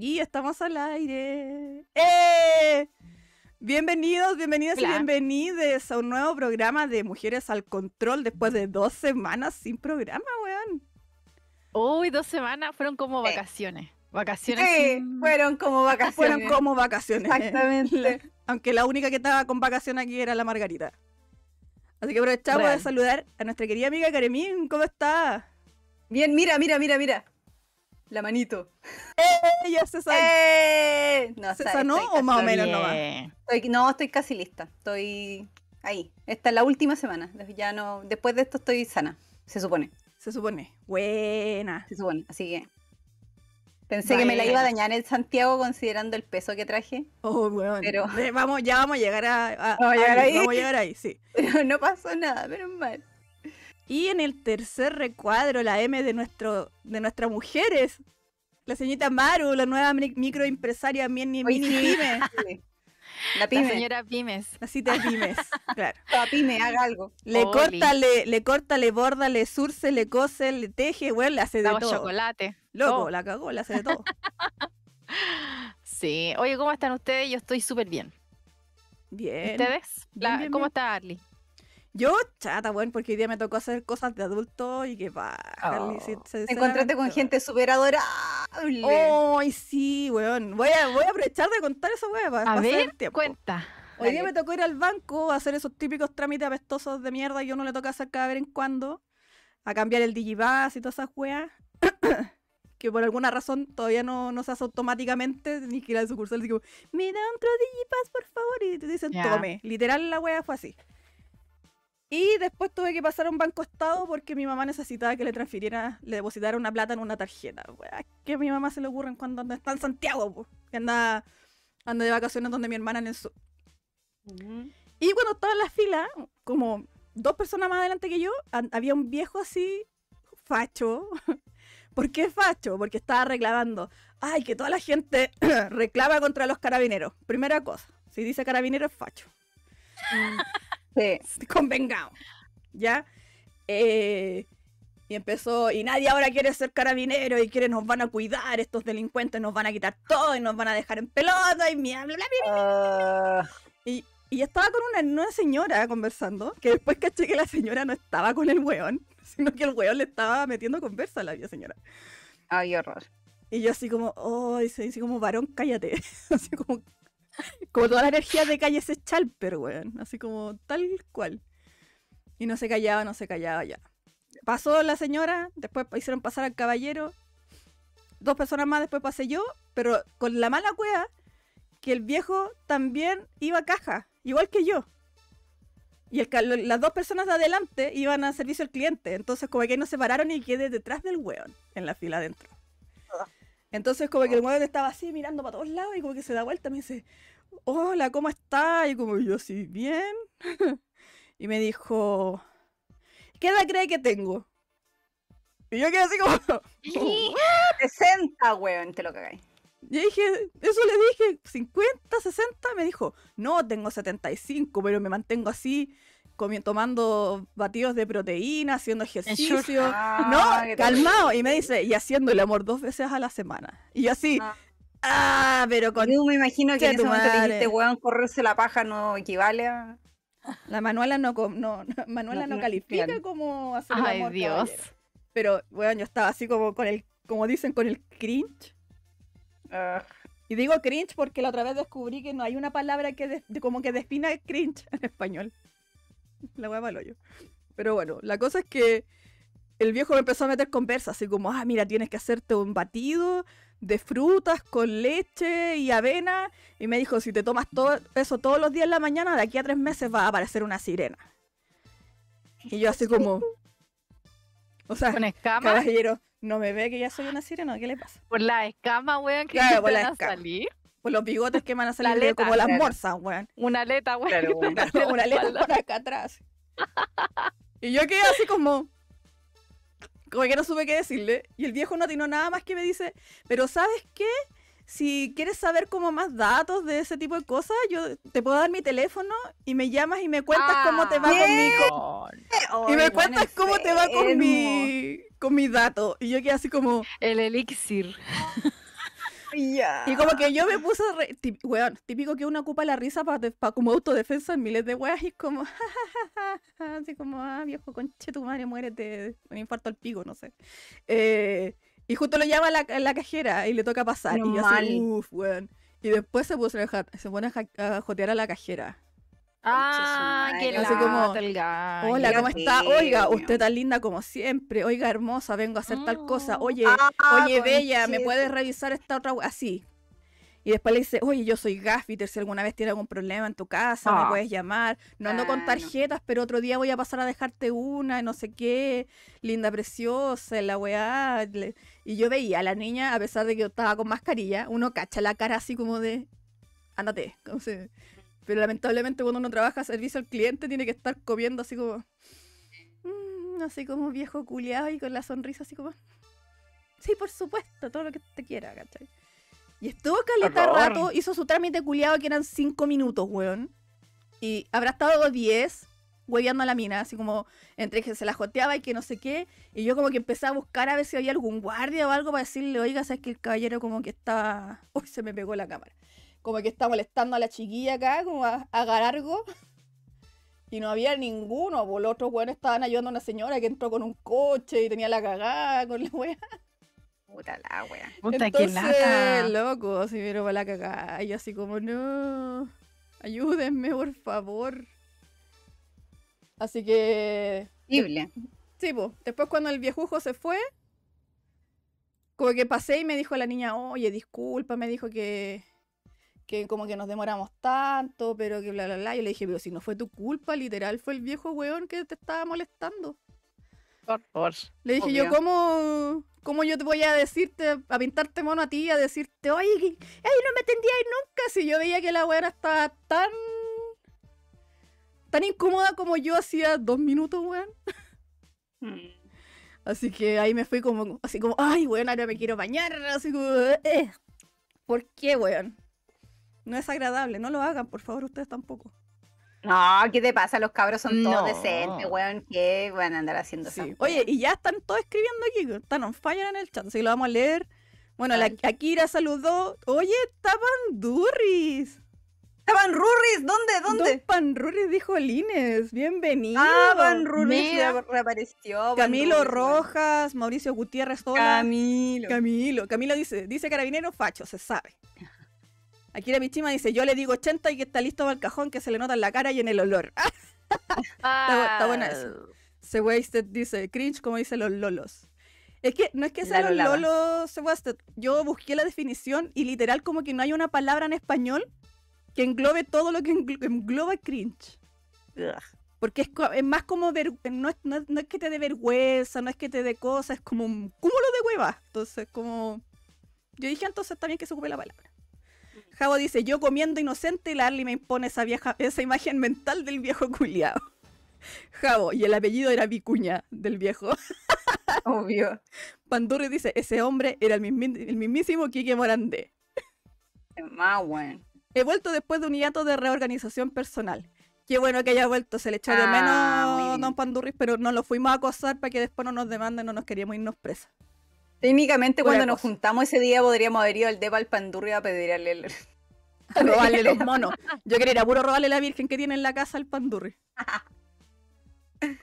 Y estamos al aire. ¡Eh! Bienvenidos, bienvenidas y bienvenides a un nuevo programa de Mujeres al Control después de dos semanas sin programa, weón. Uy, dos semanas fueron como vacaciones. Vacaciones. Sí, sin- fueron como vacaciones. Fueron como vacaciones. Exactamente. Aunque la única que estaba con vacaciones aquí era la Margarita. Así que aprovechamos Real. de saludar a nuestra querida amiga Karemín. ¿Cómo está? Bien, mira, mira, mira, mira. La manito. Ella se sabe. ¡Eh! No, ¿Se está- sanó o más o menos nomás? Estoy- no, estoy casi lista. Estoy ahí. Esta es la última semana. Ya no, después de esto estoy sana. Se supone. Se supone. Buena. Se supone. Así que. Pensé que me la iba a dañar en Santiago considerando el peso que traje. Oh, weón. Pero- Eh, Vamos, ya vamos a llegar a, a- Vamos a llegar ahí. Vamos a llegar ahí, sí. Pero no pasó nada, menos mal. Y en el tercer recuadro, la M de nuestro de nuestras mujeres, la señorita Maru, la nueva mi- microempresaria mini, mini sí. pyme. La La señora Pimes. la cita de pymes, claro. La pyme, haga algo. Le Oli. corta, le, le corta, le borda, le surce, le cose, le teje, weón, le hace de Damos todo. chocolate. Loco, la cagó, le hace de todo. Sí. Oye, ¿cómo están ustedes? Yo estoy súper bien. Bien. ¿Ustedes? Bien, La- bien, ¿Cómo bien. está Arly? Yo, chata, weón, porque hoy día me tocó hacer cosas de adulto y que va. Oh. Te encontraste con gente súper adorable. Ay, sí, weón. Voy a, voy a aprovechar de contar eso, weón, A pasar ver, el tiempo. cuenta. Hoy día me tocó ir al banco a hacer esos típicos trámites apestosos de mierda que a uno le toca hacer cada vez en cuando. A cambiar el Digipass y todas esas weas. que por alguna razón todavía no, no se hace automáticamente. Ni que al sucursal y digo, me da otro Digipass, por favor. Y te dicen, Ya. tome. Literal, la wea fue así. Y después tuve que pasar a un banco estado porque mi mamá necesitaba que le transfiriera, le depositara una plata en una tarjeta. Wea, que a mi mamá se le ocurren cuando anda- está en Santiago, po, que anda, anda de vacaciones donde mi hermana en el sur. Ujú. Y cuando estaba en la fila, como dos personas más adelante que yo, había un viejo así, facho. ¿Por qué facho? Porque estaba reclamando. Ay, que toda la gente reclama contra los carabineros. Primera cosa, si dice carabinero es facho. Sí. Convengamos. ¿Ya? Eh, y empezó, y nadie ahora quiere ser carabinero y quiere, nos van a cuidar, estos delincuentes nos van a quitar todo y nos van a dejar en pelota y bla, bla, bla, Ah, Y, y estaba con una, una señora conversando, que después caché que la señora no estaba con el weón, sino que el weón le estaba metiendo conversa a la vieja señora. ay, horror. Y yo así como, oh, dice, dice como, varón, cállate. así como, como toda la energía de calle ese chalper, weón. Así como, tal cual. Y no se callaba, no se callaba ya. Pasó la señora, después hicieron pasar al caballero. Dos personas más, después pasé yo, pero con la mala cueva que el viejo también iba a caja, igual que yo. Y el, las dos personas de adelante iban a servicio al cliente. Entonces, como que nos separaron y quedé detrás del weón en la fila adentro. Entonces, como que el weón estaba así mirando para todos lados y como que se da vuelta y me dice: Hola, ¿cómo estás? Y como yo, sí, bien. y me dijo: ¿Qué edad cree que tengo? Y yo quedé así como. 60, weón, te lo cagáis. Yo dije, eso le dije, 50, 60, me dijo, no, tengo 75, pero me mantengo así, tomando batidos de proteína, haciendo ejercicio. Ah, no, calmado. Y me dice, y haciendo el amor dos veces a la semana. Y yo así, Ah. ah, pero con Yo me imagino que en ese momento madre. dijiste, weón, correrse la paja no equivale a. la Manuela no, no, Manuela No, no, no, califica como hacer el Ay, amor, Dios. caballero. Pero, bueno, yo estaba así como con el, como dicen, con el cringe. Ah, Y digo cringe porque la otra vez descubrí que no hay una palabra que de- de- como que defina cringe en español. La hueá malo yo. Pero bueno, la cosa es que el viejo me empezó a meter conversa, así como, ah, mira, tienes que hacerte un batido de frutas con leche y avena. Y me dijo, si te tomas todo eso todos los días en la mañana, de aquí a tres meses va a aparecer una sirena. Y yo así como... O sea, Con escamas. caballero, ¿no me ve que ya soy una sirena? ¿Qué le pasa? Por la escama, weón, que Claro, por la escama. salir. Por los bigotes que me van a salir de aleta, como las claro. morsas, weón. Una aleta, weón. Claro, una la aleta por acá atrás. Y yo quedé así como. Como que no supe qué decirle. Y el viejo no atinó nada más que me dice, pero ¿sabes qué? Si quieres saber como más datos de ese tipo de cosas, yo te puedo dar mi teléfono y me llamas y me cuentas cómo te va Ah, con mi... bien. Y me cuentas cómo te va con mi... con mi dato. Y yo quedé así como... El elixir. Y como que yo me puse, re- weón, típico que uno ocupa la risa para como autodefensa en miles de weas y es como, así como, ah, viejo conche tu madre, muérete, un infarto al pico, no sé. Eh, y justo lo llama la, la cajera y le toca pasar. y yo así, uff, weón. Y después se, puso a dejar- se pone a jotear a la cajera. Ah, madre. Así como, lata el gallo. Hola, ¿cómo está? Oiga, usted tan linda como siempre. Oiga, hermosa, vengo a hacer tal cosa. Oh. Oye, Ah, Oye, Bella, ¿me puedes revisar esta otra we-?" Así. Y después le dice, oye, yo soy Gaffiter, si alguna vez tienes algún problema en tu casa, me Ah. puedes llamar. No ando con no. tarjetas, pero otro día voy a pasar a dejarte una, no sé qué. Linda, preciosa, la weá. Y yo veía a la niña, a pesar de que yo estaba con mascarilla, uno cacha la cara así como de, ándate. como se- Pero lamentablemente cuando uno trabaja servicio al cliente tiene que estar comiendo así como, "Mm", así como viejo culiado y con la sonrisa así como, Sí, por supuesto, todo lo que te quiera, ¿cachai? Y estuvo caleta rato, hizo su trámite culiado que eran cinco minutos, weón. Y habrá estado 10 hueveando a la mina, así como entre que se la joteaba y que no sé qué. Y yo como que empecé a buscar a ver si había algún guardia o algo para decirle, oiga, sabes que el caballero como que estaba... Uy, se me pegó la cámara. Como que está molestando a la chiquilla acá, como a, a garargo. Y no había ninguno, pues los otros weones estaban ayudando a una señora que entró con un coche y tenía la cagada con la wea. Puta la wea. Puta, Entonces, lata. loco, así me para la cagada. Y yo así como, no, ayúdenme, por favor. Así que, Horrible. sí, pues, después cuando el viejujo se fue, como que pasé y me dijo la niña, oye, disculpa, me dijo que, que como que nos demoramos tanto, pero que bla, bla, bla. Yo le dije, pero si no fue tu culpa, literal, fue el viejo weón que te estaba molestando. Por favor. Le dije yo. ¿cómo, ¿cómo yo te voy a decirte, a pintarte mono a ti, a decirte, oye, ay, no me atendíais nunca? Si yo veía que la weá estaba tan, tan incómoda como yo hacía dos minutos, weón. Mm. Así que ahí me fui como, así como, ay, weón, ahora me quiero bañar, así como, eh. ¿Por qué, weón? No es agradable, no lo hagan, por favor, ustedes tampoco. No, ¿qué te pasa? Los cabros son todos No. decentes, weón. ¿Qué van a andar haciendo Sí. Oye, y ya están todos escribiendo aquí, están on fire en el chat, así que lo vamos a leer. Bueno, la. Akira saludó. Oye, Tapandurris. ¡Estaban Rurris! ¿Dónde? ¿Dónde? Don Panrurris dijo Lines. Bienvenido. Ah, Van Rurris re- reapareció. Camilo Rurris. Rojas, Mauricio Gutiérrez, hola. Camilo. Camilo. Camilo dice, dice carabinero facho, se sabe. Akira Michima dice, yo le digo 80 y que está listo para el cajón que se le nota en la cara y en el olor. Ah, está buena esa. Se Wasted dice, cringe como dicen los lolos. Es que no es que La sean los lolos Se Wasted. Yo busqué la definición y literal como que no hay una palabra en español que englobe todo lo que englo- engloba cringe. Ugh. Porque es, más como ver, no, es, no, es- no es que te dé vergüenza, no es que te dé cosas, es como un cúmulo de huevas. Entonces, como. Yo dije entonces también que se ocupe la palabra. Javo dice, yo comiendo inocente y la Arly me impone esa vieja, esa imagen mental del viejo culiao. Javo, y el apellido era Vicuña del viejo. Obvio. Pandurri dice, ese hombre era el, mismísimo Quique Morandé. Más weón. He vuelto después de un hiato de reorganización personal. Qué bueno que haya vuelto, se le echó de Ah, menos. Don Pandurris, pero no lo fuimos a acosar para que después no nos demanden, no nos queríamos irnos presas. Técnicamente, cuando nos cosa. juntamos ese día, podríamos haber ido al Depa al Pandurri a pedirle el. A robarle los monos. Yo quería ir a puro robarle la virgen que tiene en la casa al Pandurri.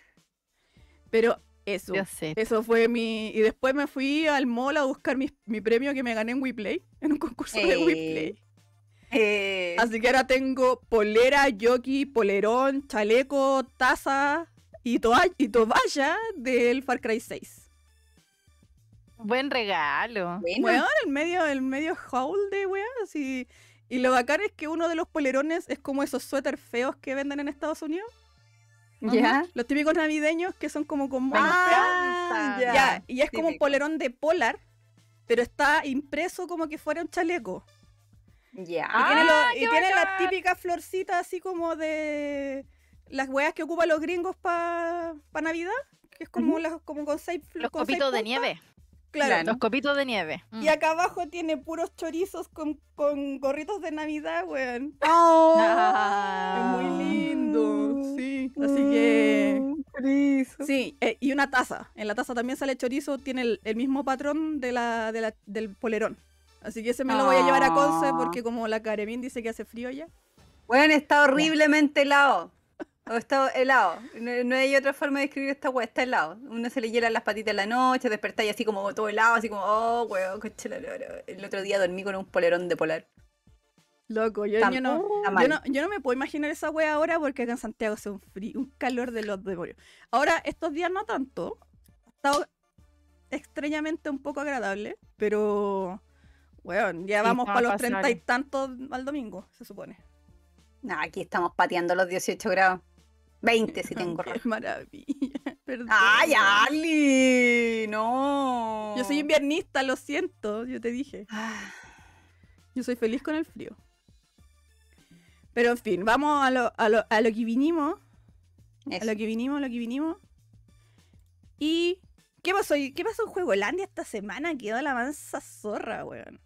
Pero eso, eso fue mi... Y después me fui al mall a buscar mi, mi premio que me gané en WePlay, en un concurso de Eh, WePlay. Eh, Así que ahora tengo polera, jockey, polerón, chaleco, taza y, toa- y toalla del Far Cry 6. Buen regalo. bueno, Weón, el medio, el medio haul de weón, así. Y lo bacán es que uno de los polerones es como esos suéter feos que venden en Estados Unidos. ya. Los típicos navideños que son como con monos. Ah. Ya, y es como un polerón de polar, pero está impreso como que fuera un chaleco. Ya. Y tiene, lo- ¡Ah, y tiene bacán! típicas florcitas así como de las weas que ocupan los gringos para Navidad, que es como, las, como con seis Los con seis copitos de nieve. Claro. Claro. Los copitos de nieve. Mm. Y acá abajo tiene puros chorizos con, con gorritos de Navidad, weón. Oh, Ah. Es muy lindo, sí. Así que... Mm, chorizo. Sí, eh, y una taza. En la taza también sale chorizo, tiene el, el mismo patrón de la, de la- del polerón. Así que ese me lo voy a llevar a Conce Ah. porque como la Caremín dice que hace frío ya. Weón, está horriblemente helado. O está helado. No, no hay otra forma de describir esta weá, está helado. Uno se le hielan las patitas en la noche, despertáis así como todo helado, así como, oh, weón, coche la. El otro día dormí con un polerón de polar. Loco, yo, no, yo, no, yo no me puedo imaginar esa wea ahora porque acá en Santiago hace un frío, un calor de los demonios. Ahora, estos días no tanto. Ha estado extrañamente un poco agradable, pero. Weón, ya vamos para los treinta y tantos al domingo, se supone. Nah, aquí estamos pateando los 18 grados. 20 si tengo Qué maravilla. perdón. ¡Ay, Ali! No. Yo soy inviernista, lo siento, yo te dije. Yo soy feliz con el frío. Pero en fin, vamos a lo, a lo, a lo que vinimos. A eso. lo que vinimos, a lo que vinimos. Y. ¿Qué pasó? ¿Qué pasó en Juegolandia esta semana? Quedó la mansa zorra, weón.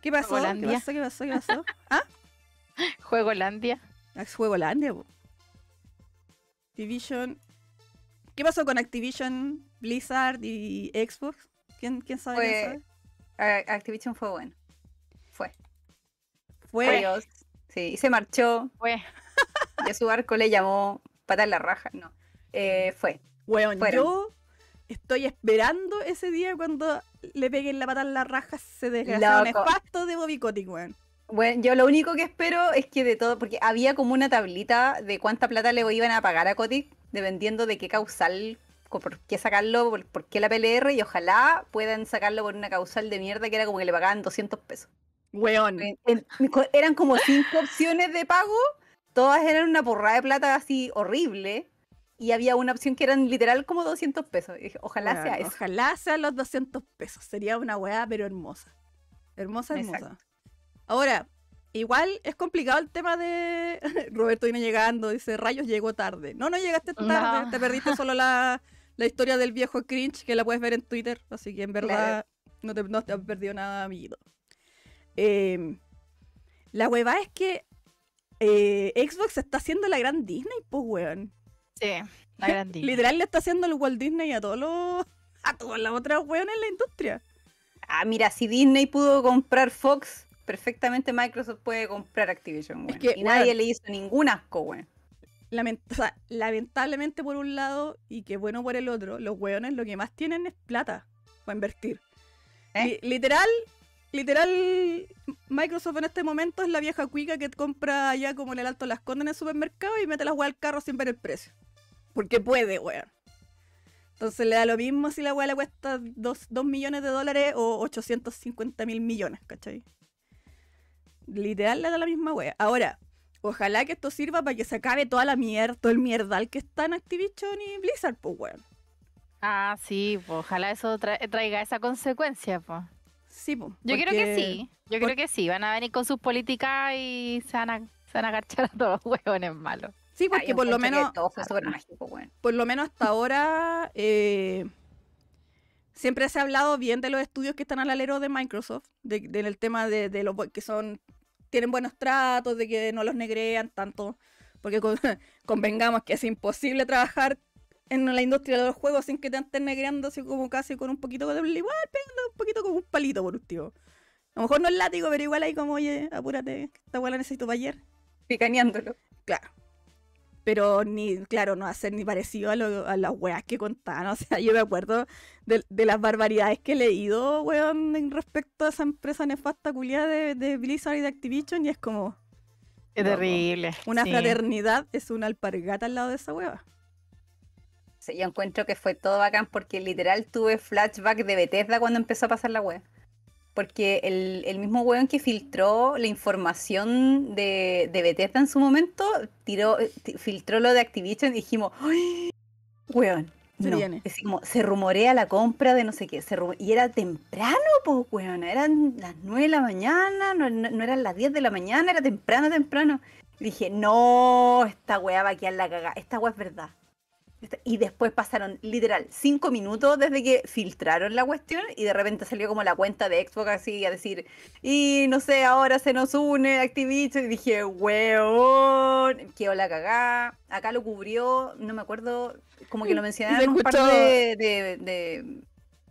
¿Qué pasó? ¿Qué pasó? ¿Qué pasó? ¿Qué pasó? ¿Ah? Juegolandia. Es Juegolandia, po. Activision. ¿Qué pasó con Activision, Blizzard y Xbox? ¿Quién, quién sabe? quién Fue- sabe? Activision fue bueno. Fue. Fue. Adiós. Sí, y se marchó. Fue. Y a su barco le llamó patar la raja. No. Eh, fue. Fueron. yo estoy esperando ese día cuando le peguen la pata en la raja desgraciado Loco. nefasto de Bobby Kotick, weón. Bueno, yo lo único que espero es que de todo, porque había como una tablita de cuánta plata le iban a pagar a Kotick, dependiendo de qué causal, por qué sacarlo, por, por qué la PLR, y ojalá puedan sacarlo por una causal de mierda que era como que le pagaban 200 pesos. Weón. En- en- co- eran como cinco opciones de pago, todas eran una porrada de plata así horrible, y había una opción que eran literal como 200 pesos. Y dije, ojalá sea eso. Ojalá sean los 200 pesos. Sería una weá, pero hermosa. Hermosa, hermosa. Exacto. Ahora, igual es complicado el tema de. Roberto viene llegando, dice: Rayos llegó tarde. No, no llegaste tarde. No. Te perdiste solo la, la historia del viejo cringe que la puedes ver en Twitter. Así que en verdad no, te, no te has perdido nada, amiguito. Eh, la hueva es que eh, Xbox está haciendo la gran Disney, pues, weón. Sí, la grandísima. Literal le está haciendo el Walt Disney a todos los. a todas las otras weones en la industria. Ah, mira, si Disney pudo comprar Fox, perfectamente Microsoft puede comprar Activision, Es weón. que, y nadie le hizo ningún asco, weón. Lament- o sea, lamentablemente por un lado y que bueno por el otro, los weones lo que más tienen es plata para invertir. ¿Eh? Li- literal, literal, Microsoft en este momento es la vieja cuica que compra allá como en el Alto Las Condes en el supermercado y mete las weas al carro sin ver el precio. Porque puede, weón. Entonces le da lo mismo si la wea le cuesta 2 millones de dólares o 850 mil millones, ¿cachai? Literal le da la misma wea. Ahora, ojalá que esto sirva para que se acabe toda la mierda, todo el mierdal que está en Activision y Blizzard, pues weón. Ah, sí, pues ojalá eso tra- traiga esa consecuencia, pues. Sí, pues. Yo creo que sí, yo por- creo que sí, van a venir con sus políticas y se van a, se van a agachar a todos los huevones malos. Sí, porque por lo menos Todo fue súper mágico, weón. por lo menos hasta ahora eh, siempre se ha hablado bien de los estudios que están al alero de Microsoft, de, del tema de, de los que son tienen buenos tratos, de que no los negrean tanto, porque con- convengamos que es imposible trabajar en la industria de los juegos sin que te estén negreando así como casi con un poquito de igual, un poquito con un palito por último. A lo mejor no es látigo, pero igual ahí como, oye, apúrate, esta weá la necesito para ayer. Picaneándolo. Claro. Pero ni, claro, no hacer ni parecido a, lo- a las weas que contaban. O sea, yo me acuerdo de, de las barbaridades que he leído, weón, en respecto a esa empresa nefasta culiada de, de Blizzard y de Activision. Y es como, Qué terrible. una sí. fraternidad es una alpargata al lado de esa wea. Sí, yo encuentro que fue todo bacán porque literal tuve flashback de Bethesda cuando empezó a pasar la web. Porque el, el mismo weón que filtró la información de, de Bethesda en su momento, tiró, eh, filtró lo de Activision y dijimos, ¡ay! Weón. Se no". viene. Como, se rumorea la compra de no sé qué. Se y era temprano, pues, weón. Eran las 9 de la mañana, no, no- no eran las 10 de la mañana, era temprano, temprano. Y dije, no, esta weá va a quedar la cagada. Esta weá es verdad. Y después pasaron literal cinco minutos desde que filtraron la cuestión y de repente salió como la cuenta de Xbox así a decir, y no sé, ahora se nos une Activision. Y dije, weón, quedó la cagada. Acá lo cubrió, no me acuerdo, como que lo mencionaron un par escuchó- de, de- de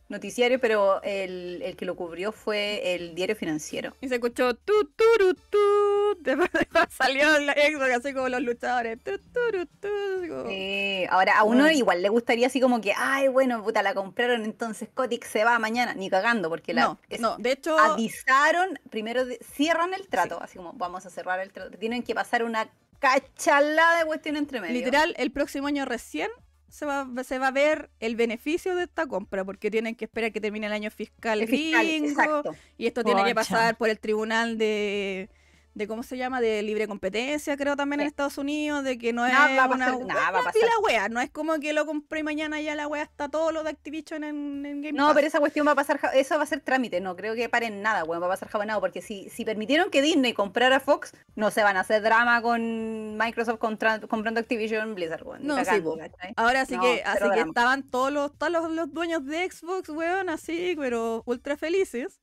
noticiario, pero el, el que lo cubrió fue el diario financiero. Y se escuchó tu, turu, tu. Después salió la Xbox así como los luchadores. Tu, tu, como- Sí, ahora a uno igual le gustaría así como que, ay, bueno, puta, la compraron, entonces Kotick se va mañana, ni cagando, porque la, No, es- no, de hecho, avisaron, primero de- cierran el trato, así como vamos a cerrar el trato. Tienen que pasar una cachalada de cuestión entre medio. literal, el próximo año recién se va, se va a ver el beneficio de esta compra, porque tienen que esperar que termine el año fiscal, El fiscal, gringo, exacto. y esto tiene que pasar por el tribunal de, de ¿cómo se llama? De libre competencia, creo también en Sí. Estados Unidos, de que no es Nada va a una, pasar, nada va a una pasar. pila wea, no es como que lo compré y mañana ya la wea está todo lo de Activision en, en Game No, Pass. pero esa cuestión va a pasar, eso va a ser trámite, no creo que paren nada, bueno, va a pasar jabonado, porque si, si permitieron que Disney comprara Fox, no se van a hacer drama con Microsoft contra- comprando Activision Blizzard, weón, No, sí, cagando. ¿cachai? Ahora sí No, que, así que estaban todos los, todos los, los dueños de Xbox, weón, así, pero ultra felices.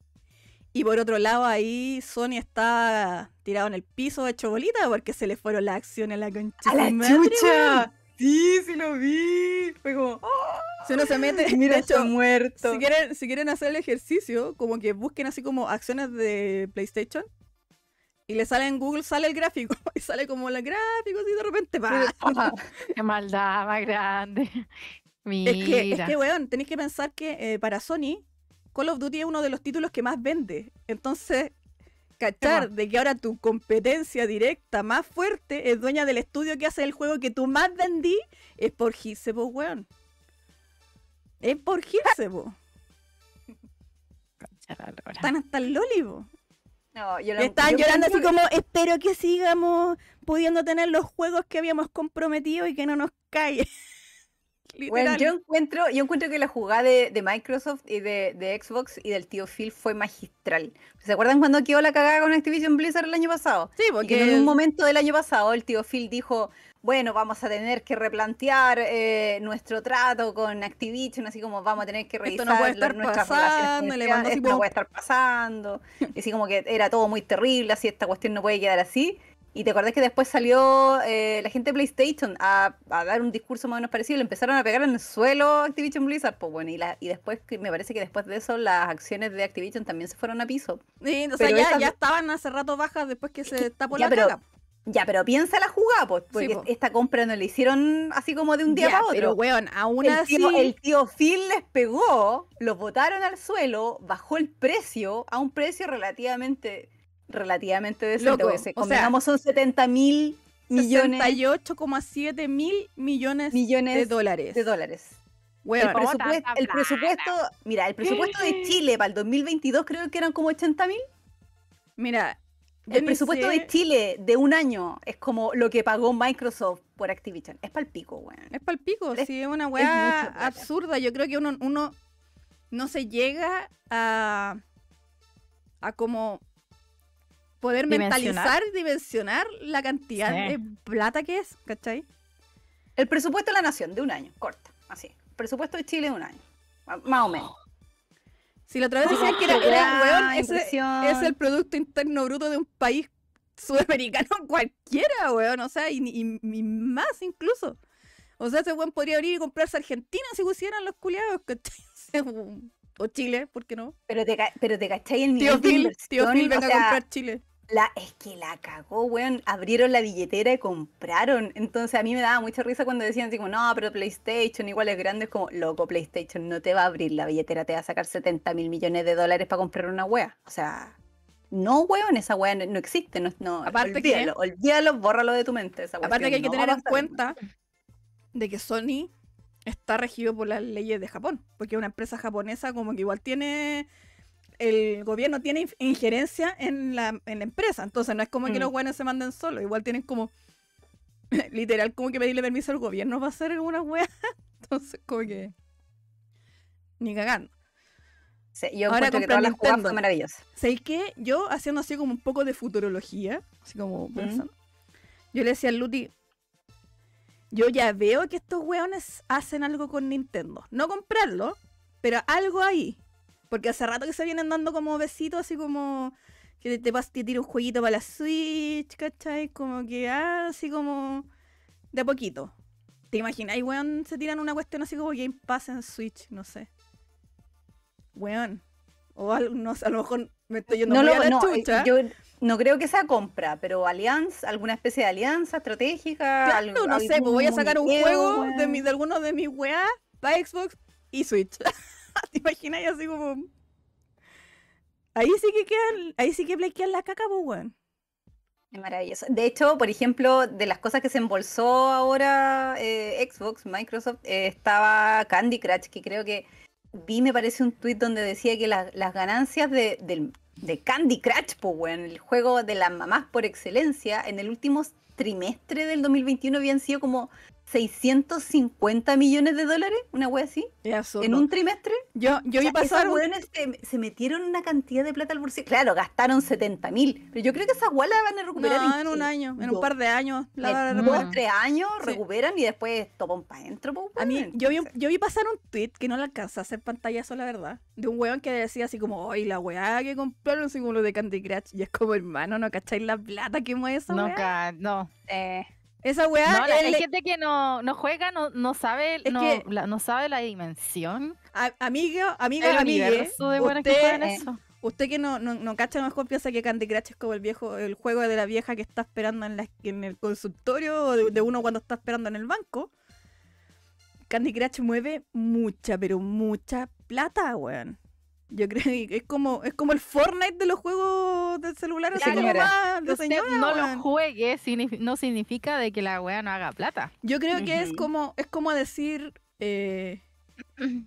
Y por otro lado, ahí Sony está tirado en el piso hecho bolita porque se le fueron las acciones a la concha. ¡A la chucha! Sí, sí lo vi. Fue como, ¡oh! Si uno se mete, mira, de hecho, muerto. si quieren, si quieren hacer el ejercicio, como que busquen así como acciones de PlayStation. Y le sale en Google, sale el gráfico. Y sale como el gráfico y de repente va. Ah, Qué maldad más grande. Mira. Es que, es que, weón, tenéis que pensar que eh, para Sony, Call of Duty es uno de los títulos que más vende. Entonces, cachar de que ahora tu competencia directa más fuerte es dueña del estudio que hace el juego que tú más vendí, es por girse, po, weón. Es por po. Lora. Están hasta el loli, po. No, yo Están yo llorando así encuentro- como, espero que sigamos pudiendo tener los juegos que habíamos comprometido y que no nos calle. Bueno, yo encuentro, yo encuentro que la jugada de, de Microsoft y de, de Xbox y del tío Phil fue magistral. ¿Se acuerdan cuando quedó la cagada con Activision Blizzard el año pasado? Sí, Y porque en un momento del año pasado el tío Phil dijo, bueno, vamos a tener que replantear eh, nuestro trato con Activision, así como vamos a tener que Esto revisar no puede estar nuestras pasando, relaciones esto no puede estar pasando, así como que era todo muy terrible, así esta cuestión no puede quedar así. Y te acordás que después salió eh, la gente de PlayStation a, a dar un discurso más o menos parecido, le empezaron a pegar en el suelo Activision Blizzard, pues bueno, y, la, y después, me parece que después de eso las acciones de Activision también se fueron a piso. Sí, o sea, ya, esas- ya estaban hace rato bajas después que se tapó ya, la pero-. Ya, pero piensa la jugada, pues, porque po. esta compra no la hicieron así como de un día Ya, para otro. Pero, weón, aún el, así. tío, el tío Phil les pegó, los botaron al suelo, bajó el precio a un precio relativamente relativamente decente. Loco, o sea, son 70 mil millones 68,7 mil millones, millones de dólares. de dólares. El, ¿Cómo presupuesto, el mira, el presupuesto de Chile para el 2022 creo que eran como 80 mil. mira. El presupuesto sé- de Chile de un año es como lo que pagó Microsoft por Activision. Es para el pico, weón. Es para el pico, Es- sí, es una weá absurda. Yo creo que uno, uno no se llega a, a como poder Dimensionar. mentalizar, dimensionar la cantidad Sí. de plata que es, ¿cachai? El presupuesto de la nación de un año, corta, así. El presupuesto de Chile de un año, más o menos. Si la otra vez decían que era, era, weón, ese es el Producto Interno Bruto de un país sudamericano cualquiera, weón. O sea, y, y- y más incluso. O sea, ese weón podría abrir y comprarse Argentina si pusieran los culiados, ¿cachai? O Chile, ¿por qué no? Pero te, pero te cachai el Tío nivel de Phil, inversión. tío Phil, venga o sea, a comprar Chile. La, es que la cagó, weón. Abrieron la billetera y compraron. Entonces a mí me daba mucha risa cuando decían así como, no, pero PlayStation igual es grande. Es como, loco, PlayStation no te va a abrir la billetera, te va a sacar 70 mil millones de dólares para comprar una wea. O sea, no, weón, esa wea no, no existe. No, no, Aparte que- olvídalo, olvídalo, bórralo de tu mente. Esa Aparte que hay que tener en cuenta de que Sony está regido por las leyes de Japón, porque es una empresa japonesa como que igual tiene el gobierno tiene injerencia en la, en la empresa, entonces no es como que Mm. los buenos se manden solos, igual tienen como literal como que pedirle permiso al gobierno para hacer alguna wea, entonces como que ni cagando. Sí, yo Ahora que todas las jugadas fue maravillosa. ¿Sabéis qué? Yo haciendo así como un poco de futurología, así como pensando, yo le decía al Luti, yo ya veo que estos weones hacen algo con Nintendo. No comprarlo, pero algo ahí. Porque hace rato que se vienen dando como besitos, así como que te, te tira un jueguito para la Switch, ¿cachai? Como que ah, así como de a poquito. ¿Te imaginas? weón, se tiran una cuestión así como Game Pass en Switch, no sé. weón. O al- no a lo mejor me estoy yendo No, muy lo, a la no, eh, chucha. yo no creo que sea compra, pero alianza, alguna especie de alianza estratégica. Claro, algo- no sé, pues voy a sacar un juego de, mi, de alguno de mis weas para Xbox y Switch. ¿Te imaginas? Y así como. Ahí sí que quedan, ahí sí que quedan la caca, pues. Es maravilloso. De hecho, por ejemplo, de las cosas que se embolsó ahora eh, Xbox, Microsoft, eh, estaba Candy Crush, que creo que vi, me parece un tweet donde decía que la- las ganancias de, del- de Candy Crush, pues, el juego de las mamás por excelencia, en el último trimestre del 2021 habían sido como 650 millones de dólares, una wea así, en un trimestre. Yo, yo O vi sea, pasar. Esos un- weones se, se metieron una cantidad de plata al bolsillo. Claro, gastaron 70 mil, pero yo creo que esas weas las van a recuperar No, en un año, en un par de años. La van a dos, tres años Sí. recuperan y después topan para adentro. po, A mí, yo vi, yo vi pasar un tweet que no le alcanza a hacer pantallazo, la verdad. De un weón que decía así como, oye, la weá que compraron como lo de Candy Crush. Y es como, hermano, ¿no cacháis la plata que mueve esa No, weá? ca- no. eh, Esa weá No, es hay le- gente que no, no juega, no, no sabe, Es no, que- la, no sabe la dimensión. a- amiga, amiga, buenas que usted, eso. usted que no, no, no cacha, a lo mejor piensa que Candy Crush es como el viejo, el juego de la vieja que está esperando en, la, en el consultorio o de, de uno cuando está esperando en el banco. Candy Crush mueve mucha, pero mucha plata, weón. Yo creo que es como, es como el Fortnite de los juegos de celular, así como Señora. más usted no lo juegue no significa de que la wea no haga plata. Yo creo que es como, es como decir, eh,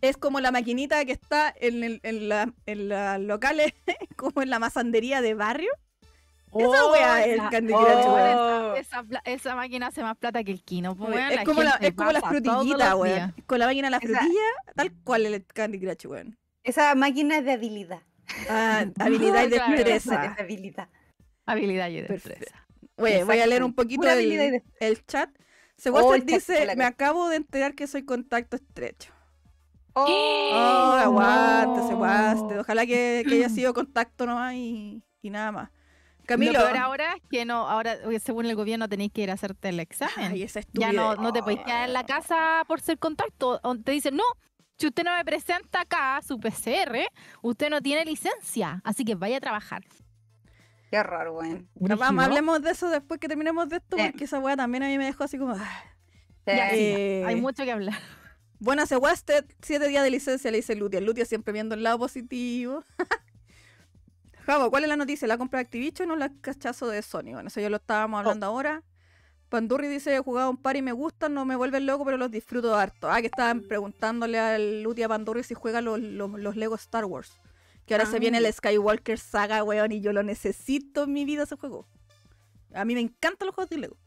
es como la maquinita que está en, el- en, la, en las locales, como en la masandería de barrio. Esa wea es el esa- Candy oh, Crush, weón. esa, esa esa máquina hace más plata que el Kino. pues, weón, es, la como la, es como la pasa todos frutillita, los weón. Con la máquina de la frutilla, tal cual el Candy Crush, weón. Esa máquina es de habilidad. Ah, habilidad y Claro. destreza. Es de habilidad. Habilidad y destreza. Oye, voy a leer un poquito el, chat. Oh, Sebastián chat dice, me acabo de enterar que soy contacto estrecho. Oh, Oh, aguante, no. Sebastián. Ojalá que, que haya sido contacto nomás y, y nada más. Camilo. Lo peor ahora es que no, ahora según el gobierno tenéis que ir a hacerte el examen. Ay, esa ya no, no te puedes quedar en la casa por ser contacto. Te dicen, no, si usted no me presenta acá su PCR, usted no tiene licencia, así que vaya a trabajar. qué raro, weón. Vamos, Brígido. hablemos de eso después que terminemos de esto, Sí. porque esa weá también a mí me dejó así como. ah. Ya, Eh, Hay mucho que hablar. Buenas, Wasted, siete días de licencia, le dice Lutia. Lutia siempre viendo el lado positivo. Javo, ¿cuál es la noticia? ¿La compra de Activision o la cachazo de Sony? Bueno, eso ya lo estábamos hablando ahora. Pandurri dice, he jugado un par y me gustan, no me vuelven loco, pero los disfruto harto. Ah, que estaban preguntándole al Lutia Pandurri si juega los, los, los Lego Star Wars. Que ahora se Ah. viene el Skywalker Saga, weón, y yo lo necesito en mi vida ese juego. A mí me encantan los juegos de Lego.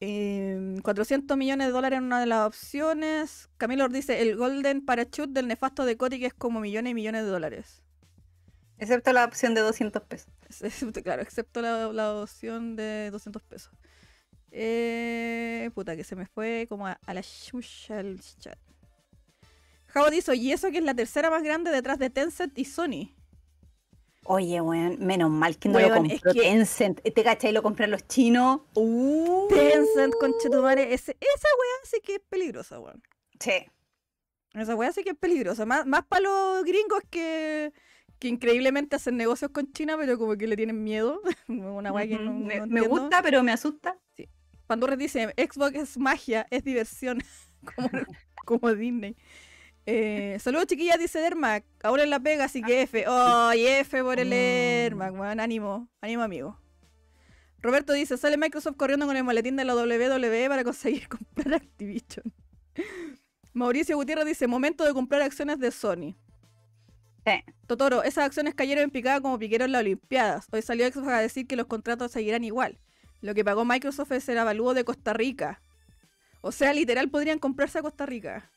Eh, 400 millones de dólares en una de las opciones. Camilo dice, el Golden Parachute del nefasto de Coti que es como millones y millones de dólares. Excepto la opción de 200 pesos. Es- es- claro, excepto la, la opción de 200 pesos. Eh, puta, que se me fue como a, a la chucha el chat. Javo dice, y eso que es la tercera más grande detrás de Tencent y Sony. Oye, weón, menos mal que no Weón, lo es compró que- Tencent. ¿Te cachai? Lo compran los chinos. Uh. Tencent, conchetumare, ese, esa weá sí que es peligrosa, weón. Sí. Esa weá sí que es peligrosa. Más, más para los gringos que, que increíblemente hacen negocios con China, pero como que le tienen miedo. Una weá que no, me, no me entiendo. gusta, pero me asusta. Pandora dice, Xbox es magia, es diversión, como, como Disney. Eh, saludos chiquillas, dice Dermac. Ahora en la pega, así que F. ¡Ay, F por el Mm. Dermac! weón, ánimo, ánimo amigo. Roberto dice, sale Microsoft corriendo con el maletín de la WWE para conseguir comprar Activision. Mauricio Gutiérrez dice, momento de comprar acciones de Sony. Sí. Totoro, esas acciones cayeron en picada como piquero en las Olimpiadas. Hoy salió Xbox a decir que los contratos seguirán igual. Lo que pagó Microsoft es el avalúo de Costa Rica. O sea, literal podrían comprarse a Costa Rica.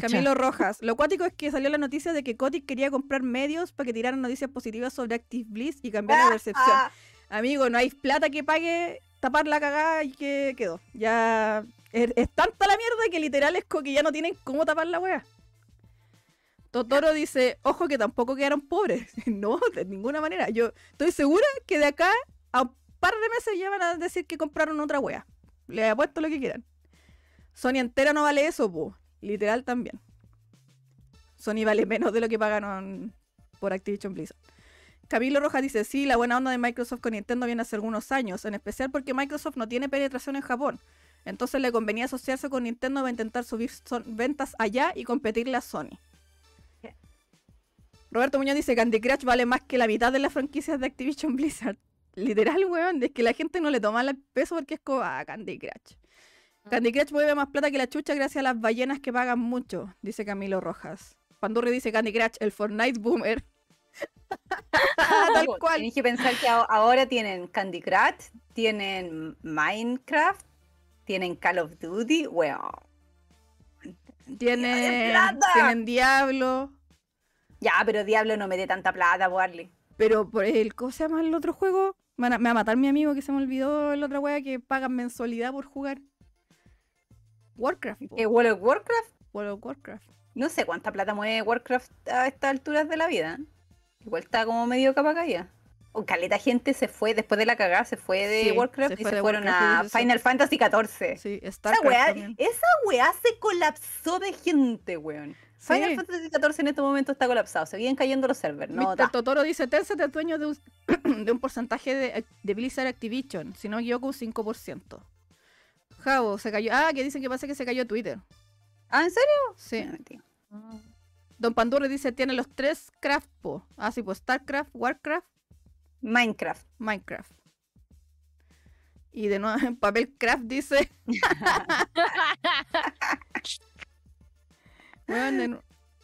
Camilo Rojas. Lo cuático es que salió la noticia de que Kotick quería comprar medios para que tiraran noticias positivas sobre Active Bliss y cambiar la percepción. Amigo, no hay plata que pague tapar la cagada y que quedó. Ya es, es tanta la mierda que literal es que ya no tienen cómo tapar la wea. Totoro dice, ojo que tampoco quedaron pobres. no, de ninguna manera. Yo estoy segura que de acá a un par de meses ya a decir que compraron otra wea. Les apuesto lo que quieran. Sony entera no vale eso, po. Literal también. Sony vale menos de lo que pagaron por Activision Blizzard. Camilo Rojas dice, sí, la buena onda de Microsoft con Nintendo viene hace algunos años, en especial porque Microsoft no tiene penetración en Japón. Entonces le convenía asociarse con Nintendo para intentar subir ventas allá y competirle a Sony. Roberto Muñoz dice, Candy Crush vale más que la mitad de las franquicias de Activision Blizzard. Literal, weón, es que la gente no le toma el peso porque es como, ah, Candy Crush. Candy Crush mueve más plata que la chucha gracias a las ballenas que pagan mucho, dice Camilo Rojas. Pandurri dice Candy Crush, el Fortnite boomer. Tal cual. Tienes que pensar que ahora tienen Candy Crush, tienen Minecraft, tienen Call of Duty, weón. Tienen, tienen Diablo, Ya, pero Diablo no me dé tanta plata, Warley. pero por el, ¿cómo se llama el otro juego? Me, va a matar mi amigo que se me olvidó la otra wea que pagan mensualidad por jugar. Warcraft. po. ¿Qué World of Warcraft? World of Warcraft. No sé cuánta plata mueve Warcraft a estas alturas de la vida. Igual está como medio capa caída. O caleta gente se fue después de la cagada, se fue de Sí, Warcraft se y fue se fueron Warcraft a. Final Fantasy XIV. Sí, Esa StarCraft weá, también. esa weá se colapsó de gente, weón. Final Sí. Fantasy XIV en este momento está colapsado, se vienen cayendo los servers, no Mr. Totoro dice, Tencent es dueño de un, de un porcentaje de, de Blizzard Activision, si no me equivoco un 5%. Javo, se cayó. Ah, que dicen que pasa que se cayó Twitter. ¿Ah, en serio? Sí. No, mentira. Don Pandurri dice, tiene los tres craft, po. Ah, sí, pues StarCraft, Warcraft, Minecraft. Minecraft. Y de nuevo en papel craft dice, bueno, de, nu-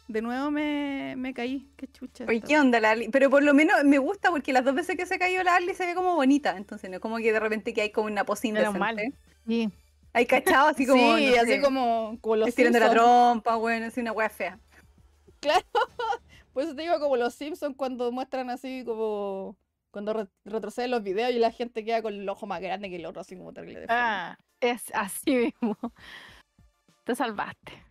de nuevo me, me caí. Qué chucha. Oye. ¿qué onda la Ali? Pero por lo menos me gusta porque las dos veces que se cayó la Ali se ve como bonita. Entonces no es como que de repente que hay como una Menos indecente. mal. Sí. Hay cachado así como. sí, no así sé, como, como los estirando la Simpsons. trompa, bueno, así una wea fea. Claro. Por eso te digo como los Simpsons cuando muestran así como... Cuando re- retroceden los videos y la gente queda con el ojo más grande que el otro, así como terrible de. Ah, es así mismo. Te salvaste.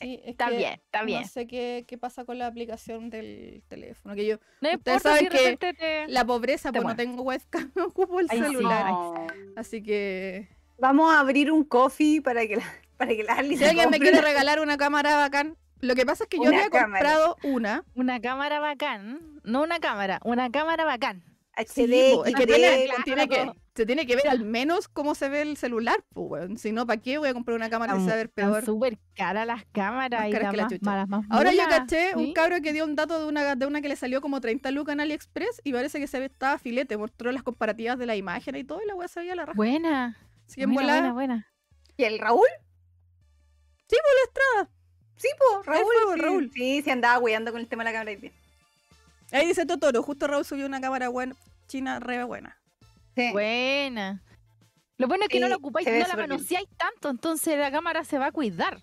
Sí, es Está que bien, está bien. No sé qué, qué pasa con la aplicación del teléfono. Que yo, No ustedes importa si saben de que repente te... la pobreza, Te pues no tengo webcam, ocupo el Ay, sí. celular. No. Así que Vamos a abrir un coffee para que la, para que la si alguien me quiere regalar una cámara bacán, lo que pasa es que yo había comprado una. Una cámara bacán. No una cámara, una cámara bacán. Sí, HD, po, es que XD, tiene, claro. tiene que, se tiene que ver al menos cómo se ve el celular, pues, weón. Si no, ¿para qué voy a comprar una cámara que se va a ver peor? súper caras las cámaras Más y caras las que la más, chucha. malas, más Ahora yo caché un ¿sí? cabro que dio un dato de una, de una que le salió como 30 lucas en AliExpress y parece que se ve estaba filete, mostró las comparativas de la imagen y todo y la weá se veía la raja. Buena. En buena, volada- buena, buena. ¿Y el Raúl? Sí, por la estrada. Sí, pues, Raúl. sí, Raúl. Sí, sí, andaba weyando con el tema de la cámara. Ahí dice Totoro, justo Raúl subió una cámara buena, china re buena. Sí. Buena. Lo bueno es que no Sí, la ocupáis, no la manoseáis tanto, entonces la cámara se va a cuidar.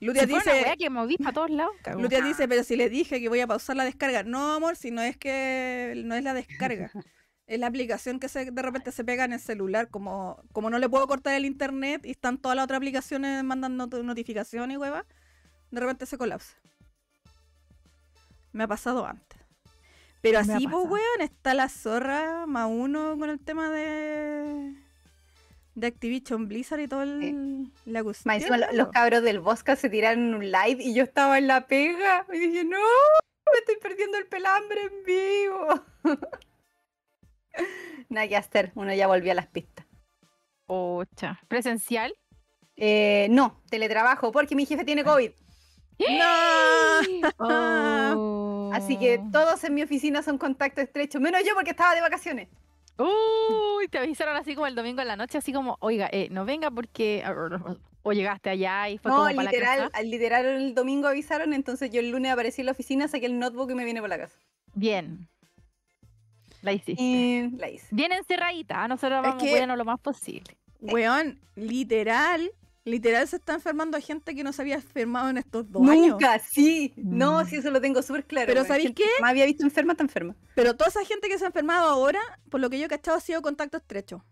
Lutia Si fuera una dice, weá que movís para todos lados, cagó. Lutia dice, pero si le dije que voy a pausar la descarga. No, amor, si no es que no es la descarga. Es la aplicación que se, de repente se pega en el celular. Como, como no le puedo cortar el internet y están todas las otras aplicaciones mandando not- notificaciones y hueva, de repente se colapsa. Me ha pasado antes. Pero Me así, pues, weón, está la zorra más uno con el tema de. de Activision Blizzard y todo el, la cuestión. Más encima, lo- los cabros del Bosca se tiraron un live y yo estaba en la pega. Y dije, no, me estoy perdiendo el pelambre en vivo. Nada que hacer, uno ya volvió a las pistas. Pocha. ¿Presencial? Eh, no, teletrabajo, porque mi jefe tiene COVID. ¡No! Oh. Así que todos en mi oficina son contacto estrecho, menos yo porque estaba de vacaciones. Uy, te avisaron así como el domingo en la noche, así como, oiga, eh, no venga porque... O llegaste allá y fue no, como para literal, la casa. al literal el domingo avisaron, entonces yo el lunes aparecí en la oficina, saqué el notebook y me vine por la casa. Bien. La hiciste. Y la hice. Bien encerradita, ¿ah? nosotros Es vamos que- a cuidarnos lo más posible. Weón, literal, literal se está enfermando gente que no se había enfermado en estos dos años. Nunca, sí. No, Mm. sí, eso lo tengo súper claro. Pero. ¿sabéis qué? Me había visto enferma, está enferma. Pero toda esa gente que se ha enfermado ahora, por lo que yo he cachado, ha sido contacto estrecho.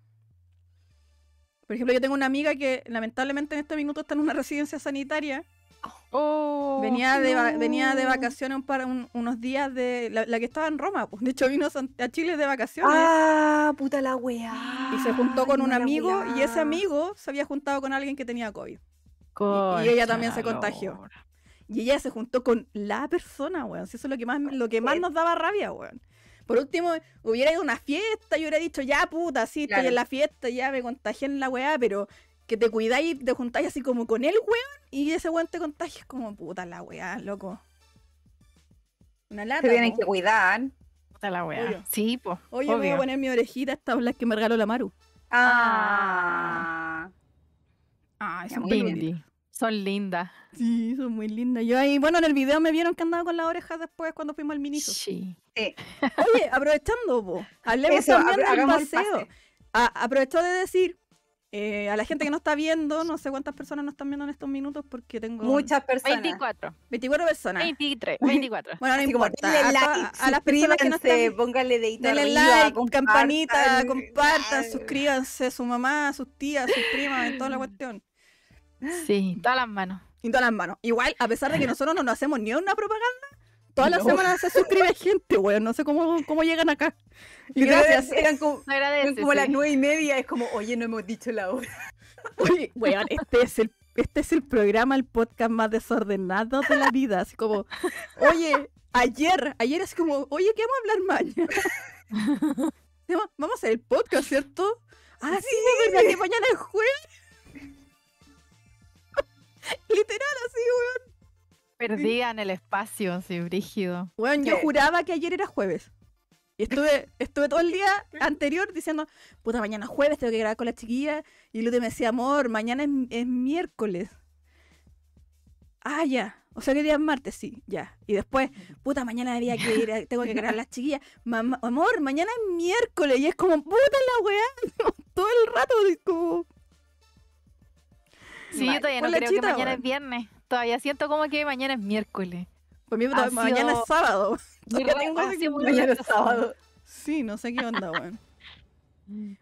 Por ejemplo, yo tengo una amiga que lamentablemente en este minuto está en una residencia sanitaria. Oh, venía, de venía de vacaciones un par- un- unos días de... La, la que estaba en Roma, pues. De hecho vino a Chile de vacaciones. Ah, puta la weá. y se juntó con Ay, un amigo y ese amigo se había juntado con alguien que tenía COVID. Concha ella también se contagió. Y ella se juntó con la persona, weón. Si eso es lo que más, lo que más Sí. nos daba rabia, weón. Por último, hubiera ido a una fiesta y hubiera dicho, ya puta, sí, estoy Claro. en la fiesta, ya me contagié en la weá, pero que te cuidáis, te juntáis así como con el weón y ese weón te contagias como puta la weá, loco. Una lata. Se tienen po. que cuidar. Puta la wea. Obvio. Sí, pues. Oye, me voy a poner mi orejita, esta las que me regaló la Maru. Ah. Ah, Ya, son lindas. Lindy. Son lindas. Sí, son muy lindas. Yo ahí, bueno, en el video me vieron que andaba con las orejas después cuando fuimos al Miniso. Sí. Sí. Oye, aprovechando, po, hablemos Eso, también del el paseo. pase. A- aprovechó de decir eh, a la gente que no está viendo, no sé cuántas personas nos están viendo en estos minutos porque tengo Muchas personas. 24. 24 personas. 23. 24. Bueno, no Así como, importa. denle A, like, todas- a las personas que no están pónganle dedito Denle arriba, like, compartan. campanita, compartan, Ay. suscríbanse, su mamá, sus tías, sus primas, en toda la cuestión. Sí, todas las manos. Y todas las manos. Igual, a pesar de que nosotros no nos hacemos ni una propaganda, todas las No. semanas se suscribe gente, weón. No sé cómo, cómo llegan acá. Y gracias. Eran como, eran como las sí. nueve y media. Es como, oye, no hemos dicho la hora. Oye, weón, este es el, este es el programa, el podcast más desordenado de la vida. Así como, oye, ayer, ayer es como, oye, ¿qué vamos a hablar mañana? Vamos- a hacer el podcast, ¿cierto? Ah, sí, ¿verdad que mañana es jueves? Literal, así, weón. Perdían el espacio, sí, brígido. Weón, yo juraba que ayer era jueves. Y estuve, estuve todo el día anterior diciendo, puta, mañana es jueves, tengo que grabar con la chiquilla. Y Lute me decía, amor, mañana es, es miércoles. Ah, ya. O sea, que día es martes, sí, ya. Y después, puta, mañana había que ir, tengo que grabar a las chiquillas. Mamá, amor, mañana es miércoles. Y es como, puta la weá. todo el rato, es como... Sí, yo todavía no creo que chita, mañana weón. es viernes. Todavía siento como que mañana es miércoles. Para mí, Ha mañana sido- es sábado. Tengo muy Mañana es sábado. Sí, no sé qué onda, weón.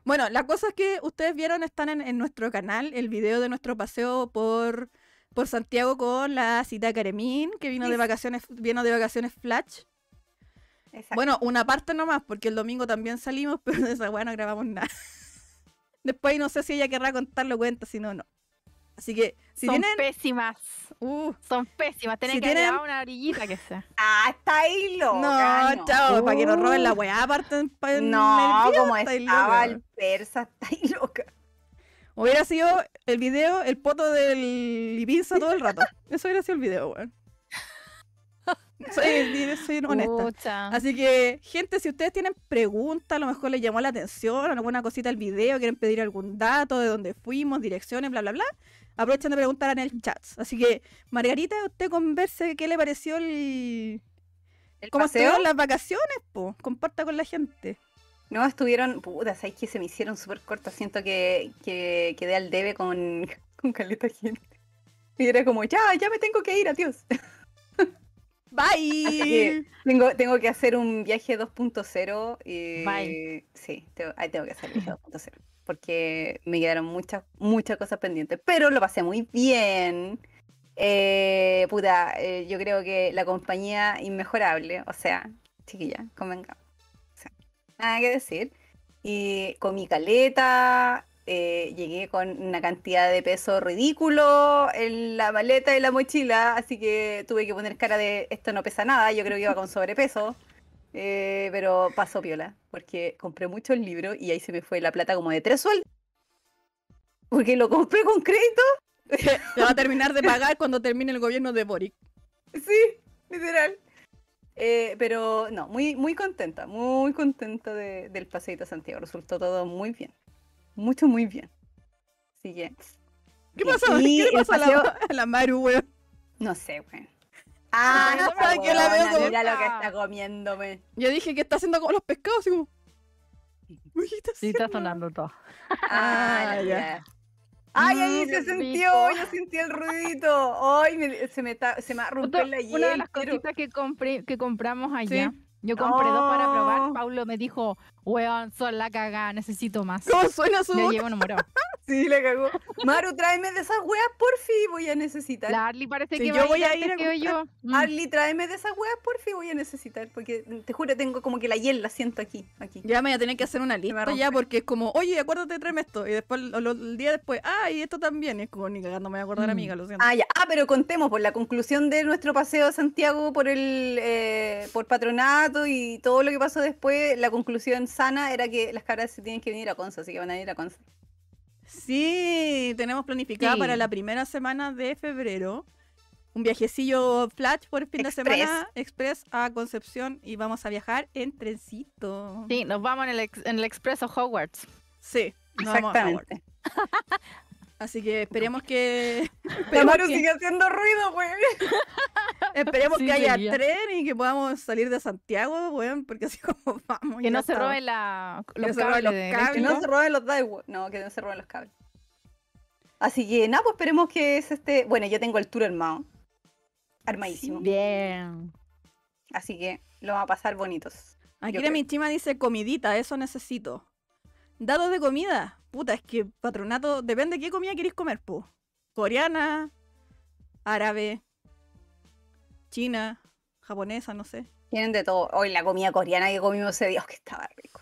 Bueno, la cosa es que ustedes vieron, están en, en nuestro canal, el video de nuestro paseo por, por Santiago con la cita Caremín, que vino de vacaciones, vino de vacaciones Flash. Exacto. Bueno, una parte nomás, porque el domingo también salimos, pero de esa weá no grabamos nada. Después no sé si ella querrá contarlo cuenta, si no, no. Así que, si Son tienen. pésimas. Uh, Son pésimas. Tienen Si que tienen- una orillita que sea. Ah, está ahí loca. no, chao, para que nos roben la Uh. weá aparte No, el video, como estáis estaba el persa, está ahí loca. Hubiera sido el video, el poto del Ibiza todo el rato. Eso hubiera sido el video, weón. Soy, soy honesta. Pucha. Así que, gente, si ustedes tienen preguntas, a lo mejor les llamó la atención, alguna cosita del video, quieren pedir algún dato de dónde fuimos, direcciones, bla, bla, bla, aprovechen de preguntar en el chat. Así que, Margarita, usted converse qué le pareció el... ¿El ¿Cómo paseo? estuvieron las vacaciones, po? Comparta con la gente. No, estuvieron, puta, sabes que se me hicieron súper cortas. Siento que, que quedé al debe con, con caleta gente. Y era como, ya, ya me tengo que ir, adiós. Bye. tengo, tengo que hacer un viaje 2.0 y Bye. sí, tengo, ahí tengo que hacer el viaje 2.0 porque me quedaron muchas, muchas cosas pendientes, pero lo pasé muy bien. Eh, puta, eh, yo creo que la compañía inmejorable, o sea, chiquilla, convengamos. O sea, nada que decir. Y comí caleta, eh, llegué con una cantidad de peso ridículo en la maleta y la mochila, así que tuve que poner cara de esto no pesa nada, yo creo que iba con sobrepeso. Eh, pero pasó piola, porque compré muchos libros y ahí se me fue la plata como de tres sueldos. Porque lo compré con crédito Te va a terminar de pagar cuando termine el gobierno de Boric. Sí, literal. Eh, pero no, muy, muy contenta, muy contenta de- del paseíto a Santiago. Resultó todo muy bien. Mucho, muy bien. Así que, ¿Qué pasó? ¿Qué le el pasó a la, a la Maru, weón? no sé, weón. Ah, no, que la veo como- mira lo que está comiéndome. Yo dije que está haciendo como los pescados, así como. Uy, ¿qué está Sí, está sonando todo. Ah, Ah, ya. Ay, ahí Mm, se sintió, yo sentí el ruidito. Ay, me- se me, ta- se me Otra- la una de las hiel, pero- cositas que compré, que compramos allá. Yo compré dos para probar. Oh. Paulo me dijo, weón, son la cagada, necesito más. ¿Cómo suena su Me voz? llevo enamorado. Sí, le cagó. Maru, tráeme de esas weas, porfi, voy a necesitar. La Arly parece Sí, que yo va voy a ir a que yo. Mm. Arly, tráeme de esas weas, porfi, voy a necesitar. Porque te juro, tengo como que la hiel la siento aquí. aquí. Ya me voy a tener que hacer una lista ya porque es como, oye, acuérdate, tráeme esto. Y después, o lo- el día después, ah, y esto también. Y es como, ni cagando me voy a acordar, Mm. amiga, lo siento. Ah, ya. Ah, pero contemos por la conclusión de nuestro paseo a Santiago por el eh, por patronato y todo lo que pasó después. La conclusión sana era que las cabras se tienen que venir a Conce, así que van a ir a Conce. Sí, tenemos planificada Sí. para la primera semana de febrero un viajecillo flash por el fin de Express. semana express a Concepción y vamos a viajar en trencito. Sí, nos vamos en el, ex- en el Expreso Hogwarts. Sí, nos vamos a Howard. Así que esperemos que La esperemos que, sigue haciendo ruido, güey. esperemos Sí, que haya tren y que podamos salir de Santiago, weón, porque así como vamos. Que ya no se roben la, los cables. los de cables. Que no se roben los Daiwa. No, que no se roben los cables. Así que nada, pues esperemos que es este. Bueno, yo tengo el tour armado. Armadísimo. Bien. Así que lo vamos a pasar bonitos. Aquí la. Michima dice comidita, eso necesito. Dados de comida. Puta, es que patronato, depende de qué comida queréis comer, po. Coreana, árabe, china, japonesa, no sé. Tienen de todo. Hoy la comida coreana que comimos ese día, que estaba rico.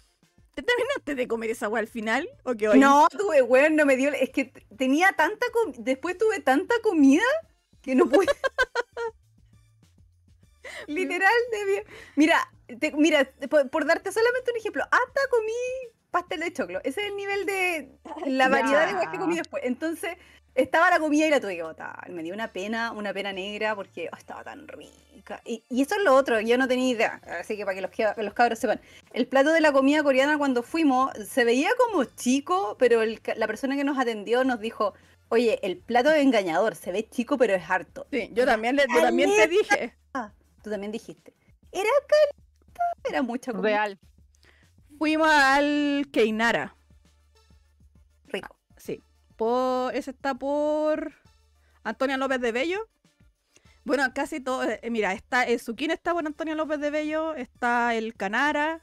¿Te terminaste de comer esa agua al final? ¿O hoy? No, tuve, weón, no me dio. Es que tenía tanta comida. Después tuve tanta comida que no pude. Literal, debía. Mira, te- mira, por, por darte solamente un ejemplo, hasta comí pastel de choclo. Ese es el nivel de la variedad de weas que comí después. Entonces, estaba la comida y la tuve que botar. Me dio una pena, una pena negra porque oh, estaba tan rica. Y, y eso es lo otro, yo no tenía idea. Así que para que los, que- los cabros sepan. El plato de la comida coreana cuando fuimos se veía como chico, pero el la persona que nos atendió nos dijo, oye, el plato es engañador, se ve chico pero es harto. Sí, yo también, le- yo también te dije. Tú también dijiste. Era caleta, era mucha comida. Real. Fuimos al Keinara. Rico. Sí. Por, ese está por Antonia López de Bello. Bueno, casi todo. eh, mira, está el Zuquín está por Antonia López de Bello, está el Canara.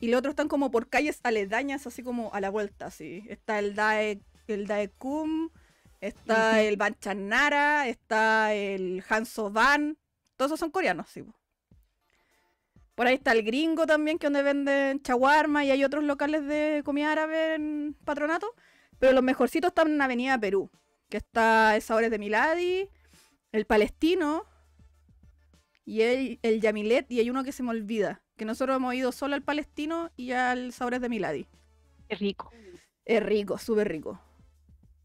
Y los otros están como por calles aledañas, así como a la vuelta, así. Está el Dae, el está Ujú. el Banchanara, está el Hansoban. Todos esos son coreanos, sí. po. Por ahí está el gringo también, que donde venden chaguarma y hay otros locales de comida árabe en patronato. Pero los mejorcitos están en Avenida Perú, que está el Sabores de Miladi, el Palestino y el, el Yamilet, y hay uno que se me olvida, que nosotros hemos ido solo al Palestino y al Sabores de Miladi. Qué rico. Es rico, súper rico.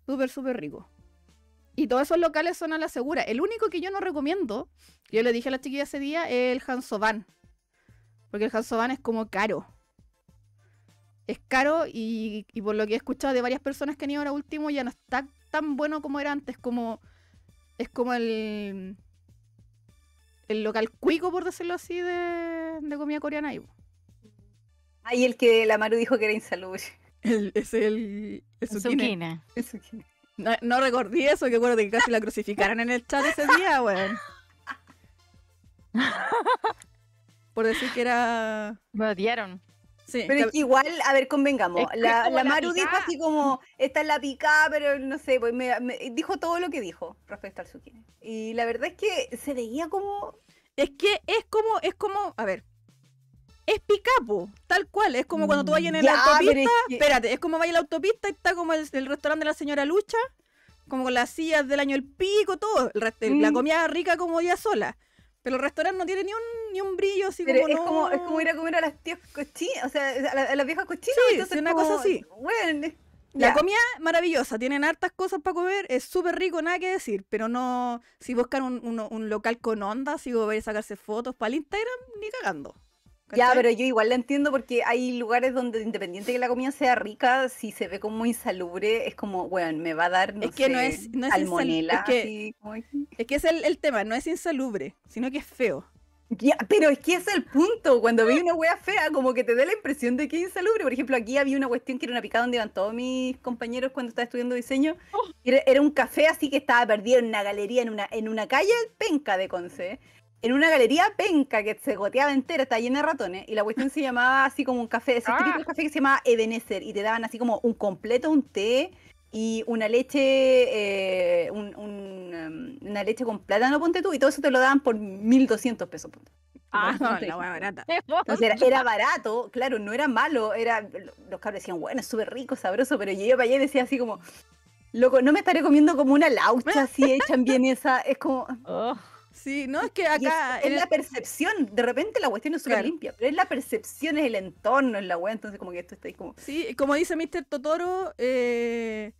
Súper, súper rico. Y todos esos locales son a la segura. El único que yo no recomiendo, yo le dije a la chiquilla ese día, es el Hansoban. Porque el Hansoban es como caro. Es caro y, y por lo que he escuchado de varias personas que han ido ahora último, ya no está tan bueno como era antes. Como, es como el, el local cuico, por decirlo así, de, de comida coreana. ahí, el que la Maru dijo que era insalubre. El, es el, el No, no recordé eso, que acuerdo que casi la crucificaron en el chat ese día, weón. Por decir que era. Me odiaron. Sí, Pero es que igual, a ver, convengamos. Es que la, como la la Maru dijo así como, esta es la picada, pero no sé, pues me, me- dijo todo lo que dijo respecto al zucchini. Y la verdad es que se veía como... es que es como, es como, a ver. Es picapo, tal cual. Es como cuando tú vayas en la Ya, autopista. es que- Espérate, es como vayas en la autopista y está como el, el restaurante de la señora Lucha, como con las sillas del año el pico, todo. El rest- La Mm. comida rica como ya sola. Pero el restaurante no tiene ni un, ni un brillo así Pero como. es, no- como, es como ir a comer a las tías cochinas, o sea, a, la- a las viejas cochinas. Sí, entonces una como, cosa así. Bueno, La ya. comida maravillosa, tienen hartas cosas para comer, es súper rico, nada que decir, pero no, si buscan un, un- un local con onda, si voy a sacarse fotos para el Instagram, ni cagando. Ya, ¿cachai? pero yo igual la entiendo porque hay lugares donde independiente que la comida sea rica, si se ve como insalubre, es como, bueno, me va a dar, no Es que no es- no es salmonela, es que- así como- Es que es el, el tema, no es insalubre, sino que es feo. Ya, pero es que es el punto. Cuando vi una wea fea, como que te da la impresión de que es insalubre. Por ejemplo, aquí había una cuestión que era una picada donde iban todos mis compañeros cuando estaba estudiando diseño. Oh. Era, era un café así que estaba perdido en una galería, en una, en una calle penca de Conce. En una galería penca que se goteaba entera, estaba llena de ratones. Y la cuestión se llamaba así como un café, ese Ah. típico café que se llamaba Ebenezer. Y te daban así como un completo, un té y una leche, eh, un- un, em, una leche con plátano, ponte tú, y todo eso te lo daban por 1200 pesos. ponte. Ah, No, la hueá barata. Entonces era, era barato, claro, no era malo, era, los cabros decían, bueno, es súper rico, sabroso, pero yo iba para allá y decía así como, loco, no me estaré comiendo como una laucha si echan bien esa, es como, Oh, Sí, no, es que es, acá. es la percepción, de repente la cuestión es súper Claro. limpia, pero es la percepción, es el entorno, es la weá, entonces como que esto está ahí como, Sí, como dice Mr. Totoro, eh,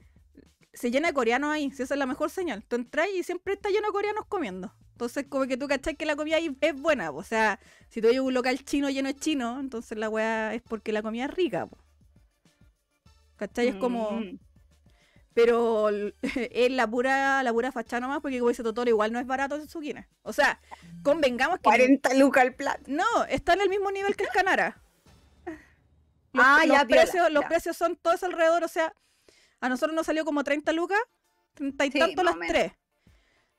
se llena de coreanos ahí, si esa es la mejor señal. Tú entras y siempre está lleno de coreanos comiendo. Entonces, como que tú cachai que la comida ahí es buena. po. O sea, si tú hay un local chino lleno de chino, entonces la weá es porque la comida es rica. po. ¿Cachai? Es como... Pero es la pura, la pura fachada nomás, porque como dice Totoro, igual no es barato en Tsukine. O sea, convengamos que... 40 lucas al plato. No, está en el mismo nivel que el Canara. Los, Ah, los ya, piola, precios, los ya. precios son todos alrededor, o sea, a nosotros nos salió como 30 lucas, 30 y Sí, tanto las tres.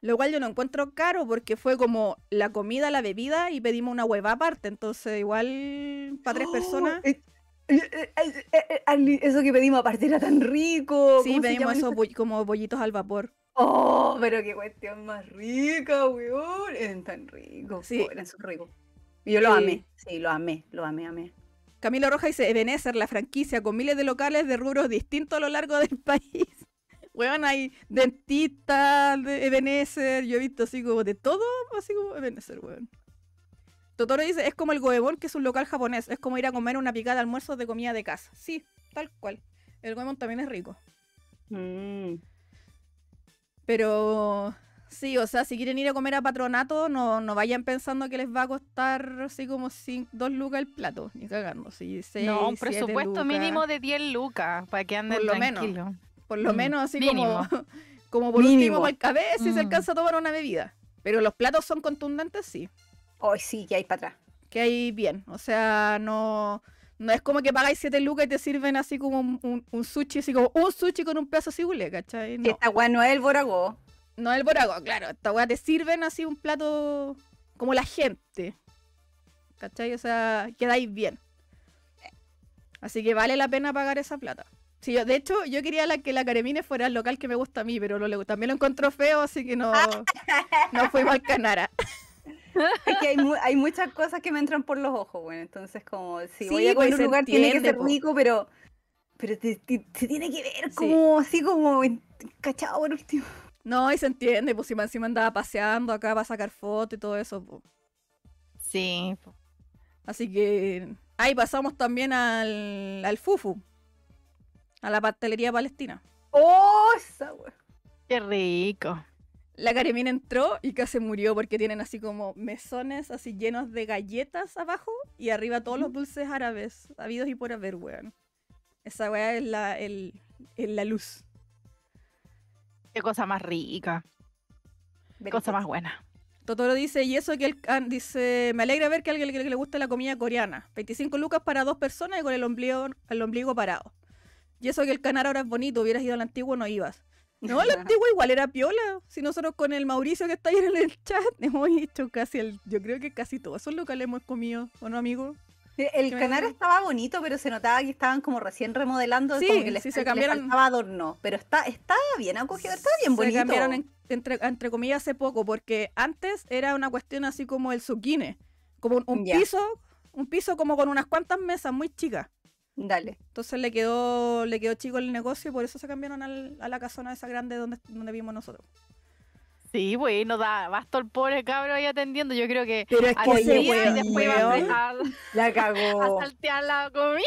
Lo cual yo no encuentro caro porque fue como la comida, la bebida y pedimos una hueva aparte. Entonces, igual para tres personas. Eh, eh, eh, Eso que pedimos aparte era tan rico. Sí, ¿cómo se pedimos esos boll- como bollitos al vapor. Oh, pero qué cuestión más rica, weón. Eran tan ricos. Sí. oh, eran súper ricos. Y yo lo amé. Sí, lo amé, lo amé, amé. Camilo Roja dice, Ebenezer, la franquicia, con miles de locales de rubros distintos a lo largo del país. Weón, hay dentistas de Ebenezer, yo he visto así como de todo, así como Ebenezer, weón. Totoro dice, es como el Goemon, que es un local japonés, es como ir a comer una picada de almuerzo de comida de casa. Sí, tal cual. El Goemon también es rico. Mm. Pero sí, o sea, si quieren ir a comer a patronato, no, no vayan pensando que les va a costar así como cin- dos lucas el plato, ni cagando. Sí, seis, no, un presupuesto lucas. mínimo de 10 lucas para que anden Por lo menos. tranquilos. Por lo Mm, menos así mínimo. como, como por Mínimo. último, a ver si se Mm. alcanza a tomar una bebida. Pero los platos son contundentes, sí. Ay, sí, que hay para atrás. Que hay bien. O sea, no, no es como que pagáis 7 lucas y te sirven así como un, un- un sushi, así como un sushi con un pedazo de cibule, ¿cachai? Que No, Esta weá no es el boragó. no es el borago, claro. Esta weá te sirven así un plato como la gente. ¿Cachai? O sea, quedáis bien. Así que vale la pena pagar esa plata. Sí, yo, de hecho, yo quería la, que la Caremine fuera el local que me gusta a mí, pero también lo encontró feo, así que no, no fuimos al Canara. Es que hay, mu- hay muchas cosas que me entran por los ojos, bueno. Entonces, como si voy Sí, a comer pues, a se un lugar, tiene que ser po. rico, pero. Pero te- tiene que ver Sí. como así como cachado por último. No, y se entiende, pues si encima andaba paseando acá para sacar fotos y todo eso. pues. Sí. po. Así que ahí pasamos también al, al Fufu, a la pastelería palestina. ¡Oh! Esa. Qué rico. La Caremina entró y casi murió porque tienen así como mesones así llenos de galletas abajo y arriba todos los dulces árabes, habidos y por haber, weón. Esa weá es la, el, es la luz. Qué cosa más rica. Qué cosa más buena. Totoro dice, y eso que él ah, dice, me alegra ver que a alguien le, le gusta la comida coreana. 25 lucas para dos personas y con el ombligo, el ombligo parado. Y eso que el canal ahora es bonito, hubieras ido al antiguo, no ibas. No, el antiguo igual era piola. Si nosotros con el Mauricio que está ahí en el chat hemos hecho casi el, yo creo que casi todos esos locales hemos comido, ¿o no, amigo? El canal estaba bonito, pero se notaba que estaban como recién remodelando. Sí, como que les, sí, se cambiaron- faltaba adorno. Pero está, está bien acogido, está bien Se bonito. cambiaron en- entre, entre comillas hace poco, porque antes era una cuestión así como el zucchine, como un, piso, un piso como con unas cuantas mesas muy chicas. Dale. Entonces le quedó, le quedó chico el negocio y por eso se cambiaron al- a la casona esa grande donde, donde vimos nosotros. Sí, güey, no da basto el pobre cabro ahí atendiendo. Yo creo que Pero es al que ese weón- después va a La a cagó. saltear la comida.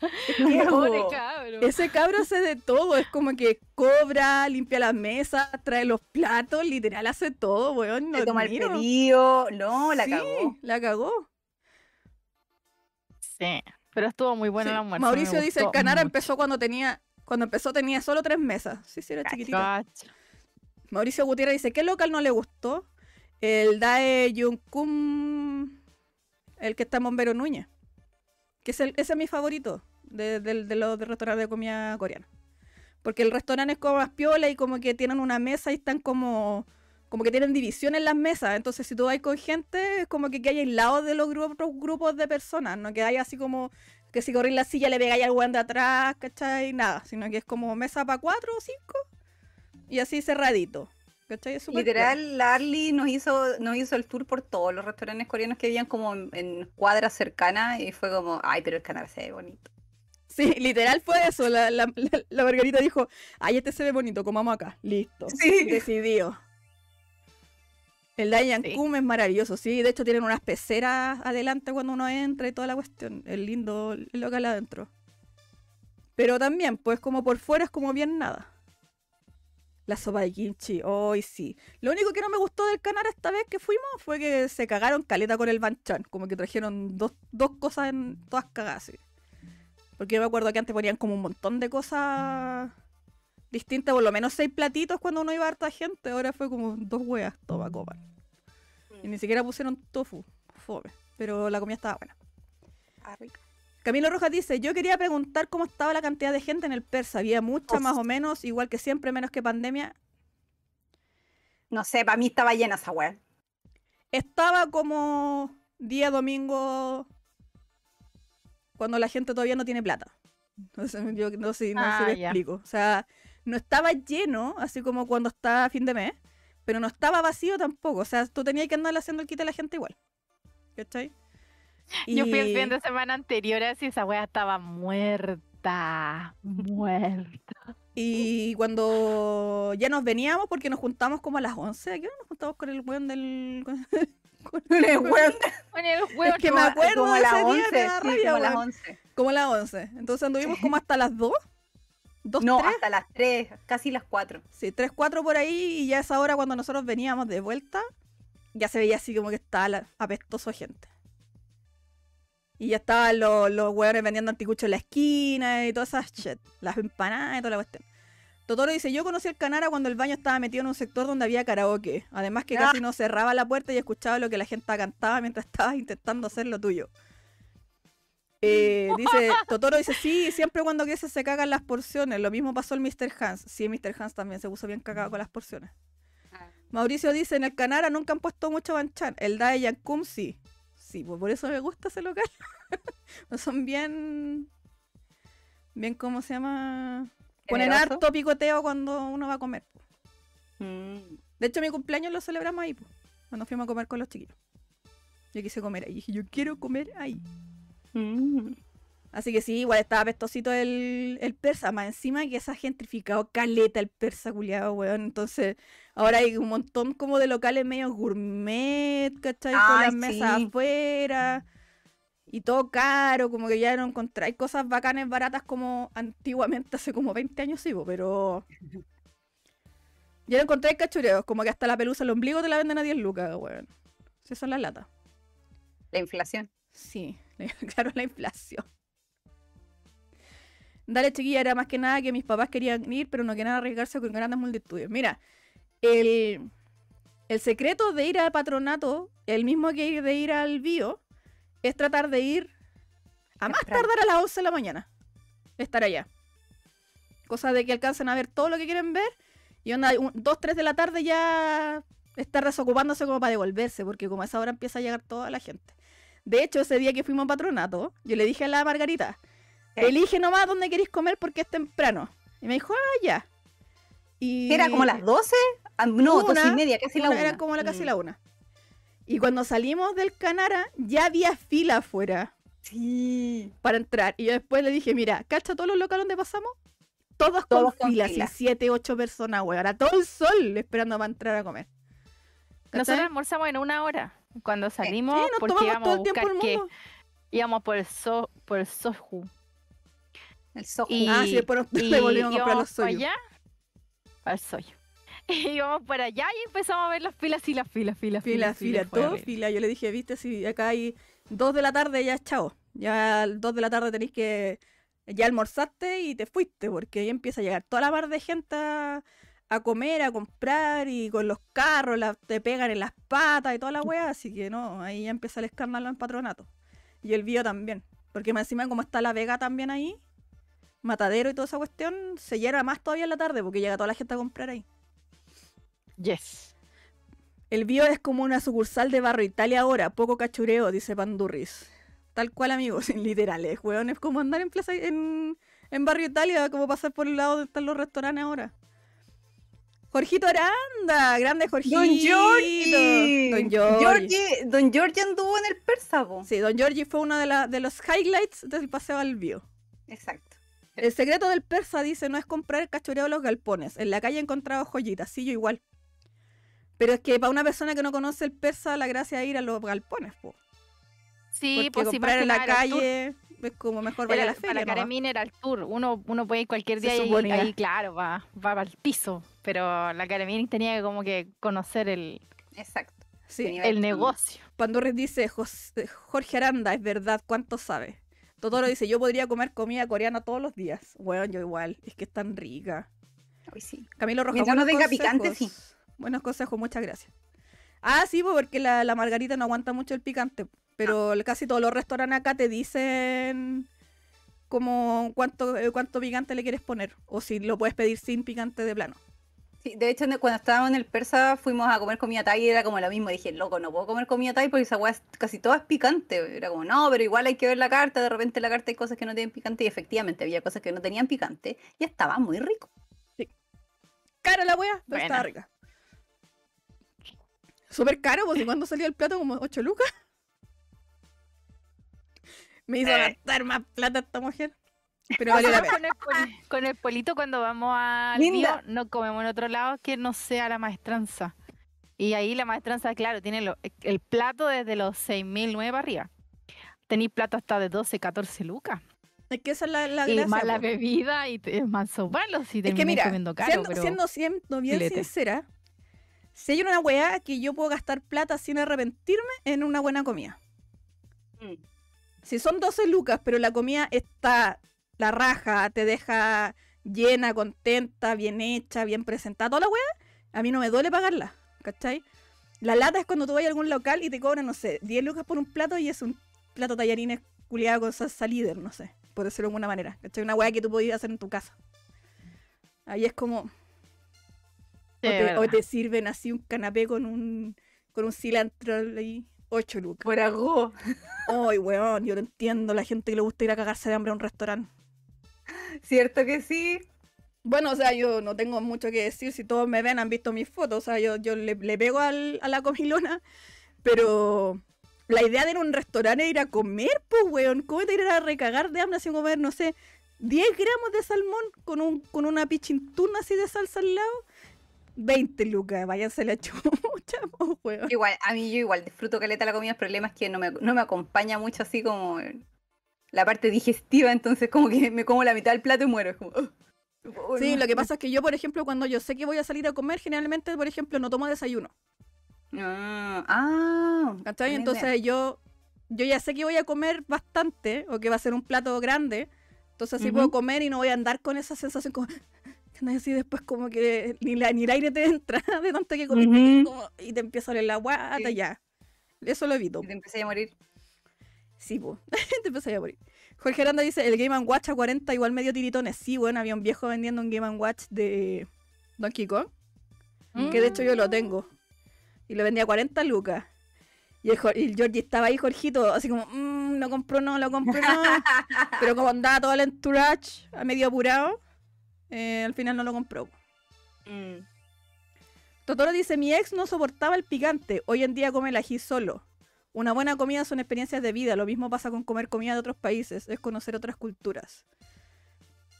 Pobre cabro. Ese cabro hace de todo, es como que cobra, limpia las mesas, trae los platos, literal hace todo, weón. Lo toma el pedido. No, la Sí, cagó. La cagó. Sí, pero estuvo muy bueno Sí. el almuerzo. Mauricio dice, el Canara mucho. empezó cuando tenía, cuando empezó tenía solo tres mesas. Sí, sí, era chiquitito. Cacha. Mauricio Gutiérrez dice, ¿qué local no le gustó? El Dae Yunkum, el que está en Bombero Núñez. Que es el, ese es mi favorito de, de- de los de restaurantes de comida coreana. Porque el restaurante es como más piola y como que tienen una mesa y están como, como que tienen división en las mesas. Entonces, si tú vas con gente, es como que, hay aislados de los grupos, grupos de personas, no que hay así como que si corrís la silla le pegáis al weón de atrás, ¿cachai? Nada, sino que es como mesa para cuatro o cinco y así cerradito. ¿Cachai? Es Literal, la Arly nos hizo, nos hizo el tour por todos los restaurantes coreanos que habían como en, en cuadras cercanas y fue como, ay, pero el canal se ve bonito. Sí, literal fue eso. La, la, la- la Margarita dijo, ay, este se ve bonito, comamos acá. Listo. Sí. Decidido. El Dayan Sí. Kum es maravilloso, sí. De hecho, tienen unas peceras adelante cuando uno entra y toda la cuestión. Es lindo el local adentro. Pero también, pues como por fuera es como bien nada. La sopa de kimchi, hoy sí. Lo único que no me gustó del Canara esta vez que fuimos fue que se cagaron caleta con el banchan. Como que trajeron dos, dos cosas en todas cagadas. sí. Porque yo me acuerdo que antes ponían como un montón de cosas distintas, por lo menos seis platitos cuando uno iba a harta gente. Ahora fue como dos hueas, toma, copan. Y ni siquiera pusieron tofu, fome. Pero la comida estaba buena. Ah, rico. Camilo Rojas dice, yo quería preguntar cómo estaba la cantidad de gente en el Persa. Había mucha más o menos, igual que siempre, menos que pandemia. No sé, para mí estaba llena esa weá. Estaba como día domingo cuando la gente todavía no tiene plata. No sé, yo no sé, no sé Ah, si me explico. O sea, no estaba lleno, así como cuando está a fin de mes, pero no estaba vacío tampoco. O sea, tú tenías que andar haciendo el quite a la gente igual. ¿Cachai? Yo fui el Y- fin de semana anterior así esa wea estaba muerta. Muerta. Y cuando ya nos veníamos, porque nos juntamos como a las 11, ¿a qué hora nos juntamos con el weón del... con- con el weón? Con el huevo. Es que me acuerdo como a las ese día, 11, me da sí, rabia, como a las weón. 11. Como a las 11. Entonces anduvimos como hasta las 2. 2, No, 3. hasta las 3, casi las 4. Sí, 3, 4 por ahí. Y ya esa hora cuando nosotros veníamos de vuelta, ya se veía así como que estaba la- apestoso gente. Y ya estaban los, los hueones vendiendo anticuchos en la esquina y todas esas shit. Las empanadas y toda la cuestión. Totoro dice, yo conocí el Canara cuando el baño estaba metido en un sector donde había karaoke. Además que casi no cerraba la puerta y escuchaba lo que la gente cantaba mientras estabas intentando hacer lo tuyo. Eh, dice, Totoro dice, sí, siempre cuando crece se cagan las porciones. Lo mismo pasó el Mr. Hans. Sí, Mr. Hans también se puso bien cagado con las porciones. Mauricio dice, en el Canara nunca han puesto mucho banchan. El Dae Yankum sí. Sí, pues por eso me gusta ese local. Son bien... Bien, ¿cómo se llama? Ponen ¿Generoso? harto picoteo cuando uno va a comer. Mm. De hecho, mi cumpleaños lo celebramos ahí, pues, cuando fuimos a comer con los chiquillos. Yo quise comer ahí. Dije, yo quiero comer ahí. Mm. Así que sí, igual estaba apestosito el, el persa. Más encima que se ha gentrificado caleta el persa culiado, weón. Entonces, ahora hay un montón como de locales medio gourmet, ¿cachai? Con Ay, las mesas afuera. Y todo caro, como que ya no encontráis cosas bacanas, baratas como antiguamente, hace como 20 años, sí, pero... Ya no encontráis cachureos, como que hasta la pelusa, el ombligo te la venden a 10 lucas, weón. Si son las latas. La inflación. Sí, claro, la inflación. Dale, chiquilla, era más que nada que mis papás querían ir, pero no querían arriesgarse con grandes multitudes. Mira, el, el secreto de ir al patronato, el mismo que de ir al bio, es tratar de ir a más tardar a las 11 de la mañana. Estar allá. Cosa de que alcancen a ver todo lo que quieren ver y onda, 2, 3 de la tarde ya estar desocupándose como para devolverse, porque como a esa hora empieza a llegar toda la gente. De hecho, ese día que fuimos a patronato, yo le dije a la Margarita, ¿Qué? elige nomás dónde queréis comer porque es temprano. Y me dijo, ah, ya. Y ¿Era como las 12? Ah, no, dos Una, y media, casi la una, una. Era como la casi Mm. la una. Y cuando salimos del Canara, ya había fila afuera Sí. para entrar. Y yo después le dije, mira, ¿cacha todos los locales donde pasamos? Todos, Todos con con filas, fila. y siete, ocho personas, güey. Ahora todo el sol esperando para entrar a comer. ¿Cachai? Nosotros almorzamos en una hora cuando salimos Sí, nos porque tomamos íbamos todo a el tiempo buscar que íbamos por el so, por el Soju. El soju. Y, Ah, sí, después nos y devolvimos a comprar los soyos. allá, al soyo. Y íbamos para allá y empezamos a ver las filas y las filas, filas, Fila, filas, fila, fue todo horrible. fila. Yo le dije, viste, si acá hay dos de la tarde, ya chao. Ya a dos de la tarde tenéis que. Ya almorzaste y te fuiste, porque ahí empieza a llegar toda la mar de gente a, a comer, a comprar y con los carros la- te pegan en las patas y toda la weá. Así que no, ahí ya empieza el escándalo en patronato. Y el bio también. Porque más encima, como está la Vega también ahí, Matadero y toda esa cuestión, se llena más todavía en la tarde porque llega toda la gente a comprar ahí. Yes. El bio es como una sucursal de Barro Italia ahora, poco cachureo, dice Pandurris. Tal cual, amigos, literales, weón. Es como andar en plaza en, en Barrio Italia, como pasar por el lado donde están los restaurantes ahora. Jorgito Aranda, grande Jorgito. Don Giorgi. Don Giorgi. Don Giorgi anduvo en el persa, po. Sí, Don Giorgi fue uno de, la- de los highlights del paseo al bio. Exacto. El secreto del persa, dice, no es comprar el cachureo de los galpones. En la calle he encontrado joyitas, sí, yo igual. Pero es que para una persona que no conoce el persa, la gracia es ir a los galpones, po. Sí, Porque pues comprar en la calle es como mejor vaya a la feria. para. Caremín era el tour. Uno, uno puede ir cualquier día y ahí, claro, va, va al piso. Pero la Caremín tenía que como que conocer el, Exacto. Sí, el negocio. Pandurres dice, "Jos- Jorge Aranda, es verdad, ¿cuánto sabe? Totoro dice, yo podría comer comida coreana todos los días. Bueno, yo igual, es que es tan rica. Ay, sí. Camilo Rojas, Mientras no buenos tenga picante, consejos. Buenos consejos, muchas gracias. Ah, sí, porque la, la margarita no aguanta mucho el picante. Pero Ah. casi todos los restaurantes acá te dicen como cuánto, eh, cuánto picante le quieres poner. O si lo puedes pedir sin picante de plano. Sí, de hecho, cuando estábamos en el persa fuimos a comer comida thai y era como lo mismo. Dije, loco, no puedo comer comida thai porque esa weá es- casi toda es picante. Era como, no, pero igual hay que ver la carta. De repente en la carta hay cosas que no tienen picante y efectivamente había cosas que no tenían picante y estaba muy rico. Cara la wea, pero está Buena. rica. Súper caro, ¿y cuándo salió el plato? Como 8 lucas. Me hizo Eh. gastar más plata esta mujer. Pero valió la pena. con, el poli- con el polito cuando vamos al Linda. bio, no comemos en otro lado que no sea la maestranza. Y ahí la maestranza, claro, tiene lo- el plato desde los 6.009 para arriba. Tenéis plato hasta de 12, 14 lucas. Es que esa es la, la y gracia, más la bebida y es más sobarlo si Es que mira, comiendo caro. siendo, pero... siendo, siendo bien sincera, si hay una weá que yo puedo gastar plata sin arrepentirme en una buena comida. Mm. Si son 12 lucas, pero la comida está la raja, te deja llena, contenta, bien hecha, bien presentada, toda la weá, a mí no me duele pagarla, ¿cachai? La lata es cuando tú vas a algún local y te cobran, no sé, 10 lucas por un plato y es un plato tallarines culiado con salsa líder, no sé, por decirlo de alguna manera, ¿cachai? Una weá que tú podías hacer en tu casa. Ahí es como... Sí, o, te, o te sirven así un canapé con un, con un cilantro ahí, 8 lucas. Por algo. Ay, weón, yo no entiendo la gente que le gusta ir a cagarse de hambre a un restaurante. ¿Cierto que sí? Bueno, o sea, yo no tengo mucho que decir. Si todos me ven, han visto mis fotos. O sea, yo, yo le, le pego al- a la comilona. Pero la idea de ir a un restaurante es ir a comer, pues, weón. ¿Cómo te ir a recagar de hambre sin comer, no sé, 10 gramos de salmón con, un, con una pichintuna así de salsa al lado? 20 lucas, váyanse la chucha, pues, weón. Igual, a mí yo igual disfruto caleta la comida, el problema es que no me, no me acompaña mucho así como la parte digestiva, entonces como que me como la mitad del plato y muero. Es como. Uy, Sí, no. lo que pasa es que yo, por ejemplo, cuando yo sé que voy a salir a comer, generalmente, por ejemplo, no tomo desayuno. Ah, ah, Entonces yo, yo ya sé que voy a comer bastante o que va a ser un plato grande. Entonces así puedo comer y no voy a andar con esa sensación como así después como que ni, la, ni el aire te entra de tanto que comiste como- y te empieza a oler la guata Sí. ya. Eso lo evito. Y te empecé a morir. Sí, pues. te empecé a morir. Jorge Aranda dice, el Game Watch a 40 igual medio tiritones. Sí, bueno, había un viejo vendiendo un Game Watch de Donkey Kong. Que de hecho yo lo tengo. Y lo vendía a 40 lucas. Y el, y el Georgie estaba ahí, Jorgito, así como, "Mm, no compró, no, lo compró, no. Pero como andaba todo el entourage a medio apurado, eh, al final no lo compró. Mm. Totoro dice, mi ex no soportaba el picante, hoy en día come el ají solo. Una buena comida son experiencias de vida, lo mismo pasa con comer comida de otros países, es conocer otras culturas.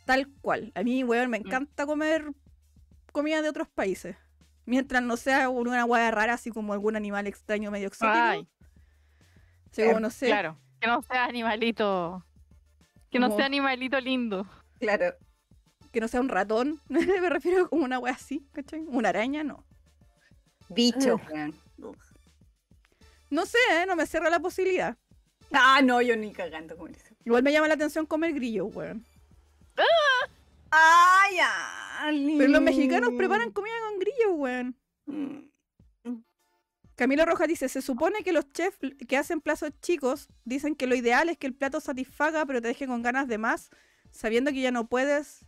Tal cual. A mí, weón, me encanta comer comida de otros países. Mientras no sea una hueá rara, así como algún animal extraño medio exótico. Ay, Así como, no sé, claro. Que no sea animalito. Que no Como- sea animalito lindo. Claro. Que no sea un ratón. me refiero como una hueá así, ¿cachai? Una araña, no. Bicho. No sé, ¿eh? no me cierra la posibilidad. Ah, no, yo ni cagando con eso. Igual me llama la atención comer grillo, weón. Ay, Ali. Pero los mexicanos preparan comida con grillo, weón. Mm. Camilo Rojas dice, se supone que los chefs que hacen platos chicos dicen que lo ideal es que el plato satisfaga pero te deje con ganas de más, sabiendo que ya no puedes,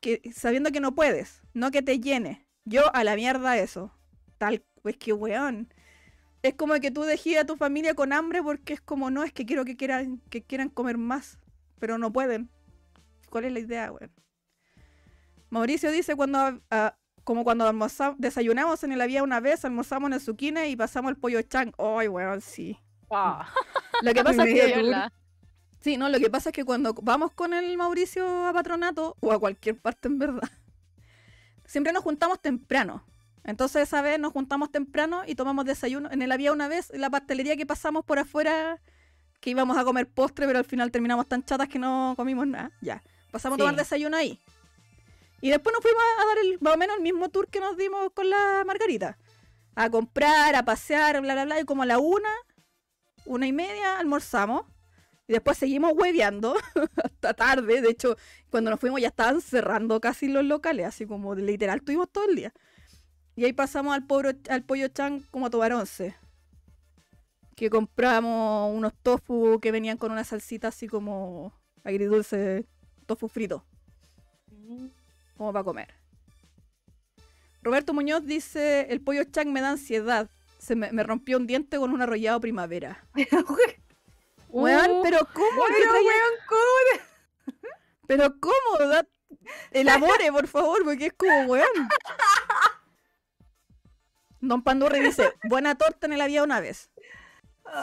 que, sabiendo que no puedes, no que te llene. Yo a la mierda eso. Tal, pues que weón. Es como que tú dejes a tu familia con hambre porque es como, no, es que quiero que quieran, que quieran comer más, pero no pueden. ¿Cuál es la idea, weón? Mauricio dice cuando ah, como cuando almorzamos, desayunamos en el había una vez, almorzamos en el zucchine y pasamos el pollo chan. Ay, weón, sí. Ah, Lo que pasa es que. Sí, no, lo que pasa es que cuando vamos con el Mauricio a patronato, o a cualquier parte en verdad, siempre nos juntamos temprano. Entonces esa vez nos juntamos temprano y tomamos desayuno. En el había una vez, en la pastelería que pasamos por afuera, que íbamos a comer postre, pero al final terminamos tan chatas que no comimos nada. Ya, pasamos a tomar desayuno ahí. Y después nos fuimos a dar el, más o menos el mismo tour que nos dimos con la Margarita. A comprar, a pasear, bla, bla, bla. Y como a la una, una y media, almorzamos. Y después seguimos hueveando hasta tarde. De hecho, cuando nos fuimos ya estaban cerrando casi los locales, así como literal tuvimos todo el día. Y ahí pasamos al, al pollo chan como a tomar once. Que compramos unos tofu que venían con una salsita así como agridulce, tofu frito, como para comer. Roberto Muñoz dice, el pollo chan me da ansiedad. Se me, me rompió un diente con un arrollado primavera. Weón, Uh, pero ¿cómo? Pero, traía- weón, ¿cómo? Pero ¿cómo? Da- Elabore, por favor, porque es como, weón. Don Pandurri dice, buena torta en el había una vez.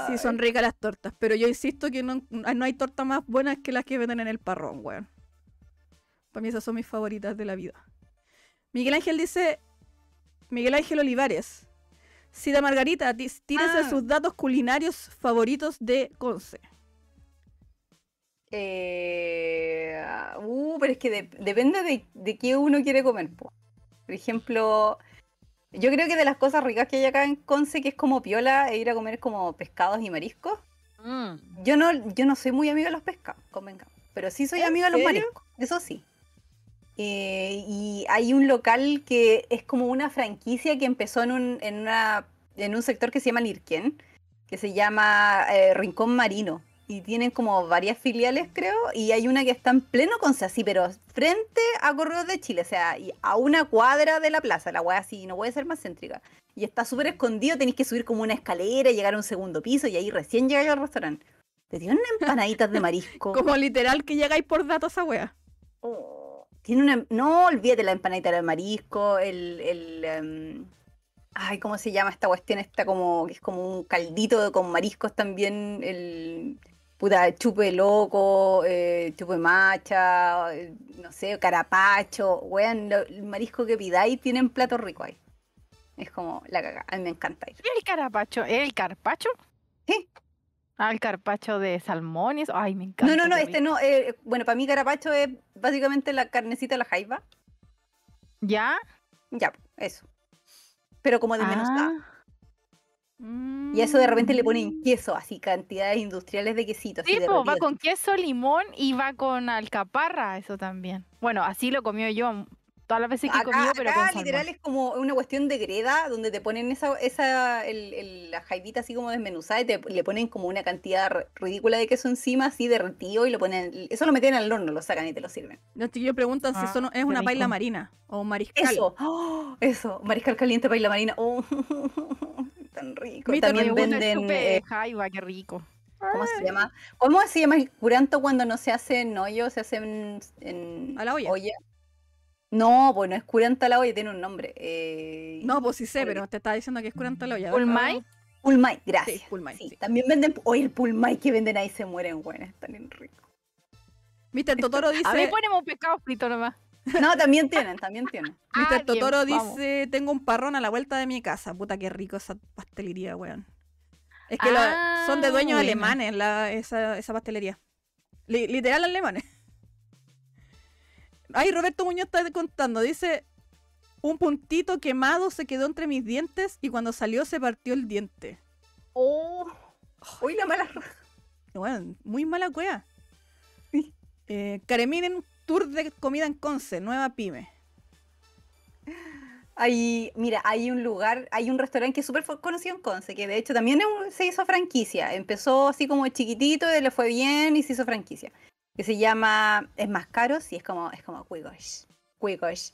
Sí, son ricas las tortas, pero yo insisto que no, no hay tortas más buenas que las que venden en el parrón, weón. Para mí esas son mis favoritas de la vida. Miguel Ángel dice, Miguel Ángel Olivares, Cida Margarita, tírese Ah. sus datos culinarios favoritos de Conce. Eh, uh, pero es que de- depende de, de qué uno quiere comer. po. Por ejemplo, yo creo que de las cosas ricas que hay acá en Conce, que es como piola, e ir a comer como pescados y mariscos. mm. Yo no, yo no soy muy amiga de los pescados, convengamos. Pero sí soy ¿En amiga de los mariscos, eso sí. Eh, y hay un local que es como una franquicia que empezó en un, en una, en un sector que se llama Lirquén, que se llama eh, Rincón Marino. Y tienen como varias filiales, creo, y hay una que está en pleno Conce, así, pero frente a Correos de Chile, o sea, y a una cuadra de la plaza, la weá así, no puede ser más céntrica. Y está súper escondido, tenéis que subir como una escalera, llegar a un segundo piso, y ahí recién llegáis al restaurante. Te tienen empanaditas de marisco. Como literal que llegáis por datos a wea. Oh, tiene una. No olvídate la empanadita de marisco, el. el em, ay, ¿cómo se llama esta cuestión? Esta como. que es como un caldito con mariscos también. El. Puta, chupe loco, eh, chupe macha, eh, no sé, carapacho. Weón, el marisco que pidáis tienen platos ricos ahí. Es como la caga. A mí me encanta ir. ¿Y el carapacho? ¿El carpacho? Sí. Ah, el carpacho de salmón y eso. Ay, me encanta. No, no, no, este no. eh, bueno, para mí carapacho es básicamente la carnecita de la jaiba. ¿Ya? Ya, eso. Pero como desmenuzada. Ah. Y eso de repente le Mm. ponen queso, así cantidades industriales de quesito. así Sí, po, va con queso, limón y va con alcaparra, eso también. Bueno, así lo comió yo todas las veces que he Acá, comido, pero acá con salmón. literal es como una cuestión de greda donde te ponen esa, esa el- el- la jaivita así como desmenuzada y te, le ponen como una cantidad ridícula de queso encima, así derretido y lo ponen, eso lo meten al horno, lo sacan y te lo sirven. Los chiquillos preguntan si Ah, eso no- es una paila marina o un mariscal. Eso, ¡oh! eso, mariscal caliente, paila marina, oh, tan rico. También venden, eh, jaiba, qué rico. ¿cómo se llama? ¿Cómo se llama el curanto cuando no se hace en hoyo, se hace en, en ¿A la olla? No, pues no es curanto a la olla, tiene un nombre. Eh, No, pues sí sé, pero te estaba diciendo que es curante la olla. ¿Pulmay? Pulmay, gracias. Sí, pulmay, Sí, sí. también venden. Oye, el pulmay que venden ahí se mueren, bueno, están bien ricos. Mr. Totoro dice, A ver, ponemos un pescado frito nomás. No, también tienen, también tienen. Mr. Ah, bien, Totoro vamos. dice, tengo un parrón a la vuelta de mi casa. Puta, qué rico esa pastelería, weón. Es que lo- son de Ah, dueños buena. alemanes la, esa, esa pastelería. Li- literal alemanes. Ay, Roberto Muñoz está contando. Dice, un puntito quemado se quedó entre mis dientes y cuando salió se partió el diente. Oh, hoy la mala. Bueno, muy mala cueva. Sí. Eh, Careminen Tour de comida en Conce, nueva pyme. Hay, mira, hay un lugar, hay un restaurante que es súper conocido en Conce, que de hecho también se hizo franquicia. Empezó así como chiquitito, y le fue bien y se hizo franquicia. Que se llama, es más caro, sí, es como, es como Cuigosh. Cuigosh.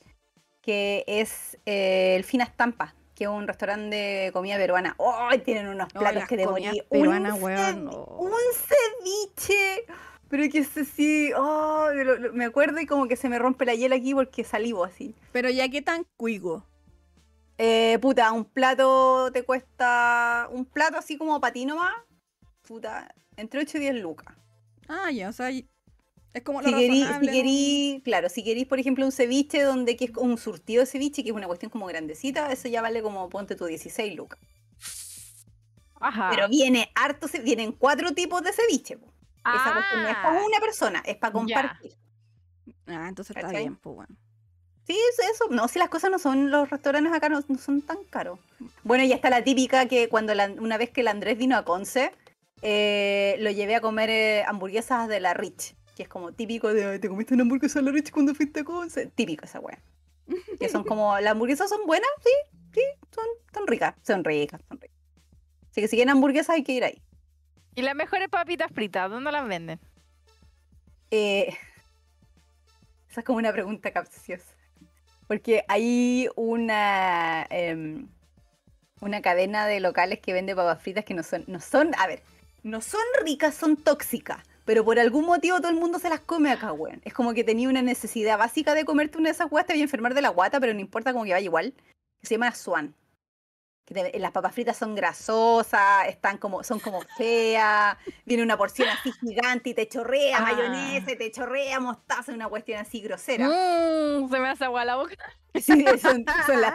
Que es eh, el Fina Estampa. que es un restaurante de comida peruana. ¡Ay! tienen unos Oh, platos que te morí. peruanas, un, weón, no. un ceviche. Pero que es así, oh, lo- lo- me acuerdo y como que se me rompe la hiela aquí porque salivo así. Pero ya qué tan cuigo. Eh, puta, un plato te cuesta, un plato así como patino más, puta, entre 8 y 10 lucas. Ah, ya, o sea, es como lo Si querís, claro, si querís, por ejemplo, un ceviche donde que es un surtido de ceviche, que es una cuestión como grandecita, eso ya vale como, ponte tu 16 lucas. Ajá. Pero viene harto, vienen cuatro tipos de ceviche. po. Esa cuestión no es para Ah, una persona, es para Ya. compartir. Ah, entonces está bien, pues bueno. Sí, eso, eso. No, si las cosas no son, los restaurantes acá no, no son tan caros. Bueno, ya está la típica que cuando la- una vez que el Andrés vino a Conce, eh, lo llevé a comer eh, hamburguesas de la Rich, que es como típico de, "Ay, ¿te comiste una hamburguesa de la Rich cuando fuiste a Conce? Típico esa wea. Que son como, las hamburguesas son buenas, sí, sí, son, son ricas, son ricas, son ricas. Así que si quieren hamburguesas hay que ir ahí. Y las mejores papitas fritas, ¿dónde las venden? Eh, esa es como una pregunta capciosa. Porque hay una, em, una cadena de locales que vende papas fritas que no son, no son, a ver, no son ricas, son tóxicas. Pero por algún motivo todo el mundo se las come acá, weón. Es como que tenía una necesidad básica de comerte una de esas weas, te voy a enfermar de la guata, pero no importa, como que vaya igual. Se llama Swan. Que te- las papas fritas son grasosas, están como, son como feas, viene una porción así gigante y te chorrea Ah. mayonesa, y te chorrea mostaza, una cuestión así grosera. Mm, se me hace agua la boca. Sí, son, son las,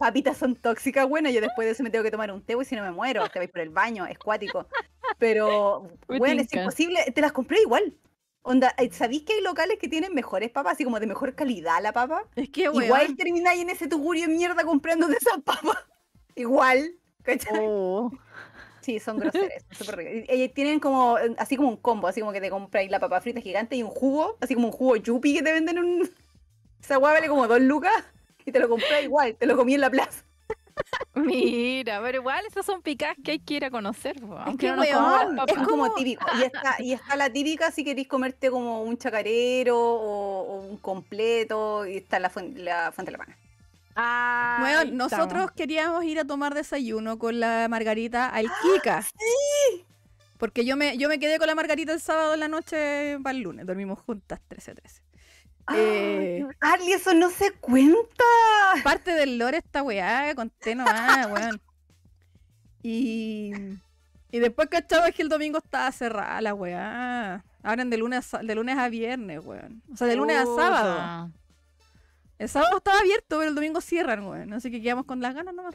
papitas son tóxicas, bueno, yo después de eso me tengo que tomar un té y si no me muero, te vais por el baño, es cuático. Pero, bueno, es imposible, te las compré igual. Onda, eh, ¿sabéis que hay locales que tienen mejores papas, así como de mejor calidad la papa? Es que, weón. Igual termináis en ese tugurio de mierda comprando de esas papas. Igual, ¿cachai? Oh. Sí, son groseras, son súper ricas. Y- y tienen como, eh, así como un combo, así como que te compráis la papa frita gigante y un jugo, así como un jugo yupi que te venden en un... Esa hueá vale como dos lucas y te lo compré igual, te lo comí en la plaza. Mira, pero igual esas son picadas que hay que ir a conocer, po, aunque que, no nos. Es como típico. Y está, y está la típica si queréis comerte como un chacarero o, o un completo, y está la, fuente, la fuente de la pana. Ah, ahí nosotros estamos. queríamos ir a tomar desayuno con la Margarita al Kika. Porque yo me, yo me quedé con la Margarita el sábado en la noche para el lunes. Dormimos juntas 13-13. Eh, Arly, eso no se cuenta. parte del lore esta weá, conté nomás, weón. Y, y después cachaba que el domingo estaba cerrada la weá. Abren de lunes, a, de lunes a viernes, weón. O sea, de lunes a sábado. El sábado estaba abierto, pero el domingo cierran, weón. Así que quedamos con las ganas nomás.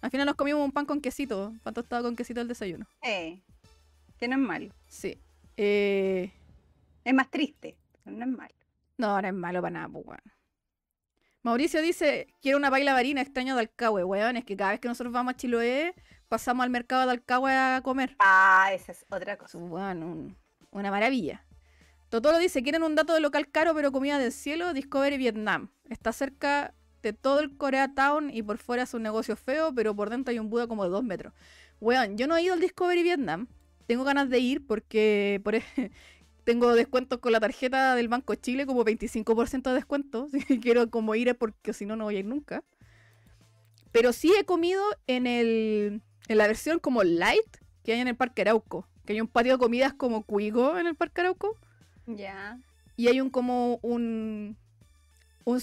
Al final nos comimos un pan con quesito, pan tostado con quesito al desayuno. Eh, que no es malo. Sí. Eh, Es más triste, pero no es malo. no, no es malo para nada, pues, weón. Mauricio dice, quiero una bailabarina, extraño de Alcahue, weón. Es que cada vez que nosotros vamos a Chiloé, pasamos al mercado de Alcahue a comer. Ah, esa es otra cosa. Weón, un- una maravilla. Totoro dice, quieren un dato de local caro pero comida del cielo, Discovery Vietnam. Está cerca de todo el Koreatown y por fuera es un negocio feo, pero por dentro hay un Buda como de dos metros. Weón, yo no he ido al Discovery Vietnam. Tengo ganas de ir porque por tengo descuentos con la tarjeta del Banco Chile, como 25% de descuento. Si quiero como ir porque si no, no voy a ir nunca. Pero sí he comido en, el, en la versión como light que hay en el Parque Arauco. Que hay un patio de comidas como Cuigo en el Parque Arauco. Ya. Y hay un como un, un